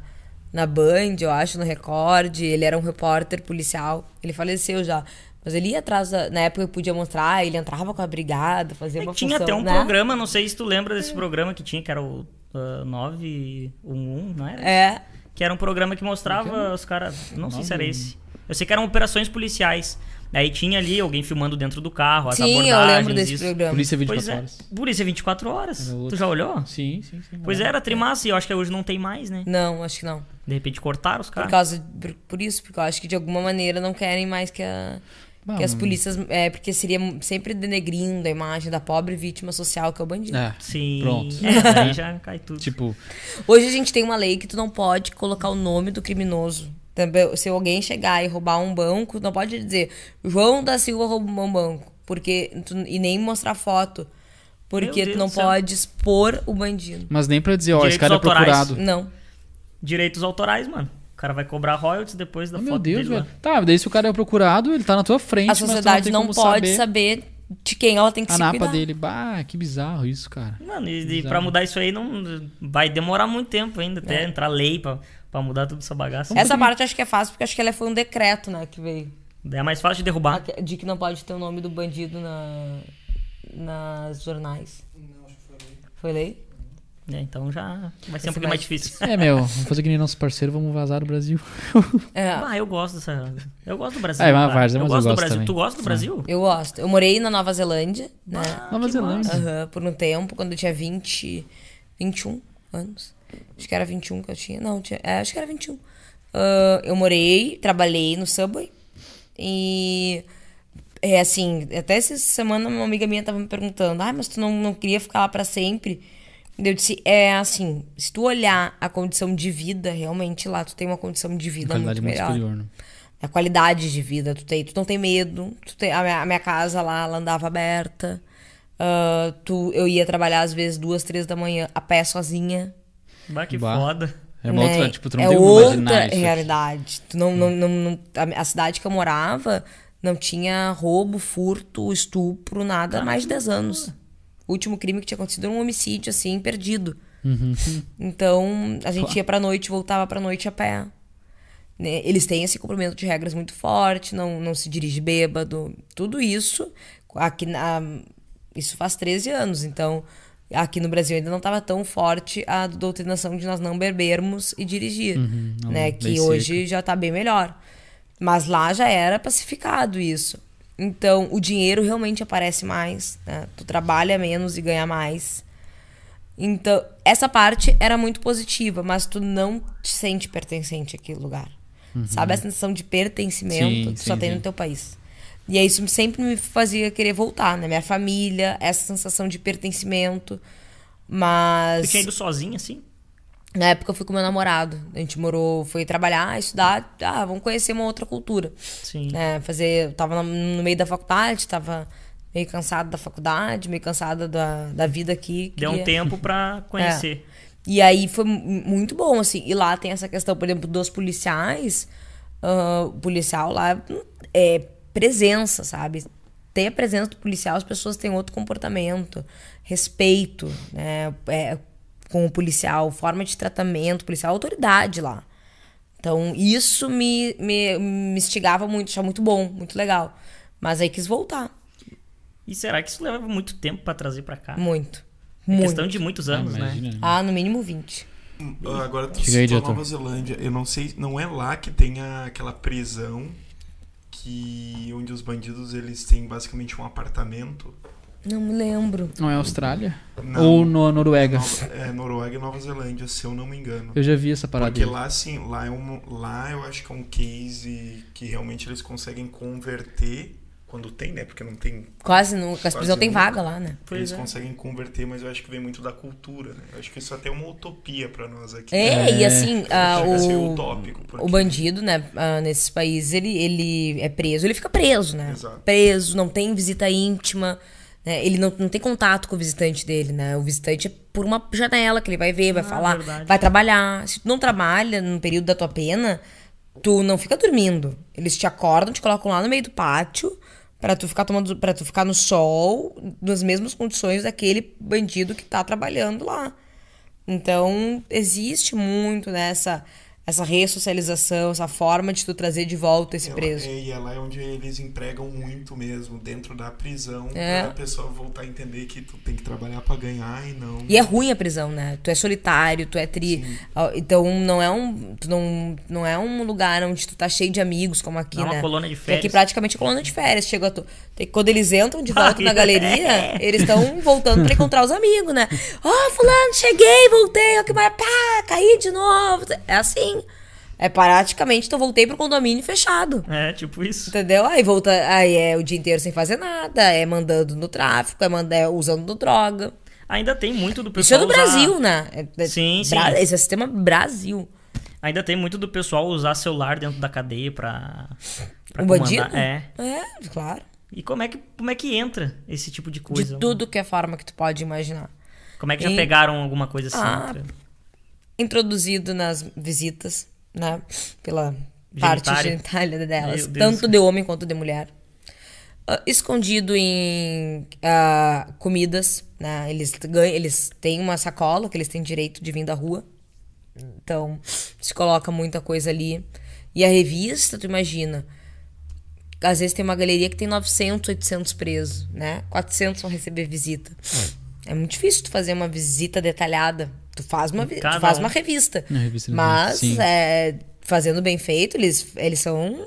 na Band, eu acho, no Record, ele era um repórter policial, ele faleceu já. Mas ele ia atrás, da, na época eu podia mostrar, ele entrava com a brigada, fazia uma É tinha função, até um né? programa, não sei se tu lembra desse programa que tinha, que era o ah, 911, não era? É, Que era um programa que mostrava os caras. Não sei se era esse. Eu sei que eram operações policiais. Aí tinha ali alguém filmando dentro do carro, as sim, eu abordagens. lembro desse isso. programa. Polícia 24 Pois é. horas. Polícia 24 horas. Tu já olhou? Sim, sim, sim. Pois é, era trimassa e eu acho que hoje não tem mais, né? Não, acho que não. De repente cortaram os Por caras. causa por, por isso, porque eu acho que de alguma maneira não querem mais que, a, Bom, que as polícias. É, porque seria sempre denegrindo a imagem da pobre vítima social que é o bandido. É, Sim. Pronto. É, aí já cai tudo. tipo, Hoje a gente tem uma lei que tu não pode colocar o nome do criminoso. Também, se alguém chegar e roubar um banco, não pode dizer João da Silva roubou um banco. Porque, tu- e nem mostrar foto. Porque tu não pode expor o bandido. mas nem pra dizer, ó, esse Direitos cara é autorais. procurado. Não. Direitos autorais, mano. O cara vai cobrar royalties depois da Oh, foto meu Deus, dele velho. Tá, daí se o cara é procurado, ele tá na tua frente, A sociedade não, como pode saber saber de quem ela tem que a se napa cuidar. dele. Bah, que bizarro isso, cara. Mano, e, e pra mudar isso aí não vai demorar muito tempo ainda, até entrar lei pra, pra mudar tudo essa bagaça. Essa parte eu acho que é fácil, porque acho que ela foi um decreto, né, que veio. É mais fácil de derrubar. De que não pode ter o nome do bandido na, nas jornais. Foi lei? É, então já vai ser um pouquinho mais difícil. *laughs* É, meu, vamos fazer que nem nosso parceiro, vamos vazar do Brasil. É, Ah, eu gosto dessa. Eu gosto do Brasil. É, uma várzea, eu mas eu gosto do gosto Brasil. também. Tu gosta do Brasil? eu gosto. Eu morei na Nova Zelândia, né? Nova que Zelândia. Aham, por um tempo, quando eu tinha 20, 21 anos. Acho que era 21 que eu tinha. Não, tinha, é, acho que era 21. Ah, eu morei, trabalhei no Subway. E. É assim, até essa semana uma amiga minha tava me perguntando: ah, mas tu não, não queria ficar lá pra sempre? Eu disse: é assim, se tu olhar a condição de vida, realmente lá tu tem uma condição de vida Qualidade muito muito melhor superior, né? a qualidade de vida tu tem, tu não tem medo, tu tem, a, minha, a minha casa lá, ela andava aberta, Ah, tu, eu ia trabalhar às vezes duas, três da manhã a pé sozinha. Bah, que Bah. foda. É uma né? outra, tipo, tu não é tem outra isso. aqui. realidade. Tu não, não, não, não- a, a cidade que eu morava não tinha roubo, furto, estupro, nada há mais de 10 anos. O último crime que tinha acontecido era um homicídio, assim, perdido. Uhum. Então, a gente ia pra noite, voltava pra noite a pé. Né? Eles têm esse cumprimento de regras muito forte, não, não se dirige bêbado. Tudo isso, aqui na, isso faz 13 anos, então aqui no Brasil ainda não estava tão forte a doutrinação de nós não bebermos e dirigir, não, né? bem Que hoje já tá bem melhor. Mas lá já era pacificado isso. Então, o dinheiro realmente aparece mais, né? Tu trabalha menos e ganha mais. Então, essa parte era muito positiva, mas tu não te sente pertencente àquele lugar. Sabe a sensação de pertencimento Sim, que só sim, tem sim. no teu país. E aí isso sempre me fazia querer voltar, né? Minha família, essa sensação de pertencimento. Mas Tu tinha ido sozinha, assim? Na época eu fui com meu namorado. A gente morou, foi trabalhar, estudar, ah, vamos conhecer uma outra cultura. Sim. É, fazer, eu tava no meio da faculdade, tava meio cansada da faculdade, meio cansada da, da vida aqui. Deu um queria- tempo pra *laughs* conhecer. É. E aí foi mu- muito bom, assim. E lá tem essa questão, por exemplo, dos policiais. ah, o policial lá é presença, sabe? Tem a presença do policial, as pessoas têm outro comportamento, respeito, né? É, com o policial, forma de tratamento, policial, autoridade lá. Então, isso me, me, me instigava muito, achava muito bom, muito legal. Mas aí quis voltar. E será que isso leva muito tempo pra trazer pra cá? Muito. É Muito. questão de muitos anos, né? Imagina, né? Ah, no mínimo 20. Ah, Agora tu Chega aí, citou. Nova Zelândia. Eu não sei, não é lá que tem a- aquela prisão que onde os bandidos eles têm basicamente um apartamento. Não me lembro. Não é Austrália? Não. Ou no Noruega? É Noruega e Nova Zelândia, se eu não me engano. Eu já vi essa parada Porque aí. lá, assim, lá, é um, lá eu acho que é um case que realmente eles conseguem converter quando tem, né? Porque não tem. Quase nunca. As prisão tem vaga lá, né? Pois eles é. conseguem converter, mas eu acho que vem muito da cultura, né? Eu acho que isso até é uma utopia pra nós aqui. É, e assim, ah, o, utópico. porque- o bandido, né, ah, nesses países, ele, ele é preso, ele fica preso, né? Exato. Preso, não tem visita íntima, né? Ele não, não tem contato com o visitante dele, né? O visitante é por uma janela que ele vai ver, vai falar, Ah, verdade. vai trabalhar. Se tu não trabalha no período da tua pena, tu não fica dormindo. Eles te acordam, te colocam lá no meio do pátio pra tu ficar tomando, para tu ficar no sol, nas mesmas condições daquele bandido que tá trabalhando lá. Então, existe muito nessa essa ressocialização, essa forma de tu trazer de volta esse Ela- preso. é, e é lá onde eles empregam muito mesmo, dentro da prisão, É. pra pessoa voltar a entender que tu tem que trabalhar pra ganhar e não. E é ruim a prisão, né? Tu é solitário, tu é tri. Ó, Então não é um. Tu não, não é um lugar onde tu tá cheio de amigos, como aqui, Não é uma né? colônia de férias. Aqui praticamente é colônia de férias. Chega tu, quando eles entram de volta na *laughs* É. galeria, eles estão voltando pra encontrar os amigos, né? Ó, fulano, cheguei, voltei, ó, que mais. Pá, caí de novo. É assim. É praticamente, então voltei pro condomínio fechado. É, tipo isso. Entendeu? Aí volta, aí é o dia inteiro sem fazer nada, é mandando no tráfico, é, manda, é usando droga. Ainda tem muito do Isso é pessoal. do usar- Brasil, né? É- é- Sim, sim. Esse é o sistema Brasil. Ainda tem muito do pessoal usar celular dentro da cadeia pra. pra comandar. bandido? É. É, claro. E como é, que, como é que entra esse tipo de coisa? De tudo que é forma que tu pode imaginar. Como é que já E- pegaram alguma coisa assim? Ah? Introduzido nas visitas, né? Pela parte genitália delas. Tanto de homem quanto de mulher. Ah, escondido em ah, comidas, né? Eles, ganham, eles têm uma sacola que eles têm direito de vir da rua. Então, se coloca muita coisa ali. E a revista, tu imagina, às vezes tem uma galeria que tem 900, 800 presos, né? 400 vão receber visita. É muito difícil tu fazer uma visita detalhada. Tu faz uma, vi- tu faz um. uma revista. Uma revista, Mas, é, fazendo bem feito, eles, eles são...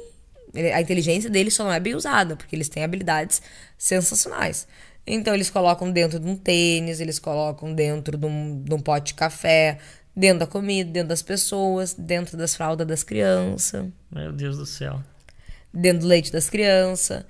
A inteligência deles só não é bem usada, porque eles têm habilidades sensacionais. Então, eles colocam dentro de um tênis, eles colocam dentro de um, de um pote de café, dentro da comida, dentro das pessoas, dentro das fraldas das crianças Meu Deus do céu. dentro do leite das crianças.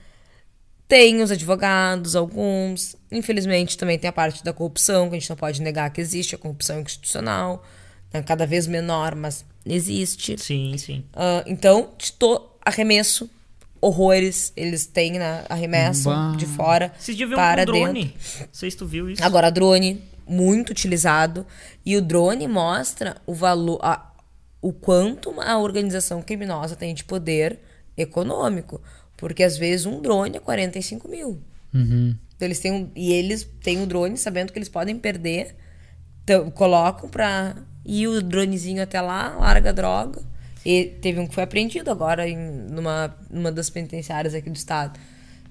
Tem os advogados, alguns. Infelizmente, também tem a parte da corrupção, que a gente não pode negar que existe, a corrupção institucional. né, Cada vez menor, mas existe. Sim, sim. Ah, então, tô arremesso horrores eles têm, né? Arremessam Bah. de fora eu vi um drone. dentro. Não sei se tu viu isso. Agora, drone, muito utilizado. E o drone mostra o valor, a- o quanto a organização criminosa tem de poder econômico. Porque às vezes um drone é 45 mil. Uhum. Eles têm um- e eles têm o drone sabendo que eles podem perder, então, colocam pra ir o dronezinho até lá, larga a droga. E teve um que foi apreendido agora em numa, numa das penitenciárias aqui do estado.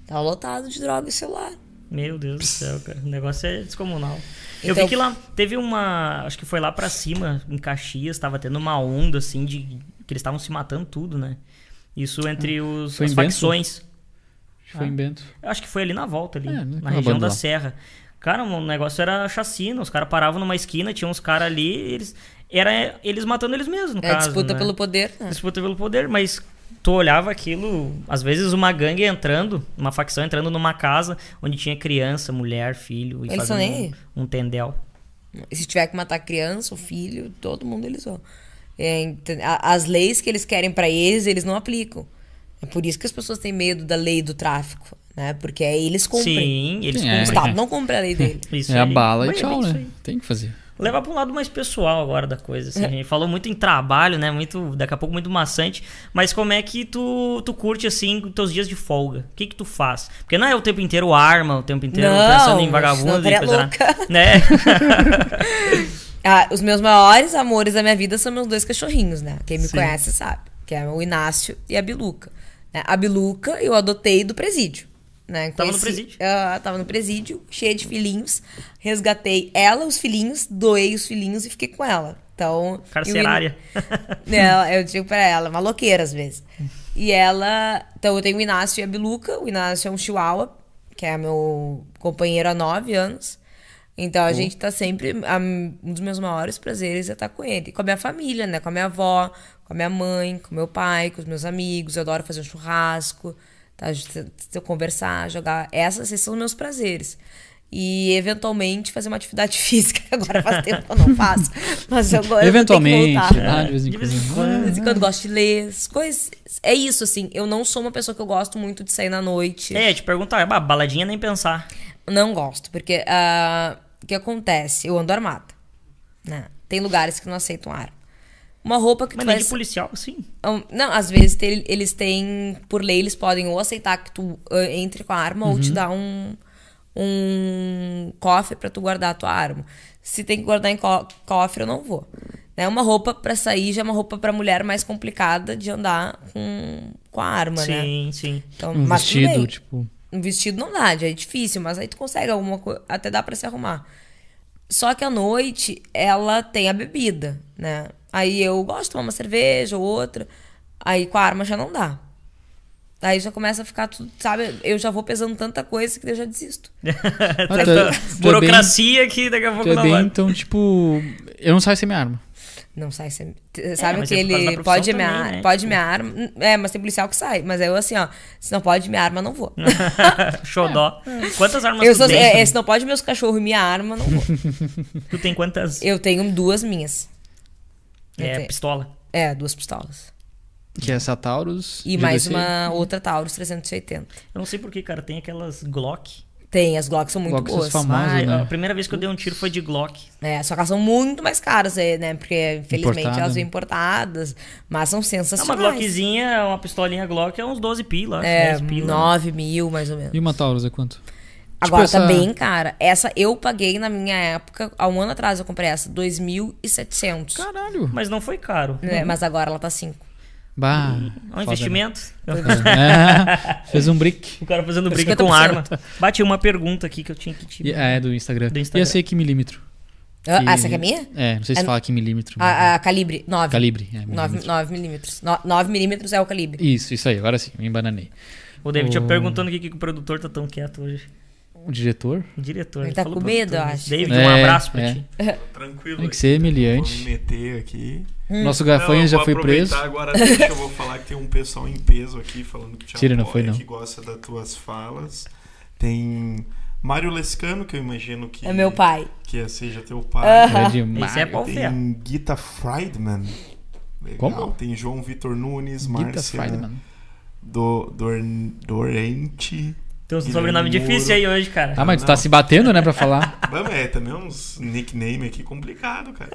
Tá lotado de droga e celular. Meu Deus do céu, cara. O negócio é descomunal. Eu Então- vi que lá teve uma. Acho que foi lá pra cima, em Caxias, tava tendo uma onda, assim, de. que eles estavam se matando tudo, né? Isso entre os, Foi as facções. Acho que foi em Bento. Eu acho que foi ali na volta, ali, É, na região da lá. Serra. Cara, o negócio era chacina. Os caras paravam numa esquina, tinha uns caras ali, eles. Era eles matando eles mesmos, no É caso. disputa né? pelo poder, né? disputa pelo poder, mas tu olhava aquilo, às vezes uma gangue entrando, uma facção entrando numa casa onde tinha criança, mulher, filho, e Eles são fazendo um, um tendel. E se tiver que matar criança, o filho, todo mundo eles vão. É, a- as leis que eles querem pra eles, eles não aplicam. É por isso que as pessoas têm medo da lei do tráfico, né? Porque aí eles cumprem. Sim, eles Sim, O é. cumprem. Estado não cumpre a lei dele. *laughs* Isso é a aí. bala e é tchau, né? Tem que fazer. Levar pra um lado mais pessoal agora da coisa, assim. A gente falou muito em trabalho, né? Muito, daqui a pouco muito maçante. Mas como é que tu, tu curte, assim, os teus dias de folga? O que que tu faz? Porque não é o tempo inteiro arma, o tempo inteiro Não, pensando em vagabundo e coisa lá. louca. Né? *laughs* Ah, os meus maiores amores da minha vida são meus dois cachorrinhos, né? Quem me Sim. conhece sabe. Que é o Inácio e a Biluca. né? A Biluca eu adotei do presídio. Né? Tava no presídio? Ah, tava no presídio, cheia de filhinhos. Resgatei ela, os filhinhos, doei os filhinhos e fiquei com ela. Então. Carcerária. *laughs* Não, eu digo pra ela, maloqueira às vezes. E ela. Então eu tenho o Inácio e a Biluca. O Inácio é um chihuahua, que é meu companheiro há nove anos. Então a gente tá sempre. a- Um dos meus maiores prazeres é estar com ele. Com a minha família, né? Com a minha avó, com a minha mãe, com meu pai, com os meus amigos. Eu adoro fazer um churrasco, tá? Conversar, jogar. Essas, esses são os meus prazeres. E eventualmente fazer uma atividade *laughs* física, que agora faz tempo que eu não faço. Mas eu agora eu vou ter que Eventualmente, voltar. lá de vez em quando. De vez em quando eu gosto de ler, as coisas. É isso, assim. Eu não sou uma pessoa que eu gosto muito de sair na noite. É, te perguntar, bah, baladinha nem pensar. Não gosto, porque ah, o que acontece? Eu ando armada. Né? Tem lugares que não aceitam arma. Uma roupa que Mas tu nem vai. de policial, sim. Não, às vezes tem- eles têm, por lei, eles podem ou aceitar que tu ah, entre com a arma ou te dar um, um cofre pra tu guardar a tua arma. Se tem que guardar em co- cofre, eu não vou. Né? Uma roupa pra sair já é uma roupa pra mulher mais complicada de andar com, com a arma, né? Sim, sim. Então, Um vestido, tipo. Um vestido não dá, já é difícil, mas aí tu consegue alguma coisa, até dá pra se arrumar. Só que à noite ela tem a bebida, né? Aí eu gosto de tomar uma cerveja ou outra, aí com a arma já não dá. Aí já começa a ficar tudo, sabe? Eu já vou pesando tanta coisa que eu já desisto. Ah, *laughs* Tanta tá- tá burocracia que daqui a pouco Tu é não bem, vai. então, tipo. Eu não saio sem minha arma. Não sai sem. Sabe é por causa da aquele. profissão Pode minha, também, né? pode minha arma. É, mas tem policial que sai. Mas eu assim, ó. Se não pode minha arma, não vou. *laughs* Xodó. Quantas armas eu tu sou, tem? é, é, se não pode meus cachorros e minha arma, não vou. *laughs* Tu tem quantas? Eu tenho duas minhas. É, tenho. pistola. É, duas pistolas. Que é essa Taurus. E mais GDC. uma outra Taurus 380. Eu não sei porquê, cara. Tem aquelas Glock. Tem, as Glocks são muito Glock, essas boas. famosas. Ah, né? A primeira vez que eu dei um tiro foi de Glock. É, só que elas são muito mais caras, é, né? Porque, infelizmente, Importada, elas né? vêm importadas. Mas são Ah, uma sensacionais. Glockzinha, uma pistolinha Glock é uns 12 pila, acho, É, 10 pila. 9 mil, mais ou menos. E uma Taurus é quanto? Agora essa- tá bem cara. Essa eu paguei na minha época, há um ano atrás eu comprei essa, 2.700. Caralho. Mas não foi caro. É, mas agora ela tá 5. Bah. É um foda, né? investimento. É, *laughs* *laughs* fez um brick. O cara fazendo 50%. com arma. Bate uma pergunta aqui que eu tinha que te. E- é, do Instagram. Do Instagram. Ia ser que milímetro? Ah, essa aqui é minha? É, não sei se É- fala que milímetro. mas- A, a calibre, 9. Calibre. É, 9, milímetro. 9 milímetros. 9 milímetros é o calibre. Isso, isso aí. Agora sim, me embananei. O David O- perguntando o que, que o produtor tá tão quieto hoje. O diretor? O diretor. Ele tá falou com medo, eu acho. David, É, um abraço pra é. ti. Tranquilo. Tem que ser Vou humilhante. me meter aqui. Nosso Não, eu gafanhoto já vou foi preso. Agora deixa eu vou falar que tem um pessoal em peso aqui falando que te Tira, não foi, não. que gosta das tuas falas. Tem Mário Lescano, que eu imagino que É meu pai. que seja teu pai. É demais. Esse é pau. Tem Gita Friedman. Legal. Como? Tem João Vitor Nunes, Gita Márcia Friedman. do, Dor, Dorente. Tem um Guilherme sobrenome difícil aí hoje, cara. Ah, mas tu tá se batendo, né, pra falar. *laughs* Vamos, é também uns nickname aqui complicado, cara.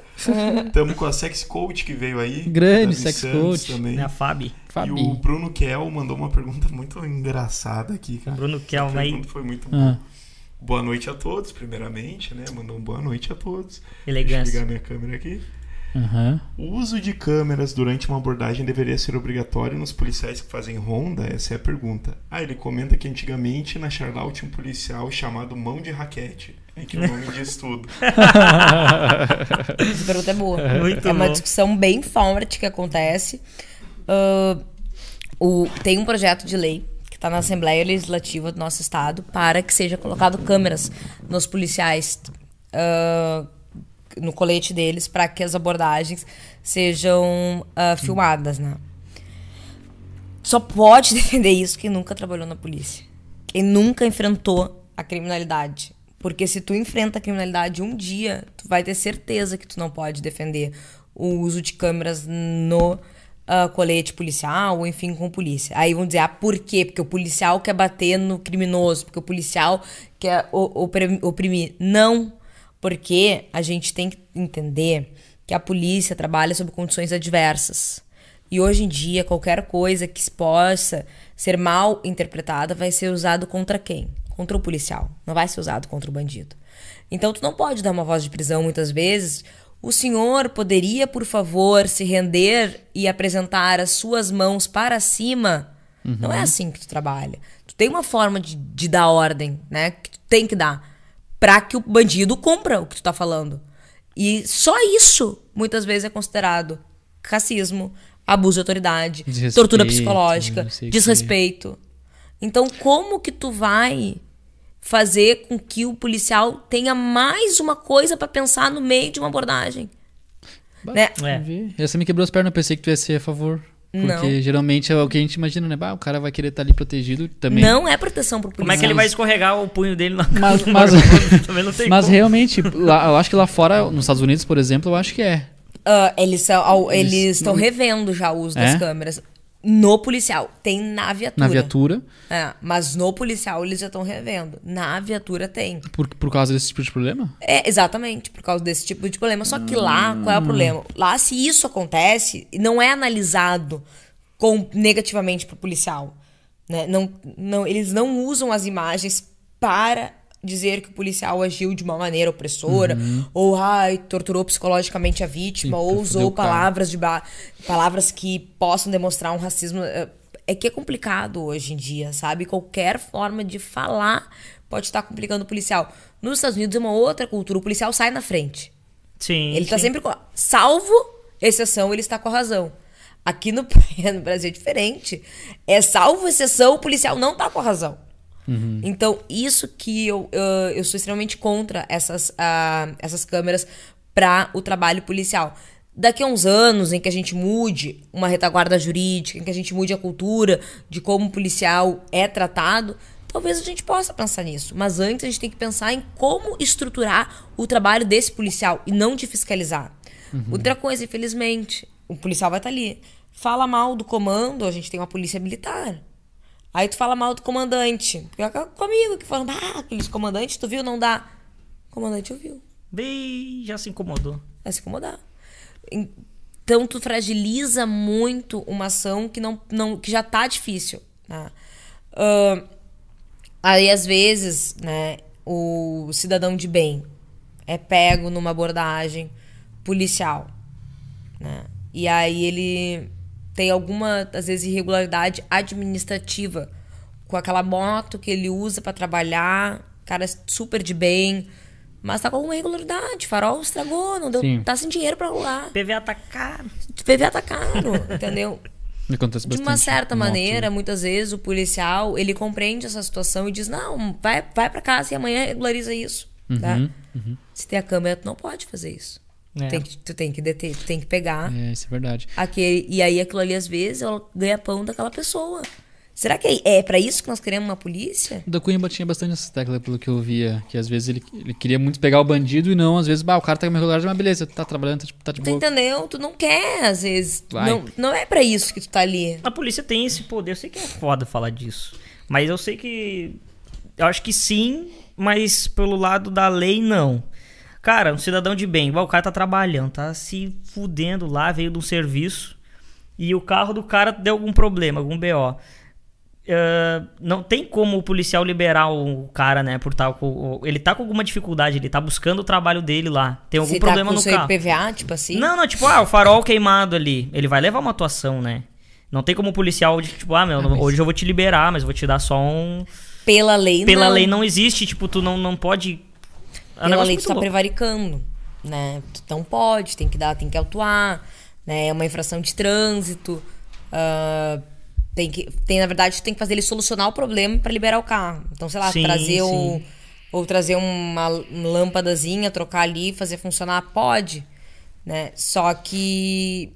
Tamo com a Sex Coach que veio aí. Grande Sex Santos Coach. Também. É a Fabi. E o Fabi. Bruno Kel mandou uma pergunta muito engraçada aqui, cara. Bruno Kelm A aí. foi muito Ah. boa. Boa noite a todos, primeiramente, né? Mandou um boa noite a todos. Deixa eu Elegância. ligar minha câmera aqui. Aham. O uso de câmeras durante uma abordagem deveria ser obrigatório nos policiais que fazem ronda? Essa é a pergunta. Ah, ele comenta que antigamente na Charlau tinha um policial chamado Mão de Raquete. É que o nome diz tudo. Essa pergunta é boa. Muito é uma bom. discussão bem forte que acontece. Ah, o, tem um projeto de lei que está na Assembleia Legislativa do nosso estado para que seja colocado câmeras nos policiais ah, no colete deles para que as abordagens sejam ah, filmadas, né? Só pode *laughs* defender isso quem nunca trabalhou na polícia. Quem nunca enfrentou a criminalidade. Porque se tu enfrenta a criminalidade um dia, tu vai ter certeza que tu não pode defender o uso de câmeras no ah, colete policial, ou enfim, com polícia. Aí vão dizer, ah, por quê? Porque o policial quer bater no criminoso, porque o policial quer oprimir. Não, porque a gente tem que entender que a polícia trabalha sob condições adversas. E hoje em dia, qualquer coisa que possa ser mal interpretada vai ser usado contra quem? Contra o policial. Não vai ser usado contra o bandido. Então, tu não pode dar uma voz de prisão muitas vezes. O senhor poderia, por favor, se render e apresentar as suas mãos para cima? Não é assim que tu trabalha. Tu tem uma forma de, de dar ordem, né? Que tu tem que dar. Pra que o bandido cumpra o que tu tá falando. E só isso, muitas vezes, é considerado racismo, abuso de autoridade, Desrespeito, tortura psicológica, desrespeito. Então, como que tu vai fazer com que o policial tenha mais uma coisa pra pensar no meio de uma abordagem? Né? É. Vi. Essa me quebrou as pernas, eu pensei que tu ia ser a favor. Porque Não. geralmente é o que a gente imagina, né? Bah, o cara vai querer estar ali protegido também. Não é proteção pro policial. Como é que ele vai escorregar o punho dele na *laughs* Mas- mas- bagulho? Também não tem Mas realmente, lá- eu acho que lá fora, nos Estados Unidos, por exemplo, eu acho que é. Ah, eles ao- Eles- eles estão revendo já o uso É? das câmeras. No policial. Tem na viatura. Na viatura, É, mas no policial eles já estão revendo. Na viatura tem. por, por causa desse tipo de problema? É, exatamente, por causa desse tipo de problema. Só que lá, qual é o problema? Lá, se isso acontece, não é analisado com, negativamente pro policial. Né? Não, não, eles não usam as imagens para dizer que o policial agiu de uma maneira opressora, ou ai, torturou psicologicamente a vítima, Sim, ou usou palavras de palavras que possam demonstrar um racismo. eh, É que é complicado hoje em dia, sabe? Qualquer forma de falar pode estar complicando o policial. Nos Estados Unidos é uma outra cultura, o policial sai na frente. Sim. Ele tá sim. sempre com. Salvo exceção, ele está com a razão. Aqui no, *laughs* no Brasil é diferente. É salvo exceção, o policial não tá com a razão. Então, isso que eu, eu, eu sou extremamente contra essas, ah, essas câmeras para o trabalho policial. Daqui a uns anos em que a gente mude uma retaguarda jurídica, em que a gente mude a cultura de como o policial é tratado, talvez a gente possa pensar nisso. Mas antes a gente tem que pensar em como estruturar o trabalho desse policial e não de fiscalizar. Outra coisa, infelizmente, o policial vai estar ali. Fala mal do comando, a gente tem uma polícia militar. Aí tu fala mal do comandante. Comigo que falam, ah, aqueles comandantes, tu viu? Não dá. O comandante ouviu. Bem, já se incomodou. Vai se incomodar. Então tu fragiliza muito uma ação que, não, não, que já tá difícil. Né? Ahn, aí, às vezes, né, o cidadão de bem é pego numa abordagem policial. Né? E aí ele tem alguma, às vezes, irregularidade administrativa com aquela moto que ele usa pra trabalhar, cara super de bem, mas tá com alguma irregularidade, farol estragou, não deu, Sim. tá sem dinheiro pra alugar. PVA tá caro. PVA tá caro, *laughs* entendeu? Acontece De uma certa moto. maneira, muitas vezes o policial, ele compreende essa situação e diz: "Não, vai vai para casa e amanhã regulariza isso", tá? Uhum, Se tem a câmera, tu não pode fazer isso. É. Tem que, tu tem que deter, tu tem que pegar É, isso é verdade. aquele, e aí aquilo ali às vezes ela ganha pão daquela pessoa. Será que é pra isso que nós queremos uma polícia? O da Cunha batia bastante essa tecla, pelo que eu via. Que às vezes ele, ele queria muito pegar o bandido e não, às vezes, bah, o cara tá com meu lugar, mas beleza, tá trabalhando, tá, tá de Tu boa. entendeu? Tu não quer, às vezes. Vai. Não, não é pra isso que tu tá ali. A polícia tem esse poder. Eu sei que é foda falar disso. Mas eu sei que. Eu acho que sim, mas pelo lado da lei, não. Cara, um cidadão de bem, igual o cara tá trabalhando, tá se fudendo lá, veio de um serviço e o carro do cara deu algum problema, algum BO. Ah, não tem como o policial liberar o cara, né? Por tal, ele tá com alguma dificuldade, ele tá buscando o trabalho dele lá. Tem algum Se problema tá com no seu carro. IPVA, tipo assim. Não, não, tipo, ah, o farol queimado ali. Ele vai levar uma atuação, né? Não tem como o policial, tipo, ah, meu, mas- hoje eu vou te liberar, mas vou te dar só um. Pela lei, Pela não. lei não existe, tipo, tu não, não pode. É um Pela lei tu tá louco. prevaricando, né? Tu não pode, tem que dar, tem que autuar, né? É uma infração de trânsito. ah, tem que, tem, na verdade, tu tem que fazer ele solucionar o problema pra liberar o carro. Então, sei lá, Sim, trazer o. sim. Ou trazer uma lâmpadazinha, trocar ali, fazer funcionar, pode. Né? Só que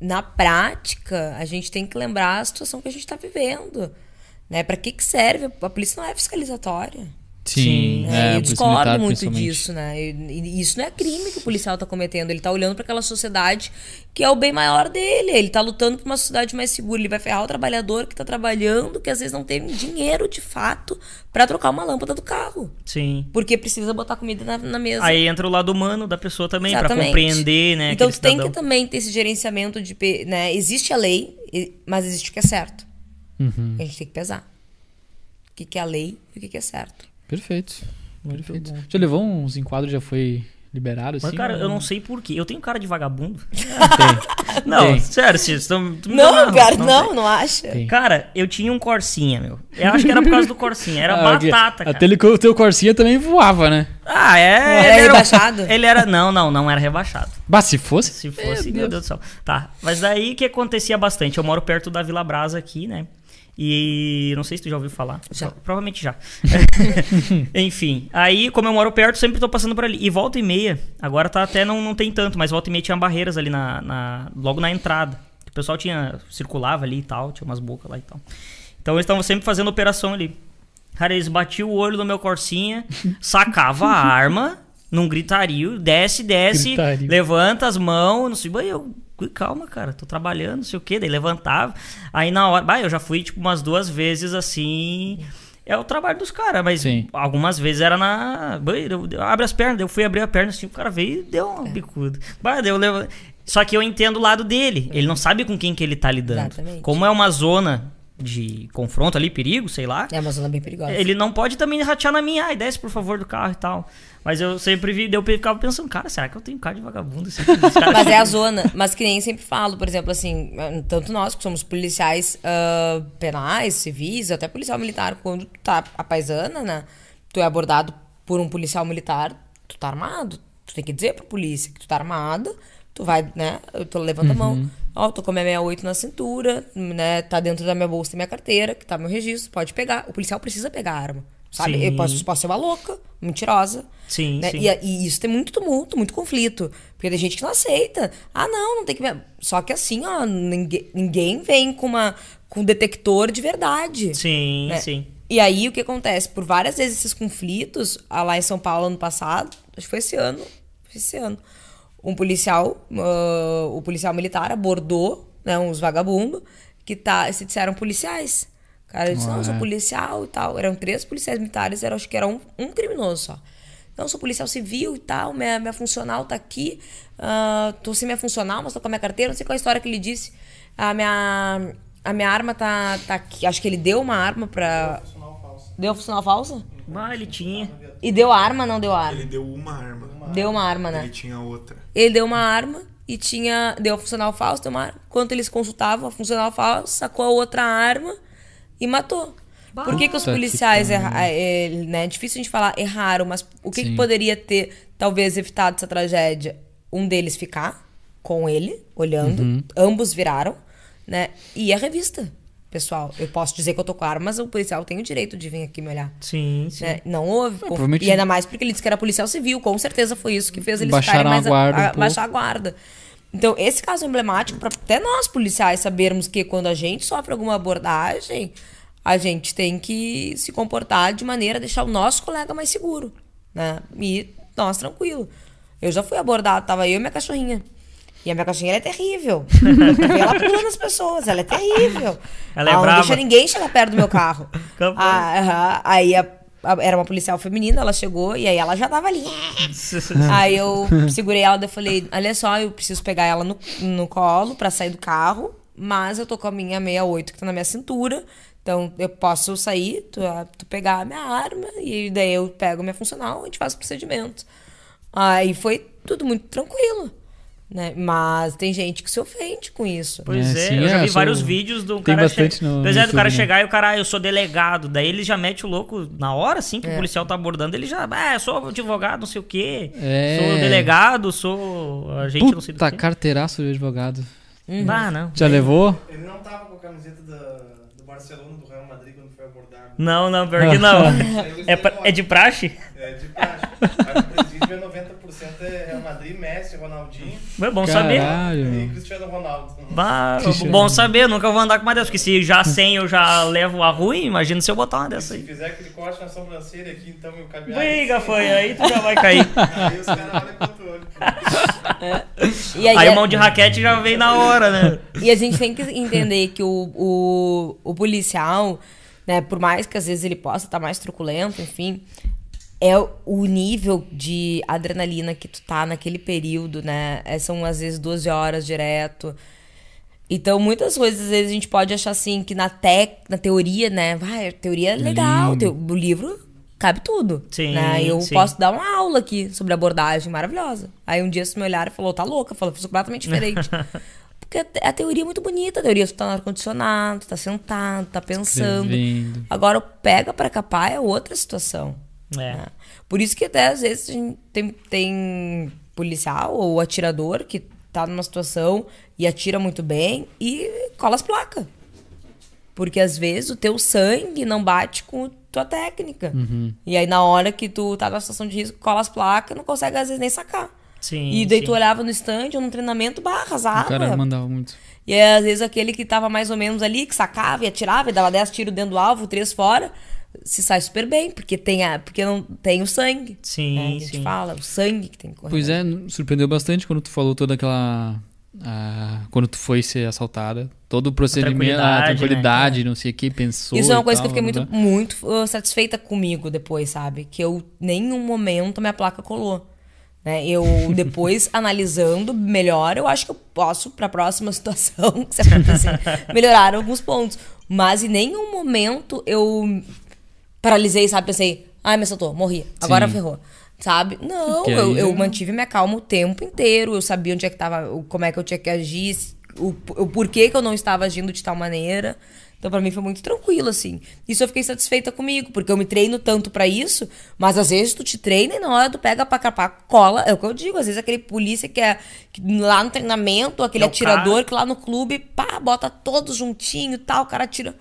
na prática, a gente tem que lembrar a situação que a gente tá vivendo. Né? Pra que, que serve? A polícia não é fiscalizatória. Sim, É, é, eu discordo muito disso, né? E, isso não é crime que o policial tá cometendo. Ele tá olhando para aquela sociedade que é o bem maior dele. Ele tá lutando por uma sociedade mais segura. Ele vai ferrar o trabalhador que tá trabalhando, que às vezes não tem dinheiro de fato para trocar uma lâmpada do carro. Sim. Porque precisa botar comida na, na mesa. Aí entra o lado humano da pessoa também, Exatamente. compreender, né? Então tu tem cidadão. que também ter esse gerenciamento de. Né? Existe a lei, mas existe o que é certo. Uhum. A gente tem que pesar. O que, que é a lei e o que, que é certo. Perfeito. Perfeito. Já levou uns enquadros, já foi liberado, assim? Mas, cara, ou- eu não sei porquê. Eu tenho cara de vagabundo. *laughs* Tem. Não, Tem. sério, vocês estão. Não, na- cara, não não, não, acha? Tem. Cara, eu tinha um Corsinha, meu. Eu acho que era por causa do Corsinha. Era *laughs* Ah, batata, cara. Até ele, o teu Corsinha também voava, né? Ah, é. Era ele rebaixado? Ele era. Não, não, não era rebaixado. Bah, se fosse. Se fosse, meu Deus do céu. Tá, mas daí o que acontecia bastante? Eu moro perto da Vila Brasa aqui, né? E não sei se tu já ouviu falar. Já. Pro- Provavelmente já. *laughs* Enfim, aí como eu moro perto, sempre tô passando por ali. E volta e meia, agora tá até não, não tem tanto, mas volta e meia tinha barreiras ali na, na- logo na entrada. O pessoal tinha circulava ali e tal, tinha umas bocas lá e tal. Então eles estavam sempre fazendo operação ali. Cara, eles batiam o olho no meu corsinha, *laughs* sacava a arma, num gritario, desce, desce, Gritario. levanta as mãos, não sei, "Bah, eu, calma, cara, tô trabalhando, não sei o quê, daí levantava. Aí na hora, bah, eu já fui tipo umas duas vezes assim. É o trabalho dos caras, mas Sim. algumas vezes era na. Bah, abre as pernas, eu fui abrir a perna assim, o cara veio e deu uma bicuda. Bah, daí eu levo... Só que eu entendo o lado dele. Ele não sabe com quem que ele tá lidando. Exatamente. Como é uma zona de confronto ali, perigo, sei lá. É uma zona bem perigosa. Ele não pode também ratear na minha, ai, desce por favor do carro e tal. Mas eu sempre vi, eu ficava pensando, cara, será que eu tenho cara de vagabundo? *laughs* Cara Mas é a *laughs* zona. Mas que nem sempre falo, por exemplo, assim, tanto nós que somos policiais ah, penais, civis, até policial militar, quando tu tá a paisana, né? Tu é abordado por um policial militar, tu tá armado. Tu tem que dizer pra polícia que tu tá armado, tu vai, né? Tu levanta a mão. Ó, tô com a minha 68 na cintura, né? Tá dentro da minha bolsa e minha carteira, que tá meu registro, pode pegar. O policial precisa pegar a arma. Sabe? Sim. Eu posso, posso ser uma louca, mentirosa. Sim, né? sim. E, e isso tem muito tumulto, muito conflito. Porque tem gente que não aceita. Ah, não, não tem que. Só que assim, ó, ninguém, ninguém vem com uma com um detector de verdade. Sim, né? sim. E aí o que acontece? Por várias vezes esses conflitos, ah, lá em São Paulo ano passado, acho que foi esse ano, foi esse ano, um policial, ah, o policial militar abordou, né, uns vagabundos que tá, se disseram policiais. O cara disse, não, eu sou Ué. policial e tal. Eram três policiais militares, era, acho que era um, um criminoso só. Não, eu sou policial civil e tal, minha, minha funcional tá aqui. ah, tô sem minha funcional, mas tô com a minha carteira. Não sei qual a história que ele disse. A minha, a minha arma tá, tá aqui. Acho que ele deu uma arma pra. Deu funcional falsa? Ah, ele tinha. E deu arma, não deu arma? Ele deu uma arma. Deu uma arma, né? Ele tinha outra. Ele deu uma arma e tinha. Deu funcional falsa, deu uma arma. Enquanto eles consultavam, a funcional falsa sacou a outra arma e matou. Por que, que os que policiais pariu. erra, é, né? É difícil a gente falar erraram, mas o que, que poderia ter, talvez, evitado essa tragédia? Um deles ficar com ele, olhando. Uhum. Ambos viraram, né? E a revista. Pessoal, eu posso dizer que eu tô com arma, mas o policial tem o direito de vir aqui me olhar. Sim, sim. né? Não houve. conf- provavelmente- E ainda mais porque ele disse que era policial civil. Com certeza foi isso que fez eles Baixaram mais a guarda um pouco. baixar a guarda. Então, esse caso é emblemático para até nós policiais sabermos que quando a gente sofre alguma abordagem, a gente tem que se comportar de maneira a deixar o nosso colega mais seguro, né? E nós tranquilo. Eu já fui abordado, tava eu e minha cachorrinha. E a minha cachorrinha é terrível. Ela pula nas pessoas, ela é terrível. Ela é não deixa ninguém chegar perto do meu carro. Ah, aí a- a- era uma policial feminina, ela chegou e aí ela já tava ali. *laughs* Aí eu segurei ela e falei: Olha só, eu preciso pegar ela no, no colo pra sair do carro, mas eu tô com a minha 68 que tá na minha cintura. Então eu posso sair, tu, tu pegar a minha arma, e daí eu pego a minha funcional e a gente faz o procedimento. Aí foi tudo muito tranquilo. Né? Mas tem gente que se ofende com isso. Pois É, é, sim, eu já é, vi sou- vários vídeos do Tem cara bastante che- no Pois é, do cara né? chegar e o cara, ah, eu sou delegado. Daí ele já mete o louco na hora, assim, que É. o policial tá abordando. Ele já, ah, eu sou advogado, não sei o quê. É. Sou delegado, sou agente, não sei do Puta, quê. carteiraço de advogado. Ah, não. Já levou? Ele não tava com a camiseta da- do Barcelona, do Real Madrid, quando foi abordado. Não, não, pior que não. *laughs* É, pra- é de praxe? É de praxe. Presídio é 90% é Real Madrid, Messi, Ronaldinho É bom saber. e Caralho. Cristiano Ronaldo. Bah, Cristiano. bom saber, nunca vou andar com uma dessas. Porque se já 100 eu já levo a ruim, imagina se eu botar uma dessa se aí. fizer aquele corte na sobrancelha aqui, então, e o cabeado. Briga foi, aí tu já vai cair. *laughs* Aí os caras olham com outro olho. *laughs* E aí, Aí é- o mão de raquete já vem na hora, né? E a gente tem que entender que o, o, o policial, né, por mais que às vezes ele possa estar mais truculento, enfim, é o nível de adrenalina que tu tá naquele período, né? É, São às vezes 12 horas direto. Então, muitas coisas, às vezes, a gente pode achar assim que na, tec, na teoria, né? Vai, teoria é legal. o livro cabe tudo. Sim, né? Eu sim. posso dar uma aula aqui sobre abordagem maravilhosa. Aí um dia você me olharam e falou, tá louca? Falou, fiz completamente diferente. *laughs* Porque a, te- a teoria é muito bonita. A teoria tu tá no ar-condicionado, tu tá sentado, tá pensando. Escrevendo. Agora, pega pra capar é outra situação. É. né? Por isso que até às vezes a gente tem, tem policial ou atirador que tá numa situação e atira muito bem e cola as placas. Porque às vezes o teu sangue não bate com a tua técnica. E aí na hora que tu tá numa situação de risco, cola as placas, não consegue às vezes nem sacar. Sim. e daí sim. tu olhava no stand ou no treinamento, O arrasava. cara mandava muito. E aí, às vezes aquele que tava mais ou menos ali, que sacava e atirava e dava 10 tiros dentro do alvo, 3 fora, se sai super bem, porque tem, a, porque não tem o sangue. Sim, né, que a gente sim. fala, o sangue que tem que correr. Pois é, surpreendeu bastante quando tu falou toda aquela. ah, quando tu foi ser assaltada. Todo o procedimento, a tranquilidade, né? tranquilidade, não sei o que, pensou. Isso é uma coisa que tal, eu fiquei muito, muito uh, satisfeita comigo depois, sabe? Que eu, nenhum momento, a minha placa colou. Né? Eu, *laughs* depois, analisando melhor, eu acho que eu posso, pra próxima *laughs* situação, se acontecer, melhorar alguns pontos. Mas em nenhum momento eu paralisei, sabe? Pensei, ai, me assaltou, morri, agora Sim. ferrou. Sabe? Não, eu, eu mantive minha calma o tempo inteiro. Eu sabia onde é que tava, como é que eu tinha que agir, o, o porquê que eu não estava agindo de tal maneira. Então, pra mim, foi muito tranquilo, assim. Isso eu fiquei satisfeita comigo, porque eu me treino tanto pra isso, mas às vezes tu te treina e na hora tu pega pra capar, cola. É o que eu digo, às vezes aquele polícia que é que lá no treinamento, aquele É atirador cara. que lá no clube, pá, bota todos juntinho e tal, o cara tira.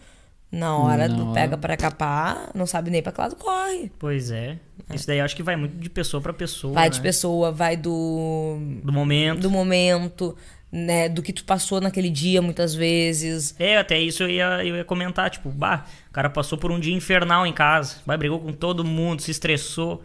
Na hora Na do hora. pega pra capar, não sabe nem pra que lado corre. Pois é. Isso daí eu acho que vai muito de pessoa pra pessoa. Vai né? de pessoa, vai do Do momento. do momento, né, do que tu passou naquele dia muitas vezes. É, até isso eu ia, eu ia comentar, tipo, bah, o cara passou por um dia infernal em casa, vai, brigou com todo mundo, se estressou.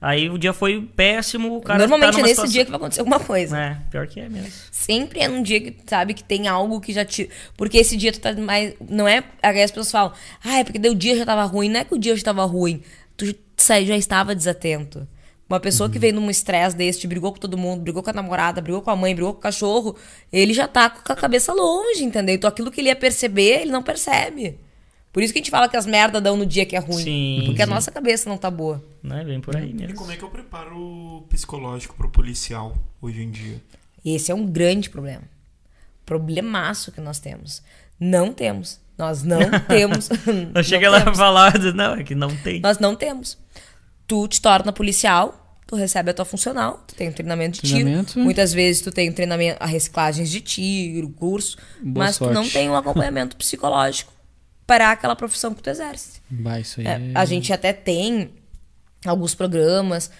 Aí o dia foi péssimo, o cara Normalmente tá é nesse situação- dia que vai acontecer alguma coisa. É, pior que é mesmo. Sempre é num dia que sabe que tem algo que já te. Porque esse dia tu tá mais. Não é. Aí as pessoas falam, ah, é porque o dia já tava ruim. Não é que o dia já tava ruim. Tu já estava desatento. Uma pessoa que vem num estresse desse, brigou com todo mundo, brigou com a namorada, brigou com a mãe, brigou com o cachorro, ele já tá com a cabeça longe, entendeu? Então aquilo que ele ia perceber, ele não percebe. Por isso que a gente fala que as merdas dão no dia que é ruim. Sim, porque a sim. nossa cabeça não tá boa. Né? Vem por aí E mesmo. como é que eu preparo psicológico pro policial hoje em dia? Esse é um grande problema. Problemaço que nós temos. Não temos. Nós não *laughs* temos. Eu não cheguei lá temos. falar, não, é que não tem. Nós não temos. Tu te torna policial, tu recebe a tua funcional, tu tem um treinamento de Treinamento. tiro. Muitas vezes tu tem um treinamento, a reciclagens de tiro, curso, Boa mas tu sorte. não tem um *laughs* acompanhamento psicológico para aquela profissão que tu exerce. Bah, isso aí É, é... a gente até tem alguns programas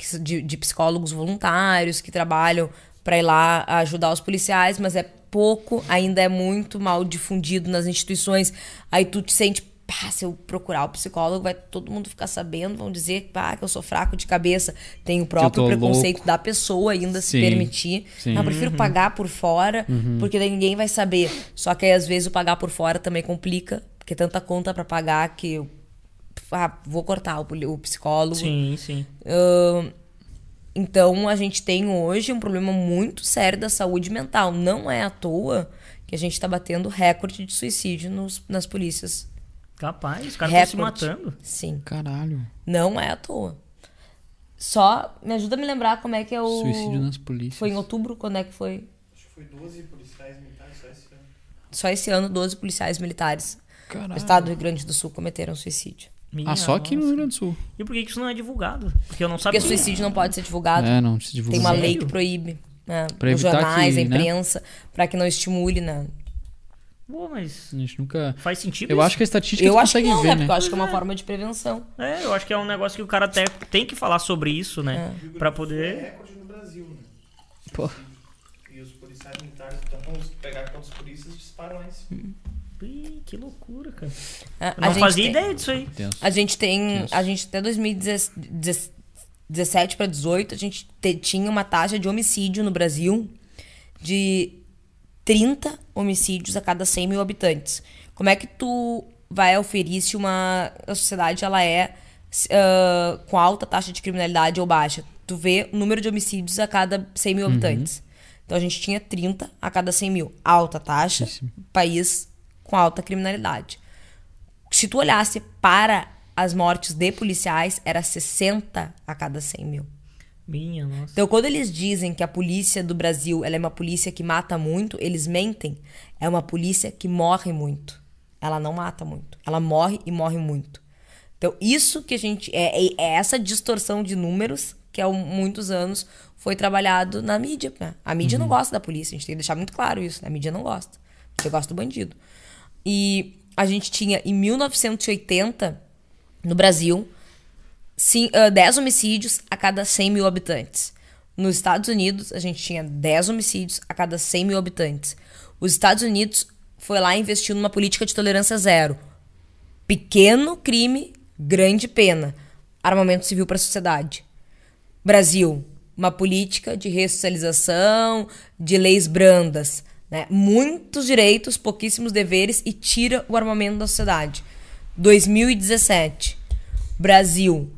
s- de, de psicólogos voluntários que trabalham para ir lá ajudar os policiais, mas é pouco, ainda é muito mal difundido nas instituições. Aí tu te sente, pá, se eu procurar o psicólogo, vai todo mundo ficar sabendo, vão dizer pá, que eu sou fraco de cabeça. Tem o próprio preconceito louco. da pessoa ainda se Sim, permitir. sim. Não, eu prefiro pagar por fora, porque daí ninguém vai saber. Só que aí, às vezes, o pagar por fora também complica, porque é tanta conta pra pagar que eu ah, vou cortar o, psicólogo. Sim, sim. Ahn, então, a gente tem hoje um problema muito sério da saúde mental. Não é à toa que a gente tá batendo recorde de suicídio nos- nas polícias. Capaz, os caras estão se matando. Sim, Caralho. não é à toa. Só me ajuda a me lembrar como é que é o. Suicídio nas polícias. Foi em outubro? Quando é que foi? Acho que foi 12 policiais militares só esse ano. Só esse ano, 12 policiais militares do Caralho. estado do Rio Grande do Sul cometeram suicídio. Minha Ah, só aqui no. Rio Grande do Sul. E por que isso não é divulgado? Porque eu não sabia. Porque suicídio não pode ser divulgado. É, não se divulga. Tem uma Sério? lei que proíbe. Né? Evitar jornais, que, na né? imprensa, pra que não estimule, né? Pô, mas A gente nunca... faz sentido Eu isso? acho que a estatística Eu acho que não, ver, né? né? Porque eu acho que é uma forma de prevenção. É, eu acho que é um negócio que o cara até tem que falar sobre isso, né? É. Pra É poder... recorde no Brasil, né? Pô. E os policiais militares, então, vamos pegar quantos polícias disparam lá em cima. Ih, que loucura, cara. É, Eu não gente fazia tem- ideia disso aí. A gente tem. A gente até 2017 para 18, a gente te- tinha uma taxa de homicídio no Brasil de 30 homicídios a cada 100 mil habitantes. Como é que tu vai oferir se uma a sociedade ela é ah, com alta taxa de criminalidade ou baixa? Tu vê o número de homicídios a cada 100 mil habitantes. Então a gente tinha 30 a cada 100 mil. Alta taxa, país com alta criminalidade. Se tu olhasse para as mortes de policiais, era 60 a cada 100 mil. Minha, nossa. Então, quando eles dizem que a polícia do Brasil ela é uma polícia que mata muito, eles mentem. É uma polícia que morre muito. Ela não mata muito. Ela morre e morre muito. Então, isso que a gente. É, é- é essa distorção de números que há muitos anos foi trabalhado na mídia. né? A mídia não gosta da polícia, a gente tem que deixar muito claro isso. né? A mídia não gosta. Você gosta do bandido. E a gente tinha, em 1980, no Brasil, 10 homicídios a cada 100 mil habitantes. Nos Estados Unidos, a gente tinha 10 homicídios a cada 100 mil habitantes. Os Estados Unidos foi lá e investiu numa política de tolerância zero. Pequeno crime, grande pena. Armamento civil para a sociedade. Brasil, uma política de ressocialização, de leis brandas. Né? Muitos direitos, pouquíssimos deveres e tira o armamento da sociedade. 2017, Brasil,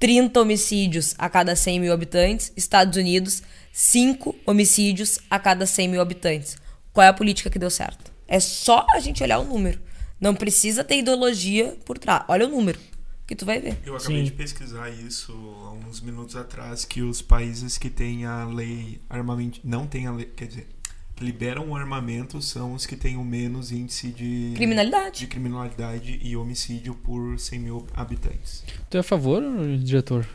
30 homicídios a cada 100 mil habitantes. Estados Unidos, 5 homicídios a cada 100 mil habitantes. Qual é a política que deu certo? É só a gente olhar o número. Não precisa ter ideologia por trás. Olha o número, que tu vai ver. Eu acabei Sim. de pesquisar isso há uns minutos atrás, que os países que têm a lei armamento. Não tem a lei. Quer dizer, que liberam o armamento são os que têm o menos índice de. Criminalidade. De criminalidade e homicídio por 100 mil habitantes. Tu é a favor, diretor?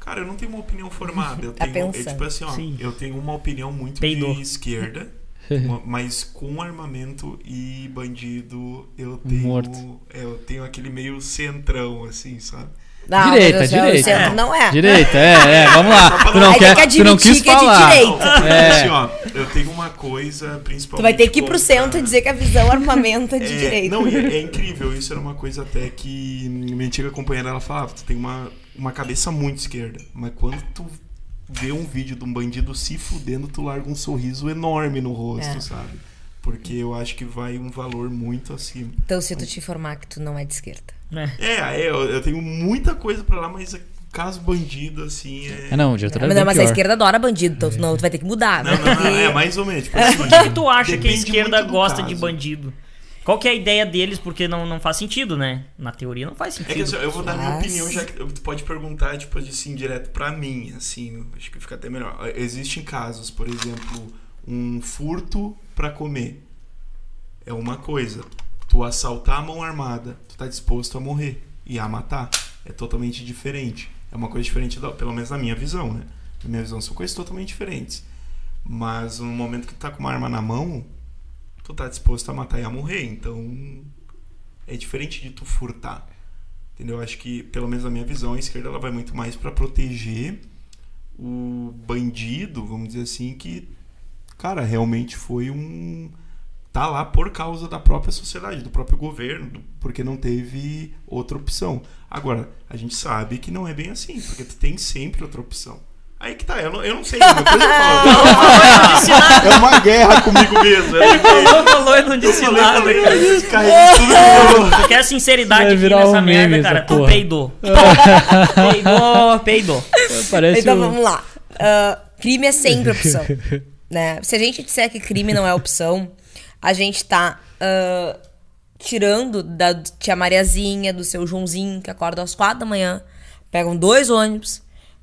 Cara, eu não tenho uma opinião formada. Eu *laughs* Tá tenho, é pensando. tipo assim, ó, Sim. eu tenho uma opinião muito Peidou. de esquerda, *laughs* uma- mas com armamento e bandido eu tenho. Morto. é, eu tenho aquele meio centrão, assim, sabe? Não, Direita, mas o direita. centro não é. Direita, é, é, vamos lá. *laughs* Tu não, quer, que tu não admitir quis que é de falar. direita. É. Assim, ó, eu tenho uma coisa, principalmente. Tu vai ter que ir pro contra- centro e dizer que a visão armamento é de É, direita. Não, é, é incrível. Isso era uma coisa até que minha antiga companheira ela falava: tu tem uma, uma cabeça muito esquerda, mas quando tu vê um vídeo de um bandido se fudendo, tu larga um sorriso enorme no rosto, É. sabe? Porque eu acho que vai um valor muito acima. Então, se tu te informar que tu não é de esquerda. É. É, é eu, eu tenho muita coisa pra lá, mas caso bandido, assim, é. É, não, o diretor é Mas, não, mas a esquerda adora bandido, então tu, não, tu vai ter que mudar. Não, vai não, não, é mais ou menos. Tipo, assim, Por que, que tu acha que a esquerda gosta de caso. bandido? Qual que é a ideia deles? Porque não, não faz sentido, né? Na teoria não faz É que sentido. assim, eu vou dar minha opinião, já que tu pode perguntar, tipo, assim, direto pra mim, assim, acho que fica até melhor. Existem casos, por exemplo, um furto pra comer. É uma coisa. Tu assaltar a mão armada, tu tá disposto a morrer e a matar. É totalmente diferente. É uma coisa diferente, da- pelo menos na minha visão, né? Na minha visão, são coisas totalmente diferentes. Mas no momento que tu tá com uma arma na mão, tu tá disposto a matar e a morrer. Então, é diferente de tu furtar. Entendeu? Eu acho que, pelo menos na minha visão, a esquerda ela vai muito mais pra proteger o bandido, vamos dizer assim, que cara, realmente foi um. Tá lá por causa da própria sociedade, do próprio governo, porque não teve outra opção. Agora, a gente sabe que não é bem assim, porque tu tem sempre outra opção. Aí que tá, eu não, eu não sei, coisa eu falo, *laughs* é uma guerra comigo mesmo. É Falou, falou e não disse falei, nada, falei, cara. tudo eu falou. Tu quer sinceridade aqui virar nessa um merda, cara. Tu peidou. *laughs* peidou, peidou. Parece Então o- vamos lá. Ah, crime é sempre opção. né? Se a gente disser que crime não é opção, a gente tá ah, tirando da tia Mariazinha, do seu Joãozinho, que acorda às quatro da manhã, pegam dois ônibus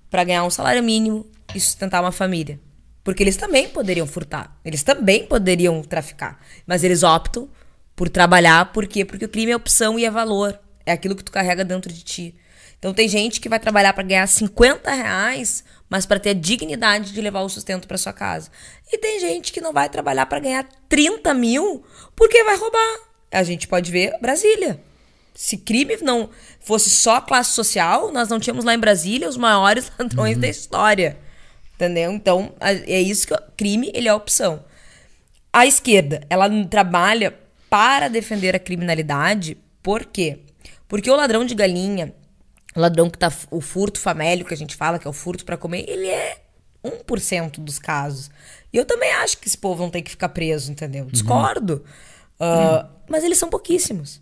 pra ganhar um salário mínimo e sustentar uma família. Porque eles também poderiam furtar, eles também poderiam traficar, mas eles optam por trabalhar, por quê? Porque o crime é opção e é valor, é aquilo que tu carrega dentro de ti. Então tem gente que vai trabalhar pra ganhar 50 reais, mas pra ter a dignidade de levar o sustento pra sua casa. E tem gente que não vai trabalhar pra ganhar 30 mil porque vai roubar. A gente pode ver Brasília. Se crime não fosse só classe social, nós não tínhamos lá em Brasília os maiores *laughs* ladrões da história. Entendeu? Então, é isso que o crime, ele é a opção. A esquerda, ela trabalha para defender a criminalidade, por quê? Porque o ladrão de galinha, ladrão que tá o furto famélico que a gente fala, que é o furto para comer, ele é 1% dos casos. E eu também acho que esse povo não tem que ficar preso, entendeu? Discordo. Ah, Mas eles são pouquíssimos.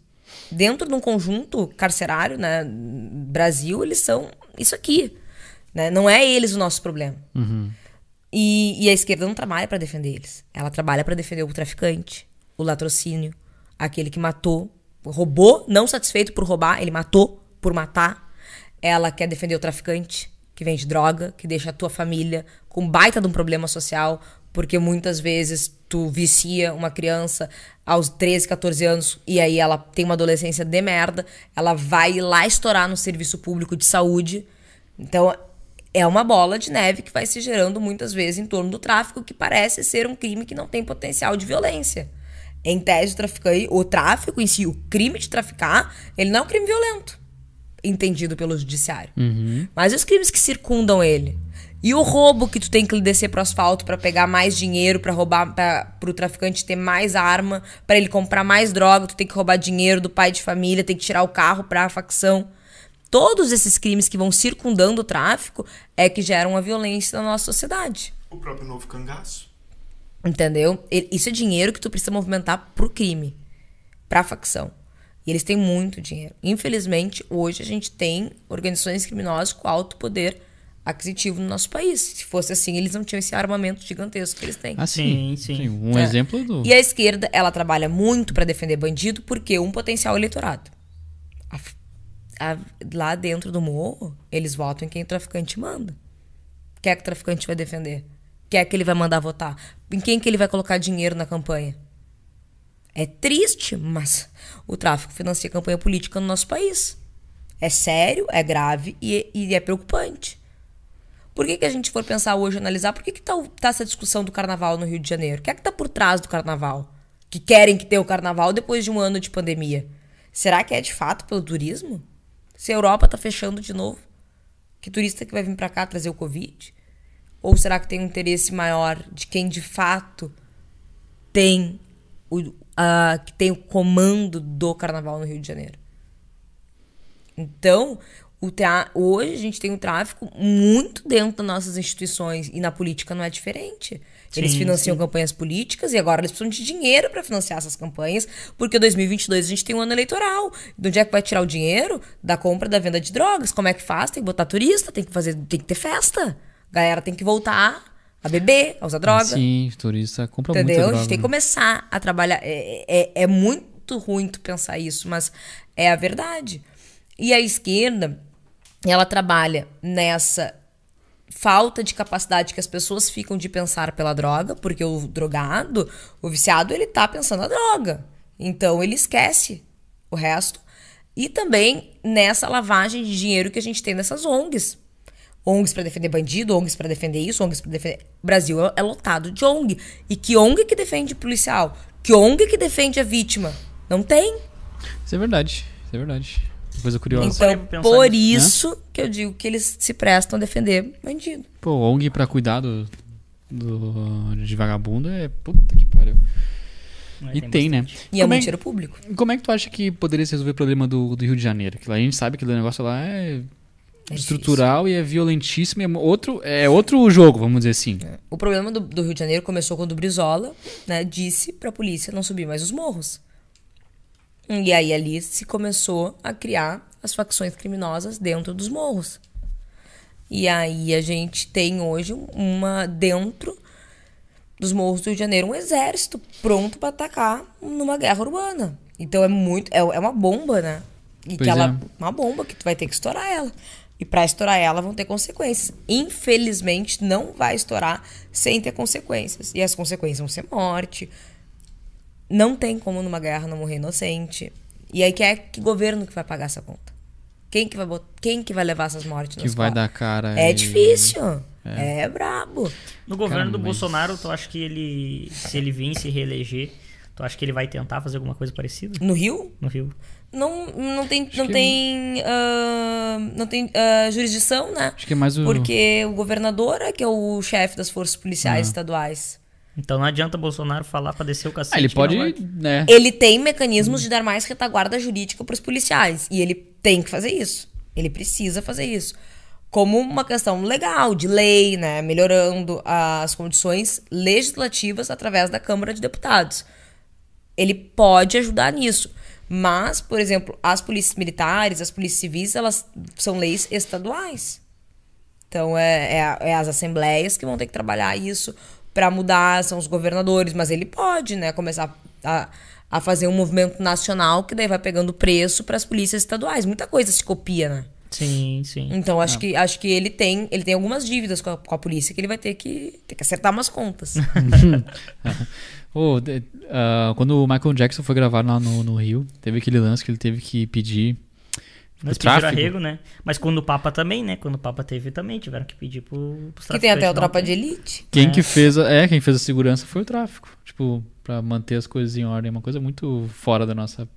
Dentro de um conjunto carcerário, né, Brasil, eles são isso aqui. Né? Não é eles o nosso problema. E, e a esquerda não trabalha para defender eles. Ela trabalha para defender o traficante, o latrocínio, aquele que matou, roubou, não satisfeito por roubar, ele matou por matar. Ela quer defender o traficante que vende droga, que deixa a tua família com baita de um problema social, porque muitas vezes tu vicia uma criança aos 13, 14 anos e aí ela tem uma adolescência de merda, ela vai lá estourar no serviço público de saúde. Então, é uma bola de neve que vai se gerando muitas vezes em torno do tráfico, que parece ser um crime que não tem potencial de violência. Em tese, o, o tráfico em si, o crime de traficar, ele não é um crime violento, entendido pelo judiciário. Mas os crimes que circundam ele. E o roubo que tu tem que descer pro asfalto pra pegar mais dinheiro, pra roubar, pra, pro traficante ter mais arma, pra ele comprar mais droga, tu tem que roubar dinheiro do pai de família, tem que tirar o carro pra facção. Todos esses crimes que vão circundando o tráfico é que geram a violência na nossa sociedade. O próprio novo cangaço. Entendeu? E- Isso é dinheiro que tu precisa movimentar pro crime, pra facção. E eles têm muito dinheiro. Infelizmente, hoje a gente tem organizações criminosas com alto poder aquisitivo no nosso país. Se fosse assim, eles não tinham esse armamento gigantesco que eles têm. Ah, sim, Sim, sim. Um É. exemplo do. E a esquerda, ela trabalha muito pra defender bandido porque um potencial eleitorado. A a- lá dentro do morro, eles votam em quem o traficante manda. Quem é que o traficante vai defender? Quem é que ele vai mandar votar? Em quem que ele vai colocar dinheiro na campanha? É triste, mas o tráfico financia campanha política no nosso país. É sério, é grave e, e é preocupante. Por que, que a gente for pensar hoje, analisar, por que, que tá, tá essa discussão do carnaval no Rio de Janeiro? O que é que tá por trás do carnaval? Que querem que tenha o carnaval depois de um ano de pandemia? Será que é de fato pelo turismo? Se a Europa tá fechando de novo? Que turista que vai vir pra cá trazer o Covid? Ou será que tem um interesse maior de quem de fato tem o, a- que tem o comando do carnaval no Rio de Janeiro? Então, hoje a gente tem um tráfico muito dentro das nossas instituições e na política não é diferente. Eles Sim, financiam campanhas políticas e agora eles precisam de dinheiro para financiar essas campanhas, porque 2022 a gente tem um ano eleitoral. De onde é que vai tirar o dinheiro? Da compra da venda de drogas. Como é que faz? Tem que botar turista, tem que fazer, tem que ter festa. A galera tem que voltar a beber, a usar droga. Sim, turista compra Entendeu? muita a droga. gente tem que né? começar a trabalhar. É, é, é muito ruim tu pensar isso, mas é a verdade. E a esquerda, ela trabalha nessa falta de capacidade que as pessoas ficam de pensar pela droga, porque o drogado, o viciado, ele tá pensando na droga. Então ele esquece o resto. E também nessa lavagem de dinheiro que a gente tem nessas ONGs. ONGs para defender bandido, ONGs para defender isso, ONGs para defender. O Brasil é- é lotado de ONG. E que ONG que defende policial? Que ONG que defende a vítima? Não tem. Isso é verdade. Isso é verdade. Uma Coisa curiosa. Então, por isso que eu digo que eles se prestam a defender bandido. Pô, ONG pra cuidar do, do, de vagabundo é. Puta que pariu. É, E tem, né? E é Como um é- tiro público. Como é que tu acha que poderia se resolver o problema do, do Rio de Janeiro? Que lá a gente sabe que o negócio lá é, É estrutural e é violentíssimo. É outro, é outro jogo, vamos dizer assim. O problema do, do Rio de Janeiro começou quando o Brizola né, disse pra polícia não subir mais os morros. E aí ali se começou a criar as facções criminosas dentro dos morros. E aí a gente tem hoje uma dentro dos morros do Rio de Janeiro um exército pronto pra atacar numa guerra urbana. Então é muito é, é uma bomba, né? E Pois que ela é. uma bomba que tu vai ter que estourar ela. E pra estourar ela vão ter consequências. Infelizmente não vai estourar sem ter consequências. E as consequências vão ser morte. Não tem como numa guerra não morrer inocente. E aí que é que governo que vai pagar essa conta? Quem que vai bot... quem que vai levar essas mortes Que vai dar cara. É e- difícil. É, brabo. No governo do mas- Bolsonaro, tu acha que ele, se ele vir se reeleger, tu acha que ele vai tentar fazer alguma coisa parecida No Rio, no Rio? Não, não tem, não que- tem, ah, não tem ah, jurisdição, né? Acho que é mais o. Porque o governador é que é o chefe das forças policiais estaduais. Então não adianta Bolsonaro falar pra descer o cacete. Ah, ele não pode. vai. Né? Ele tem mecanismos de dar mais retaguarda jurídica para os policiais. E ele tem que fazer isso. Ele precisa fazer isso. Como uma questão legal, de lei, né? Melhorando as condições legislativas através da Câmara de Deputados. Ele pode ajudar nisso. Mas, por exemplo, as polícias militares, as polícias civis, elas são leis estaduais. Então, é, é, é as assembleias que vão ter que trabalhar isso para mudar, são os governadores, mas ele pode, né, começar a, a fazer um movimento nacional que daí vai pegando preço para as polícias estaduais. Muita coisa se copia, né? Sim, sim. Então, acho, que, acho que ele tem ele tem algumas dívidas com a, com a polícia que ele vai ter que, ter que acertar umas contas. *laughs* *laughs* Ô, de- ah, quando o Michael Jackson foi gravar lá no, no Rio, teve aquele lance que ele teve que pedir. Mas o pediram tráfego. arrego, né? Mas quando o Papa também, né? Quando o Papa teve também, tiveram que pedir pro, pros que tem até o Tropa de tempo. Elite. Quem É. que fez a, é, quem fez a segurança foi o tráfico. Tipo, pra manter as coisas em ordem. É uma coisa muito fora da nossa,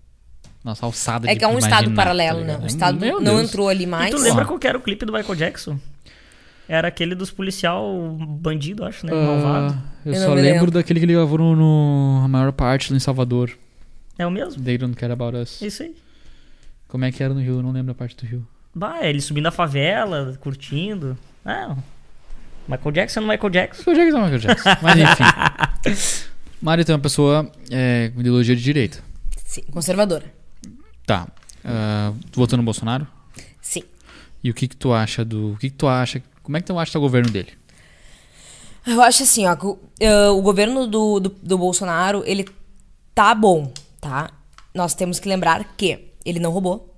nossa alçada É de que é um estado imaginar, paralelo, tá né? O É, estado meu não Deus. entrou ali E mais. tu lembra Ó. qual que era o clipe do Michael Jackson? Era aquele dos policial bandido, acho, né? Ah, Malvado. eu, Eu só não lembro lembro. daquele que ele gravou no, no- a maior parte lá em Salvador. É o mesmo? They Don't Care About Us. Isso aí. Como é que era no Rio? Eu não lembro a parte do Rio. Bah, ele subindo a favela, curtindo. Ah, Michael Jackson no Michael Jackson. Michael Jackson é Michael Jackson. *laughs* Mas enfim. Mário tem uma pessoa é, com ideologia de direita. Sim, conservadora. Tá. Ah, tu votou no Bolsonaro? Sim. E o que que tu acha do... O que que tu acha... Como é que tu acha o governo dele? Eu acho assim, ó, o, eh, o governo do, do, do Bolsonaro, ele tá bom, tá? Nós temos que lembrar que ele não roubou.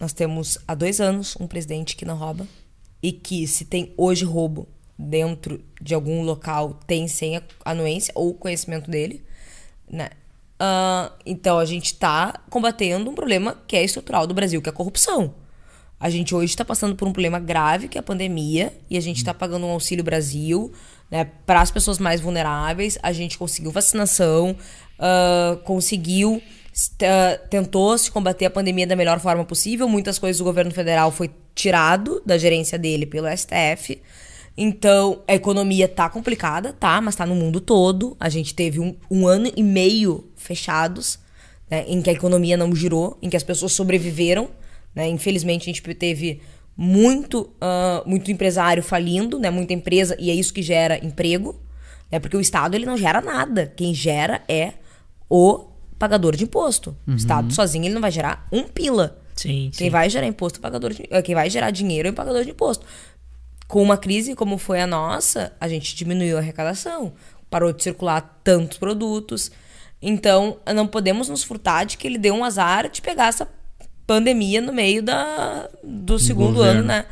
Nós temos há dois anos um presidente que não rouba. E que se tem hoje roubo dentro de algum local, tem sem anuência ou conhecimento dele, né? Ah, então a gente tá combatendo um problema que é estrutural do Brasil, que é a corrupção. A gente hoje está passando por um problema grave, que é a pandemia, e a gente está pagando um auxílio Brasil né, para as pessoas mais vulneráveis. A gente conseguiu vacinação, ah, conseguiu, ah, tentou se combater a pandemia da melhor forma possível. Muitas coisas do governo federal foi tirado da gerência dele pelo STF. Então, a economia tá complicada, tá? Mas tá no mundo todo. A gente teve um, um ano e meio fechados, né, em que a economia não girou, em que as pessoas sobreviveram. Né? Infelizmente, a gente teve muito, ah, muito empresário falindo, né? muita empresa, e é isso que gera emprego. Né? Porque o Estado ele não gera nada. Quem gera é o pagador de imposto. O Estado sozinho ele não vai gerar um pila. Sim, Quem vai gerar imposto é o pagador de, eh, quem vai gerar dinheiro é o pagador de imposto. Com uma crise como foi a nossa, a gente diminuiu a arrecadação, parou de circular tantos produtos. Então, não podemos nos furtar de que ele deu um azar de pegar essa pandemia no meio da, do segundo governo. ano, né?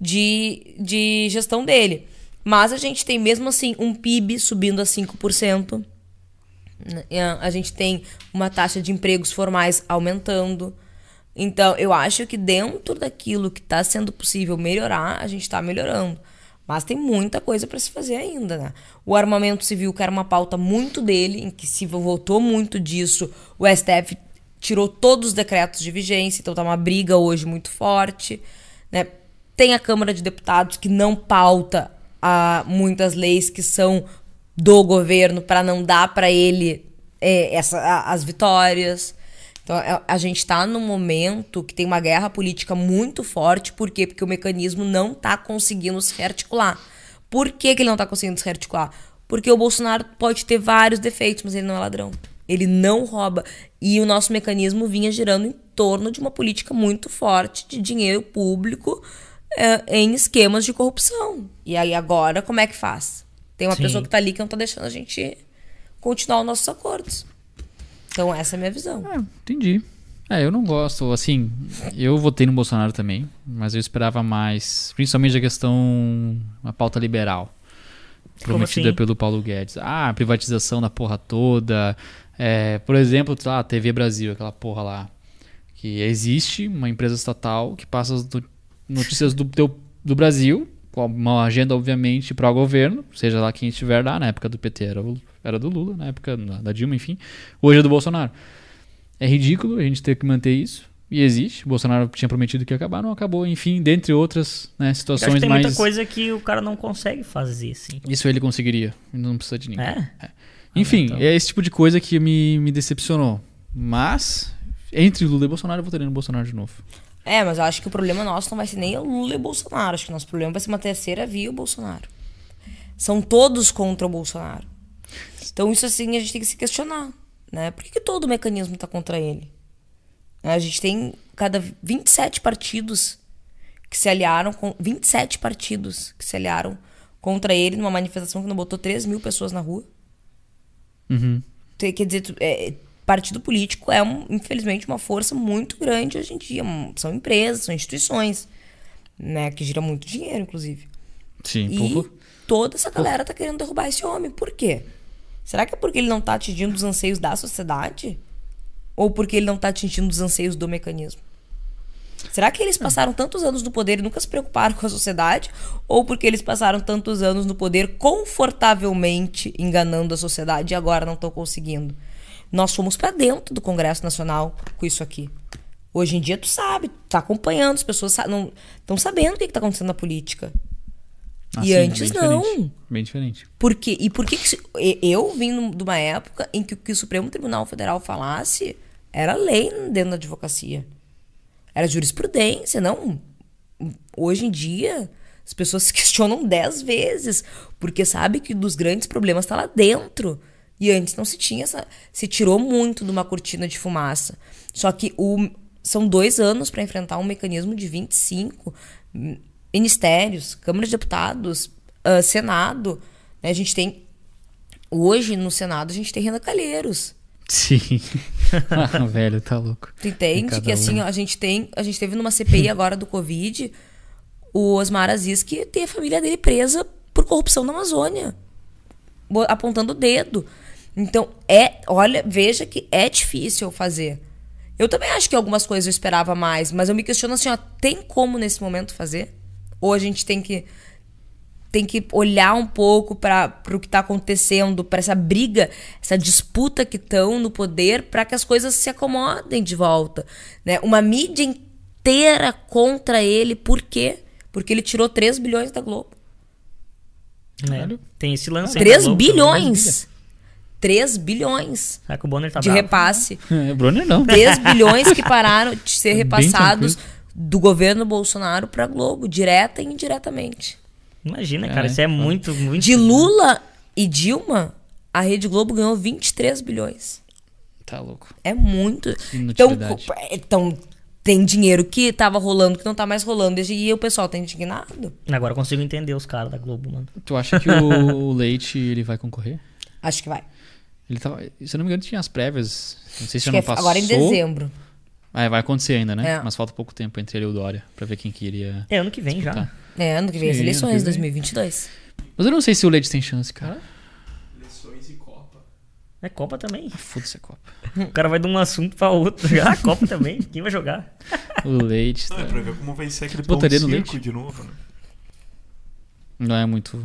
De, de gestão dele. Mas a gente tem mesmo assim um PIB subindo a 5%. né? A a gente tem uma taxa de empregos formais aumentando. Então, eu acho que dentro daquilo que está sendo possível melhorar, a gente está melhorando. Mas tem muita coisa para se fazer ainda, né? O armamento civil, que era uma pauta muito dele, em que se votou muito disso, o STF tirou todos os decretos de vigência, então tá uma briga hoje muito forte, né? Tem a Câmara de Deputados que não pauta a muitas leis que são do governo para não dar para ele é, essa, a- as vitórias. Então, a, a gente está num momento que tem uma guerra política muito forte. Por quê? Porque o mecanismo não está conseguindo se rearticular. Por que, que ele não está conseguindo se rearticular? Porque o Bolsonaro pode ter vários defeitos, mas ele não é ladrão. Ele não rouba. E o nosso mecanismo vinha girando em torno de uma política muito forte de dinheiro público é, em esquemas de corrupção. E aí agora, como é que faz? Tem uma Sim. pessoa que tá ali que não tá deixando a gente continuar os nossos acordos. Então essa é a minha visão. É, entendi. É, eu não gosto, assim, eu votei no Bolsonaro também, mas eu esperava mais, principalmente a questão, a pauta liberal, prometida assim? pelo Paulo Guedes. Ah, privatização da porra toda, é, por exemplo, sei lá, TV Brasil, aquela porra lá, que existe uma empresa estatal que passa as no- notícias do, do Brasil, com uma agenda, obviamente, para o governo, seja lá quem estiver lá, na época do PT era, o- era do Lula, na época da Dilma, enfim, hoje é do Bolsonaro. É ridículo a gente ter que manter isso. E existe. O Bolsonaro tinha prometido que ia acabar, não acabou. Enfim, dentre outras né, situações que tem mais. muita coisa que o cara não consegue fazer, assim. Isso ele conseguiria. Não precisa de ninguém. É? Enfim, então. é esse tipo de coisa que me, me decepcionou. Mas, entre Lula e Bolsonaro, eu votaria no Bolsonaro de novo. É, mas eu acho que o problema nosso não vai ser nem o Lula e o Bolsonaro. Acho que o nosso problema vai ser uma terceira via e o Bolsonaro. São todos contra o Bolsonaro. Então isso assim a gente tem que se questionar, né? Por que, que todo o mecanismo tá contra ele? A gente tem cada 27 partidos que se aliaram com 27 partidos que se aliaram contra ele numa manifestação que não botou 3 mil pessoas na rua. Uhum. Quer dizer, é, partido político é, infelizmente, uma força muito grande hoje em dia. São empresas, são instituições, né? Que giram muito dinheiro, inclusive. Sim, E toda essa galera tá querendo derrubar esse homem. Por quê? Será que é porque ele não tá atingindo os anseios da sociedade? Ou porque ele não tá atingindo os anseios do mecanismo? Será que eles passaram tantos anos no poder e nunca se preocuparam com a sociedade? Ou porque eles passaram tantos anos no poder confortavelmente enganando a sociedade e agora não estão conseguindo? Nós fomos pra dentro do Congresso Nacional com isso aqui. Hoje em dia tu sabe, tu tá acompanhando, as pessoas estão sabendo o que, que tá acontecendo na política. Ah, e sim, antes bem não. diferente. Bem diferente. Por quê? E por que, que se- eu vim de uma época em que o que o Supremo Tribunal Federal falasse era lei dentro da advocacia. Era jurisprudência, não. Hoje em dia, as pessoas se *laughs* questionam dez vezes, porque sabe que dos grandes problemas está lá dentro. E antes não se tinha essa. Se tirou muito de uma cortina de fumaça. Só que o, são dois anos para enfrentar um mecanismo de 25 hum, ministérios, Câmara de Deputados, ah, Senado. né? A gente tem. Hoje, no Senado, a gente tem Renan Calheiros. Sim. ah, velho, tá louco. Tu entende que assim, um. ó, a gente tem. A gente teve numa CPI *laughs* agora do Covid o Osmar Aziz que tem a família dele presa por corrupção na Amazônia. Apontando o dedo. Então, é. Olha, veja que é difícil fazer. Eu também acho que algumas coisas eu esperava mais, mas eu me questiono assim, ó, tem como nesse momento fazer? Ou a gente tem que tem que olhar um pouco para o que está acontecendo, para essa briga, essa disputa que estão no poder, para que as coisas se acomodem de volta. Né? Uma mídia inteira contra ele, por quê? Porque ele tirou 3 bilhões da Globo. né? Tem esse lance aí 3 da Globo bilhões! 3 bilhões. Será que o Bonner tá de bravo? repasse. *laughs* É, Brunner não. 3 *laughs* bilhões que pararam de ser repassados do governo Bolsonaro para Globo, direta e indiretamente. Imagina, cara, É, isso é foda. muito, muito... De Lula e Dilma, a Rede Globo ganhou 23 bilhões. Tá louco. É muito. Então, co- então, tem dinheiro que tava rolando que não tá mais rolando e o pessoal tá indignado. Agora eu consigo entender os caras da Globo, mano. Tu acha que *laughs* o Leite ele vai concorrer? Acho que vai. Ele tava, se eu não me engano, tinha as prévias. Não sei se Acho já não é passou. agora em dezembro. Ah, vai acontecer ainda, né? É. Mas falta pouco tempo entre ele e o Dória pra ver quem que iria. É ano que vem já. Tá. É, ano que vem as Sim, ano eleições, que vem. 2022. Mas eu não sei se o Leite tem chance, cara. Eleições e Copa. É Copa também. Foda-se a Copa. *laughs* O cara vai de um assunto pra outro. *laughs* Ah, Copa também. Quem vai jogar? *laughs* O Leite Não, tá- é pra ver como vai ser aquele pão Botaria no circo leite? de novo, né? não é muito,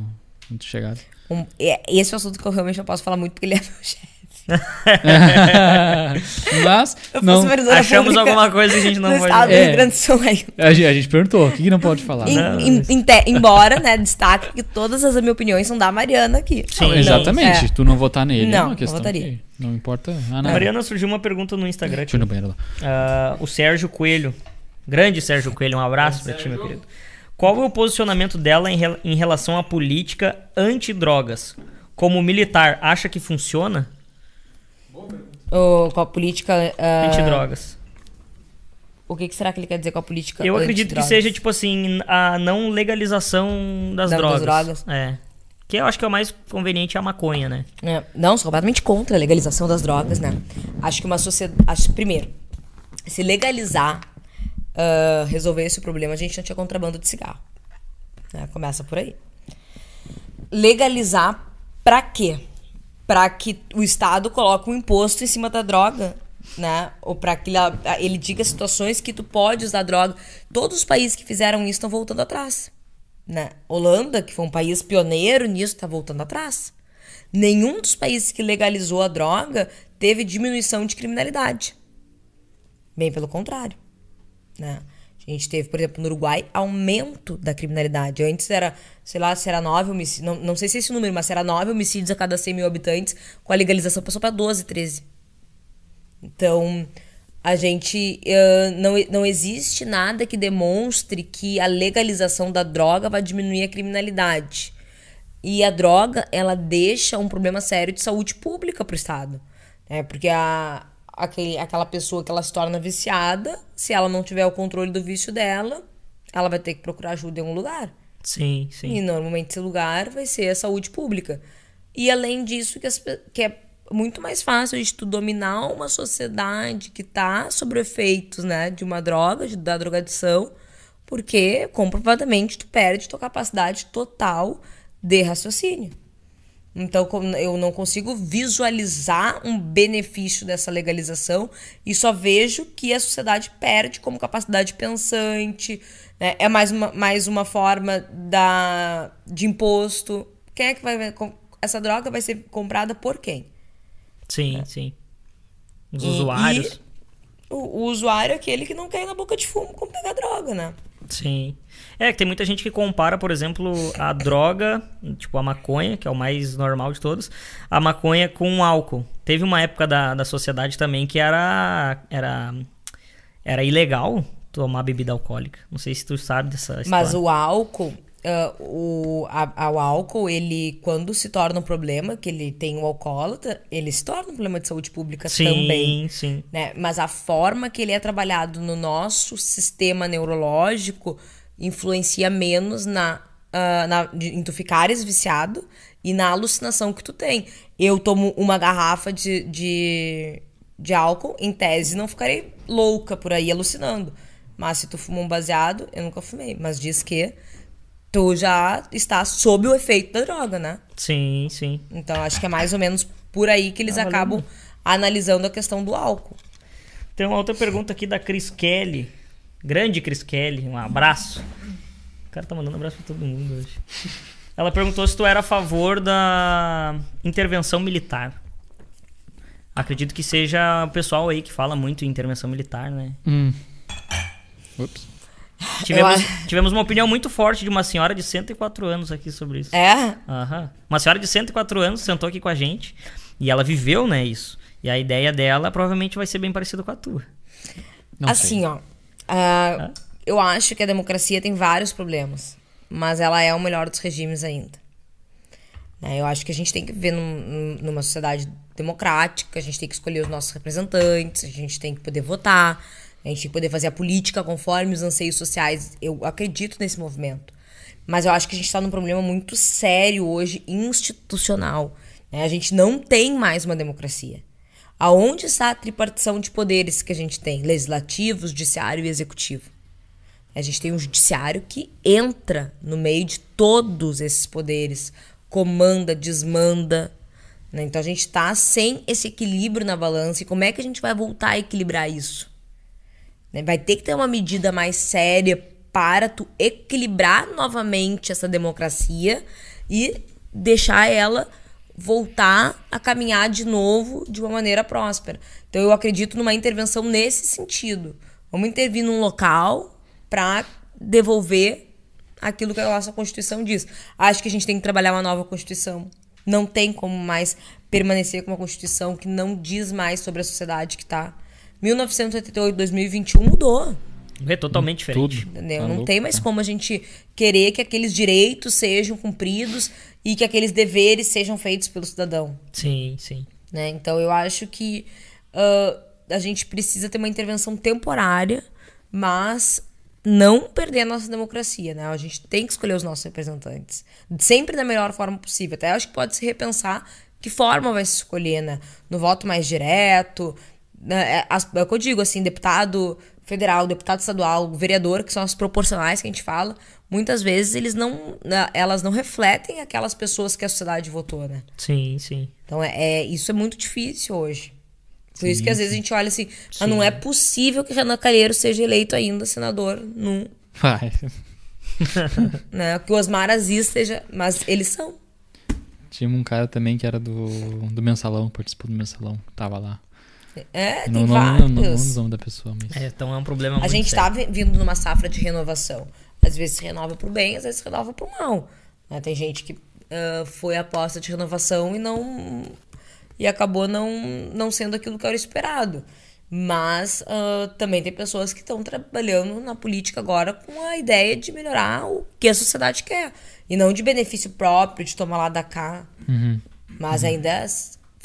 muito chegado. Um- é- esse é o assunto que eu realmente não posso falar muito porque ele é meu chefe. *laughs* Mas, Eu não, Achamos alguma coisa que a gente não no pode do É. A gente, a gente perguntou, o que, que não pode falar? Em- Não, em- em te- embora, né, destaque que todas as minhas opiniões são da Mariana aqui. Sim. Não, exatamente, é. tu não votar nele é Não, uma não questão votaria. que não importa a A nada. Mariana surgiu uma pergunta no Instagram. Deixa eu ir no banheiro lá. Ah, o Sérgio Coelho. Grande Sérgio Coelho, um abraço pra ti, meu querido. Qual é o posicionamento dela em, rel- em relação à política antidrogas? Como militar, acha que funciona? O- com a política. ah, Antidrogas. O que, que será que ele quer dizer com a política? Eu acredito que seja, tipo assim, a não legalização das Da- das drogas. drogas. É. Que eu acho que é o mais conveniente é a maconha, né? É, não, sou completamente contra a legalização das drogas, né? Acho que uma sociedade. Acho, primeiro, se legalizar ah, resolver esse problema, a gente não tinha contrabando de cigarro. né? Começa por aí. Legalizar pra quê? Pra que o Estado coloque um imposto em cima da droga, né? Ou pra que ele, ele diga situações que tu pode usar droga. Todos os países que fizeram isso estão voltando atrás. Né? Holanda, que foi um país pioneiro nisso, está voltando atrás. Nenhum dos países que legalizou a droga teve diminuição de criminalidade. Bem pelo contrário. Né? A gente teve, por exemplo, no Uruguai, aumento da criminalidade. Antes era, sei lá, se era 9 homicídios. Não, não sei se é esse número, mas era 9 homicídios a cada 100 mil habitantes, com a legalização passou para 12, 13. Então, a gente. eh, não, não existe nada que demonstre que a legalização da droga vai diminuir a criminalidade. E a droga, ela deixa um problema sério de saúde pública pro Estado. Né? Porque a, aquele, aquela pessoa que ela se torna viciada, se ela não tiver o controle do vício dela, ela vai ter que procurar ajuda em algum lugar. Sim, sim. E normalmente esse lugar vai ser a saúde pública. E além disso, que, as que é muito mais fácil de tu dominar uma sociedade que tá sob efeitos, né, de uma droga, de, da drogadição, porque comprovadamente tu perde tua capacidade total de raciocínio. Então eu não consigo visualizar um benefício dessa legalização e só vejo que a sociedade perde como capacidade pensante. né? É mais uma, mais uma forma da, de imposto. Quem é que vai. Essa droga vai ser comprada por quem? Sim, sim. Os E- usuários. e o, o usuário é aquele que não quer ir na boca de fumo como pegar droga, né? Sim. É, que tem muita gente que compara, por exemplo, a droga, tipo a maconha, que é o mais normal de todos, a maconha com o álcool. Teve uma época da, da sociedade também que era, era, era ilegal tomar bebida alcoólica. Não sei se tu sabe dessa história. Mas o álcool, ah, o, a- o álcool, ele, quando se torna um problema, que ele tem um alcoólatra, ele se torna um problema de saúde pública Sim, também. sim. Né? Mas a forma que ele é trabalhado no nosso sistema neurológico influencia menos na, ah, na em tu ficares viciado e na alucinação que tu tem. Eu tomo uma garrafa de, de, de álcool, em tese não ficarei louca por aí alucinando. Mas se tu fuma um baseado, eu nunca fumei. Mas diz que tu já está sob o efeito da droga, né? Sim, sim. Então acho que é mais ou menos por aí que eles acabam analisando a questão do álcool. Tem uma outra pergunta aqui da Cris Kelly. Grande Cris Kelly, um abraço. O cara tá mandando abraço pra todo mundo hoje. Ela perguntou se tu era a favor da intervenção militar. Acredito que seja o pessoal aí que fala muito em intervenção militar, né? Hum. Ups. Tivemos, Eu tivemos uma opinião muito forte de uma senhora de 104 anos aqui sobre isso. É? Aham. Uma senhora de 104 anos sentou aqui com a gente e ela viveu, né, isso. E a ideia dela provavelmente vai ser bem parecida com a tua. Não assim, sei. ó. ah, eu acho que a democracia tem vários problemas, mas ela é o melhor dos regimes ainda. Né, Eu acho que a gente tem que viver num- numa sociedade democrática, a gente tem que escolher os nossos representantes, a gente tem que poder votar, a gente tem que poder fazer a política conforme os anseios sociais. Eu acredito nesse movimento. Mas eu acho que a gente está num problema muito sério hoje, institucional. né? A gente não tem mais uma democracia. Aonde está a tripartição de poderes que a gente tem? Legislativo, judiciário e executivo. A gente tem um judiciário que entra no meio de todos esses poderes, comanda, desmanda. né? Então a gente está sem esse equilíbrio na balança. E como é que a gente vai voltar a equilibrar isso? Né? Vai ter que ter uma medida mais séria para tu equilibrar novamente essa democracia e deixar ela voltar a caminhar de novo de uma maneira próspera. Então eu acredito numa intervenção nesse sentido. Vamos intervir num local para devolver aquilo que a nossa Constituição diz. Acho que a gente tem que trabalhar uma nova Constituição. Não tem como mais permanecer com uma Constituição que não diz mais sobre a sociedade que está. 1988, 2021 mudou. É totalmente diferente. Entendeu? Tá não louco, tem mais cara. como a gente querer que aqueles direitos sejam cumpridos e que aqueles deveres sejam feitos pelo cidadão. Sim, sim. Né? Então eu acho que ah, a gente precisa ter uma intervenção temporária, mas não perder a nossa democracia, né? A gente tem que escolher os nossos representantes. Sempre da melhor forma possível. Até acho que pode se repensar que forma vai se escolher, né? No voto mais direto. Né? É, as- é o que eu digo, assim, deputado federal, deputado estadual, vereador, que são as proporcionais que a gente fala, muitas vezes eles não, né, elas não refletem aquelas pessoas que a sociedade votou, né? Sim, sim. Então, é, é- isso é muito difícil hoje. Por isso que às vezes a gente olha assim, ah, não é possível que Renan Calheiro seja eleito ainda senador num, Vai. *laughs* né? Que o Osmar Aziz seja, mas eles são. Tinha um cara também que era do, do mensalão, participou do mensalão, tava lá. É, tem Não, vários. não, não, da pessoa, mas. É, então é um problema A muito gente sério. tá vi- vindo numa safra de renovação. Às vezes se renova pro bem, às vezes se renova pro mal. né? Tem gente que ah, foi aposta de renovação e não. e acabou não, não sendo aquilo que era esperado. Mas ah, também tem pessoas que estão trabalhando na política agora com a ideia de melhorar o que a sociedade quer. E não de benefício próprio, de tomar lá da cá. Uhum. Mas ainda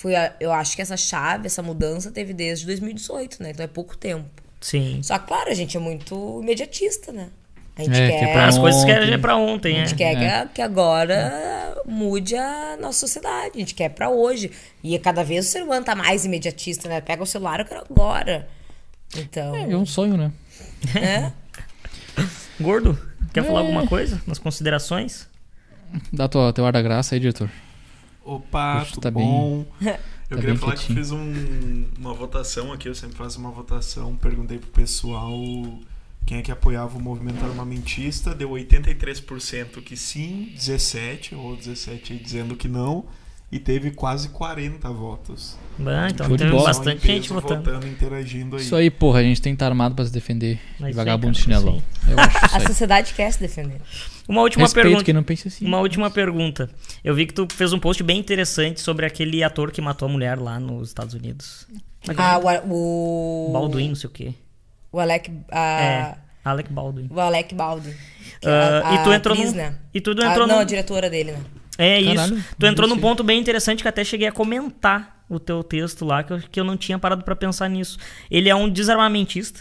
foi, a- eu acho que essa chave, essa mudança teve desde 2018, né? Então é pouco tempo. Sim. Só que, claro, a gente é muito imediatista, né? A gente É, quer, que é pra As coisas que ontem. é pra ontem, a é. gente quer que É. que agora mude a nossa sociedade. A gente quer pra hoje. E cada vez o ser humano tá mais imediatista, né? Pega o celular, eu quero agora. Então, É um sonho, né? né? Gordo, quer falar É. alguma coisa nas considerações? Dá tua, teu ar da graça aí, diretor. Opa, Poxa, tudo tá bom? *laughs* Tá Eu queria bem falar que eu quietinho. fiz um- uma votação aqui, eu sempre faço uma votação, perguntei pro pessoal quem é que apoiava o movimento armamentista, deu 83% que sim, 17 ou 17 aí dizendo que não, e teve quase 40 votos. Bah, então Show teve bastante gente peso votando. interagindo aí. Isso aí, porra, a gente tem que estar armado pra se defender. Mas vagabundo aí, cara, chinelão. Eu acho isso A aí. sociedade quer se defender. Uma última Respeito pergunta. quem não pensa assim. Uma última pergunta. Eu vi que tu fez um post bem interessante sobre aquele ator que matou a mulher lá nos Estados Unidos. É é Ah, o, o Baldwin, não sei o quê. O Alec, a- É, Alec Baldwin. o Alec Baldwin. que é Ah, a- e tu a entrou atriz, num- né? e tu Ah, entrou não, num- a diretora dele, né? É Caralho, isso. Tu entrou num ponto bem interessante que até cheguei a comentar o teu texto lá, que eu, que eu não tinha parado pra pensar nisso. Ele é um desarmamentista.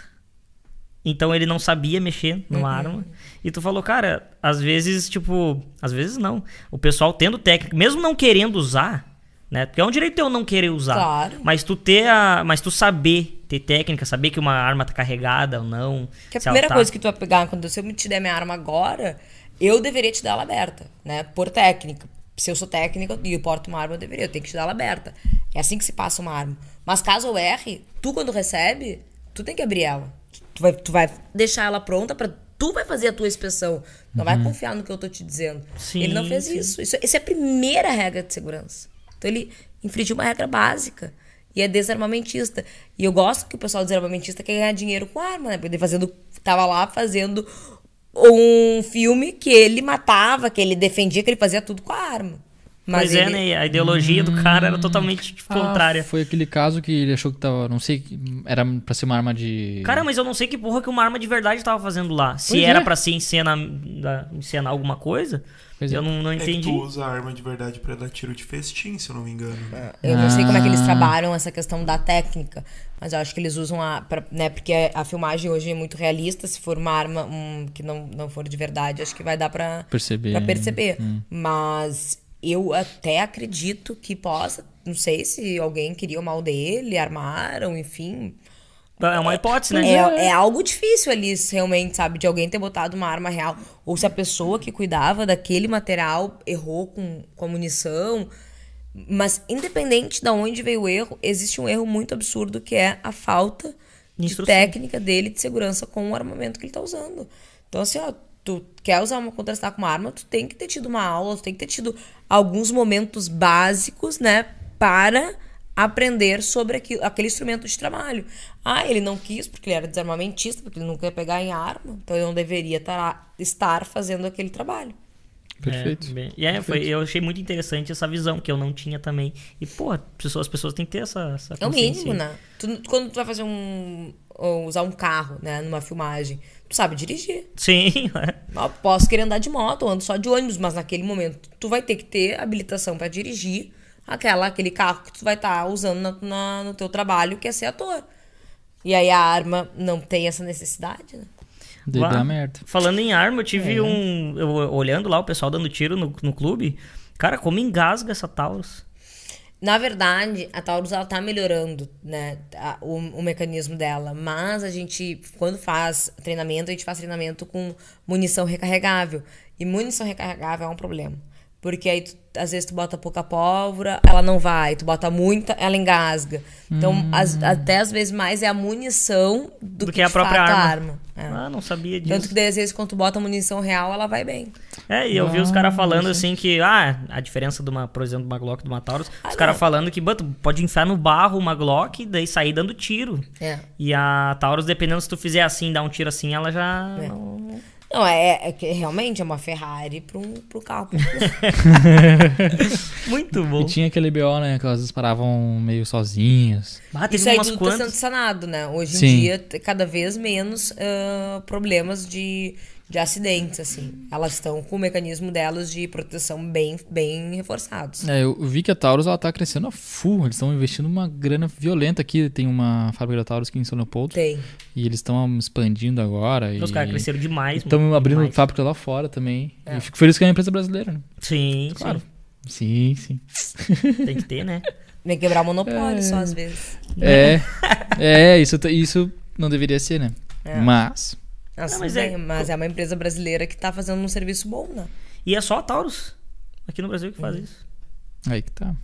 Então ele não sabia mexer numa arma. E tu falou, cara, às vezes, tipo. Às vezes não. O pessoal tendo técnica, mesmo não querendo usar, né? Porque é um direito teu não querer usar. Claro. Mas tu ter a. Mas tu saber ter técnica, saber que uma arma tá carregada ou não. Que a primeira tá- coisa que tu vai pegar, quando se eu me te der minha arma agora, eu deveria te dar ela aberta, né? Por técnica. Se eu sou técnica e eu porto uma arma, eu deveria, eu tenho que te dar ela aberta. É assim que se passa uma arma. Mas caso eu erre, tu quando recebe, tu tem que abrir ela. Tu vai, tu vai deixar ela pronta pra. Tu vai fazer a tua inspeção. Não vai confiar no que eu tô te dizendo. Sim, ele não fez sim. isso. isso. Isso é a primeira regra de segurança. Então ele infringiu uma regra básica. E é desarmamentista. E eu gosto que o pessoal desarmamentista quer ganhar dinheiro com arma, né? Porque ele fazendo, tava lá fazendo um filme que ele matava, que ele defendia, que ele fazia tudo com a arma. Mas Pois é, ele- né? A ideologia do cara era totalmente Ah, contrária. foi aquele caso que ele achou que tava. Não sei, era pra ser uma arma de. Cara, mas eu não sei que porra que uma arma de verdade tava fazendo lá. Se Pois era é. pra ser encena, encenar alguma coisa, Pois é. eu não, não É que entendi. tu usa a arma de verdade pra dar tiro de festim, se eu não me engano. Eu não sei como é que eles Ah. trabalham essa questão da técnica, mas eu acho que eles usam a. Pra, né, porque a filmagem hoje é muito realista. Se for uma arma um, que não, não for de verdade, acho que vai dar pra Perceber. pra perceber. Hum. Mas eu até acredito que possa. Não sei se alguém queria o mal dele, armaram, enfim. É uma hipótese, né? É, é algo difícil ali, realmente, sabe? De alguém ter botado uma arma real. Ou se a pessoa que cuidava daquele material errou com, com a munição. Mas, independente de onde veio o erro, existe um erro muito absurdo que é a falta de técnica dele de segurança com o armamento que ele tá usando. Então, assim, ó, tu quer usar uma contrastar com uma arma, tu tem que ter tido uma aula, tu tem que ter tido alguns momentos básicos, né, para aprender sobre aquilo, aquele instrumento de trabalho. Ah, ele não quis porque ele era desarmamentista, porque ele não quer pegar em arma, então ele não deveria tar, estar fazendo aquele trabalho. Perfeito. É, bem- e é, foi, eu achei muito interessante essa visão que eu não tinha também. E, pô, as pessoas, as pessoas têm que ter essa, essa É o mínimo, né? Tu- quando tu vai fazer um. ou usar um carro, né, numa filmagem, tu sabe dirigir. Sim, *laughs* é. Eu posso querer andar de moto, eu ando só de ônibus, mas naquele momento tu vai ter que ter habilitação pra dirigir aquela, aquele carro que tu vai estar usando na- na- no teu trabalho, que é ser ator. E aí a arma não tem essa necessidade, né? Lá, dar merda. Falando em arma, eu É. tive um. Eu, olhando lá o pessoal dando tiro no, no clube. Cara, como engasga essa Taurus. Na verdade, a Taurus ela tá melhorando, né, a- o, o mecanismo dela, mas a gente quando faz treinamento, a gente faz treinamento com munição recarregável. E munição recarregável é um problema, porque aí tu- às vezes tu bota pouca pólvora, ela não vai, tu bota muita, ela engasga. Então, as- até às vezes mais é a munição do, Do que, que a própria fato, a arma. arma. É. Ah, não sabia Tanto disso. que daí, às vezes quando tu bota munição real, ela vai bem. É, e eu vi os caras falando assim que, ah, a diferença de uma, por exemplo, de uma Glock e de uma Taurus, Ah, os caras falando que, "Bah, tu pode enfiar no barro uma Glock e daí sair dando tiro. É. E a Taurus, dependendo se tu fizer assim, dar um tiro assim, ela já. É. não- Não, é, é que realmente é uma Ferrari pro, pro carro. *laughs* Muito bom. E tinha aquele BO, né? Que elas disparavam meio sozinhas. Ah, teve Isso aí tudo tá sendo quantas. sanado, né? Hoje em Sim. dia, cada vez menos ah, problemas de, de acidentes, assim. Elas estão com o mecanismo delas de proteção bem, bem reforçados. É, eu vi que a Taurus ela tá crescendo a full. Eles estão investindo uma grana violenta aqui. Tem uma fábrica da Taurus aqui em São Leopoldo. Tem. E eles estão expandindo agora. Os e caras cresceram demais. Estão abrindo demais. fábrica lá fora também. É. E fico feliz que é uma empresa brasileira, né? Sim, Claro. sim. Sim, sim. *laughs* Tem que ter, né? Vem quebrar o monopólio só às vezes. É, é isso, isso não deveria ser, né? É. Mas. Assim, mas mas, é- é... mas é uma empresa brasileira que tá fazendo um serviço bom, né? E é só a Taurus aqui no Brasil que faz isso. Aí que tá.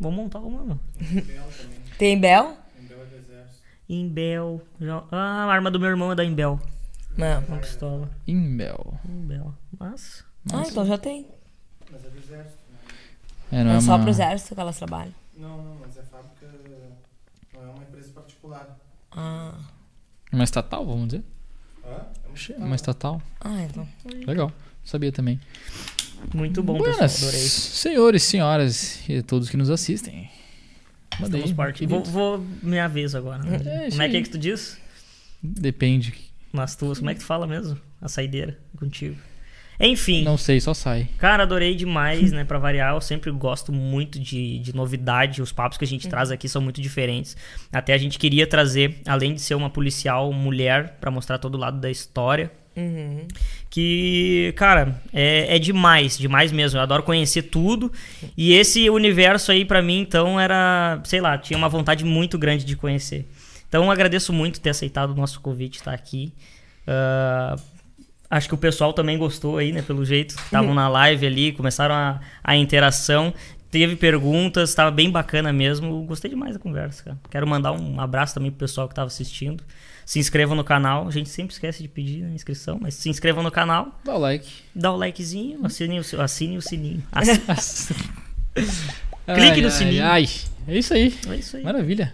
Vamos montar uma, mano. *laughs* Tem Bel? Imbel. já- Ah, a arma do meu irmão é da Imbel. Não. Uma pistola. Imbel. Imbel. Mas. Ah, então já tem. Mas é do exército. É, não É, é só uma... pro exército que elas trabalham. Não, não, mas é fábrica. Não é uma empresa particular. Ah, uma estatal, vamos dizer? Hã? É uma estatal. ah então. Legal. Sabia também. Muito bom, Buenas, pessoal. Adorei. senhores, senhoras e todos que nos assistem. Manda aí, Estamos partindo. Vou, vou minha vez agora. É, como é que é que tu diz? Depende. Nas tuas. Como é que tu fala mesmo? A saideira contigo. Enfim. Não sei, só sai. Cara, adorei demais, né? Pra variar, eu sempre gosto muito de, de novidade. Os papos que a gente traz aqui são muito diferentes. Até a gente queria trazer, além de ser uma policial mulher, pra mostrar todo lado da história. Uhum. Que, cara, é, é demais, demais mesmo. Eu adoro conhecer tudo. E esse universo aí, pra mim, então, era, sei lá, tinha uma vontade muito grande de conhecer. Então, agradeço muito ter aceitado o nosso convite, estar aqui. Ah, acho que o pessoal também gostou aí, né? Pelo jeito. Estavam na live ali, começaram a, a interação. Teve perguntas, estava bem bacana mesmo. Gostei demais da conversa, cara. Quero mandar um abraço também pro pessoal que estava assistindo. Se inscrevam no canal. A gente sempre esquece de pedir a inscrição, mas se inscrevam no canal. Dá o like. Dá o likezinho, assine o, assine o sininho. *laughs* Assi- Ai, Clique no ai, sininho. Ai, é isso aí. É isso aí. Maravilha.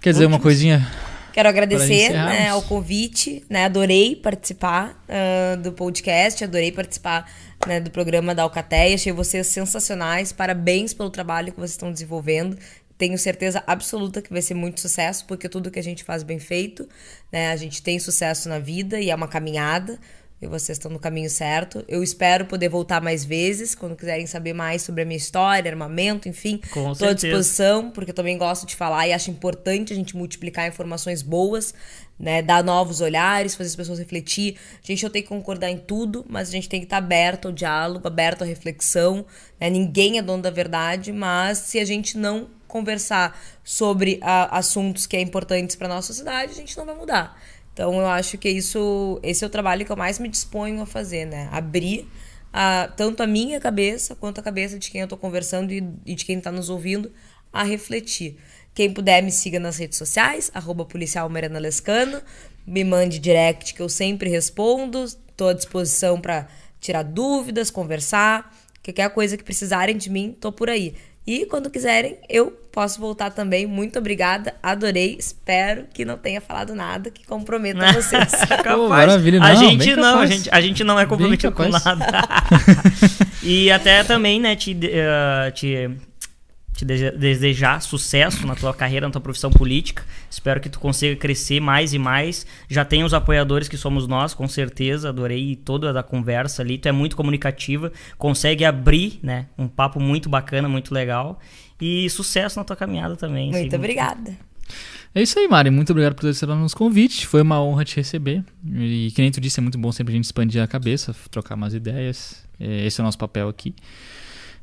Quer dizer, uma coisinha. Quero agradecer né, ao convite, né? Adorei participar ah, do podcast, adorei participar né, do programa da Alcateia. Achei vocês sensacionais. Parabéns pelo trabalho que vocês estão desenvolvendo. Tenho certeza absoluta que vai ser muito sucesso, porque tudo que a gente faz bem feito, né? A gente tem sucesso na vida e é uma caminhada. E vocês estão no caminho certo. Eu espero poder voltar mais vezes, quando quiserem saber mais sobre a minha história, armamento, enfim. Com Estou à disposição, porque eu também gosto de falar e acho importante a gente multiplicar informações boas, né? Dar novos olhares, fazer as pessoas refletir. A gente não tem que concordar em tudo, mas a gente tem que estar aberto ao diálogo, aberto à reflexão. né? Ninguém é dono da verdade, mas se a gente não conversar sobre ah, assuntos que é importantes para nossa sociedade, a gente não vai mudar. Então eu acho que isso, esse é o trabalho que eu mais me disponho a fazer, né? Abrir a, tanto a minha cabeça quanto a cabeça de quem eu tô conversando e, e de quem tá nos ouvindo a refletir. Quem puder me siga nas redes sociais, arroba policial Mariana Lescano, me mande direct que eu sempre respondo. Tô à disposição para tirar dúvidas, conversar. Qualquer coisa que precisarem de mim, tô por aí. E quando quiserem, eu posso voltar também. Muito obrigada, adorei. Espero que não tenha falado nada que comprometa *laughs* vocês. Capaz. maravilha, a não, gente bem não, a gente, a gente não é comprometido com nada. *laughs* e até também, né, te, eh, te, te dese- desejar sucesso na tua carreira, na tua profissão política. Espero que tu consiga crescer mais e mais. Já tem os apoiadores que somos nós, com certeza. Adorei toda a conversa ali. Tu é muito comunicativa, consegue abrir, né, um papo muito bacana, muito legal. E sucesso na tua caminhada também. Muito Assim, obrigada. É isso aí, Mari. Muito obrigado por ter aceitado nos convite. Foi uma honra te receber. E que nem tu disse, é muito bom sempre a gente expandir a cabeça, trocar umas ideias. É, Esse é o nosso papel aqui.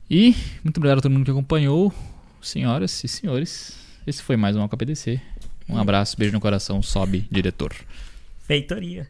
E muito obrigado a todo mundo que acompanhou. Senhoras e senhores, esse foi mais um KPDC. Um abraço, beijo no coração, sobe, diretor. Feitoria.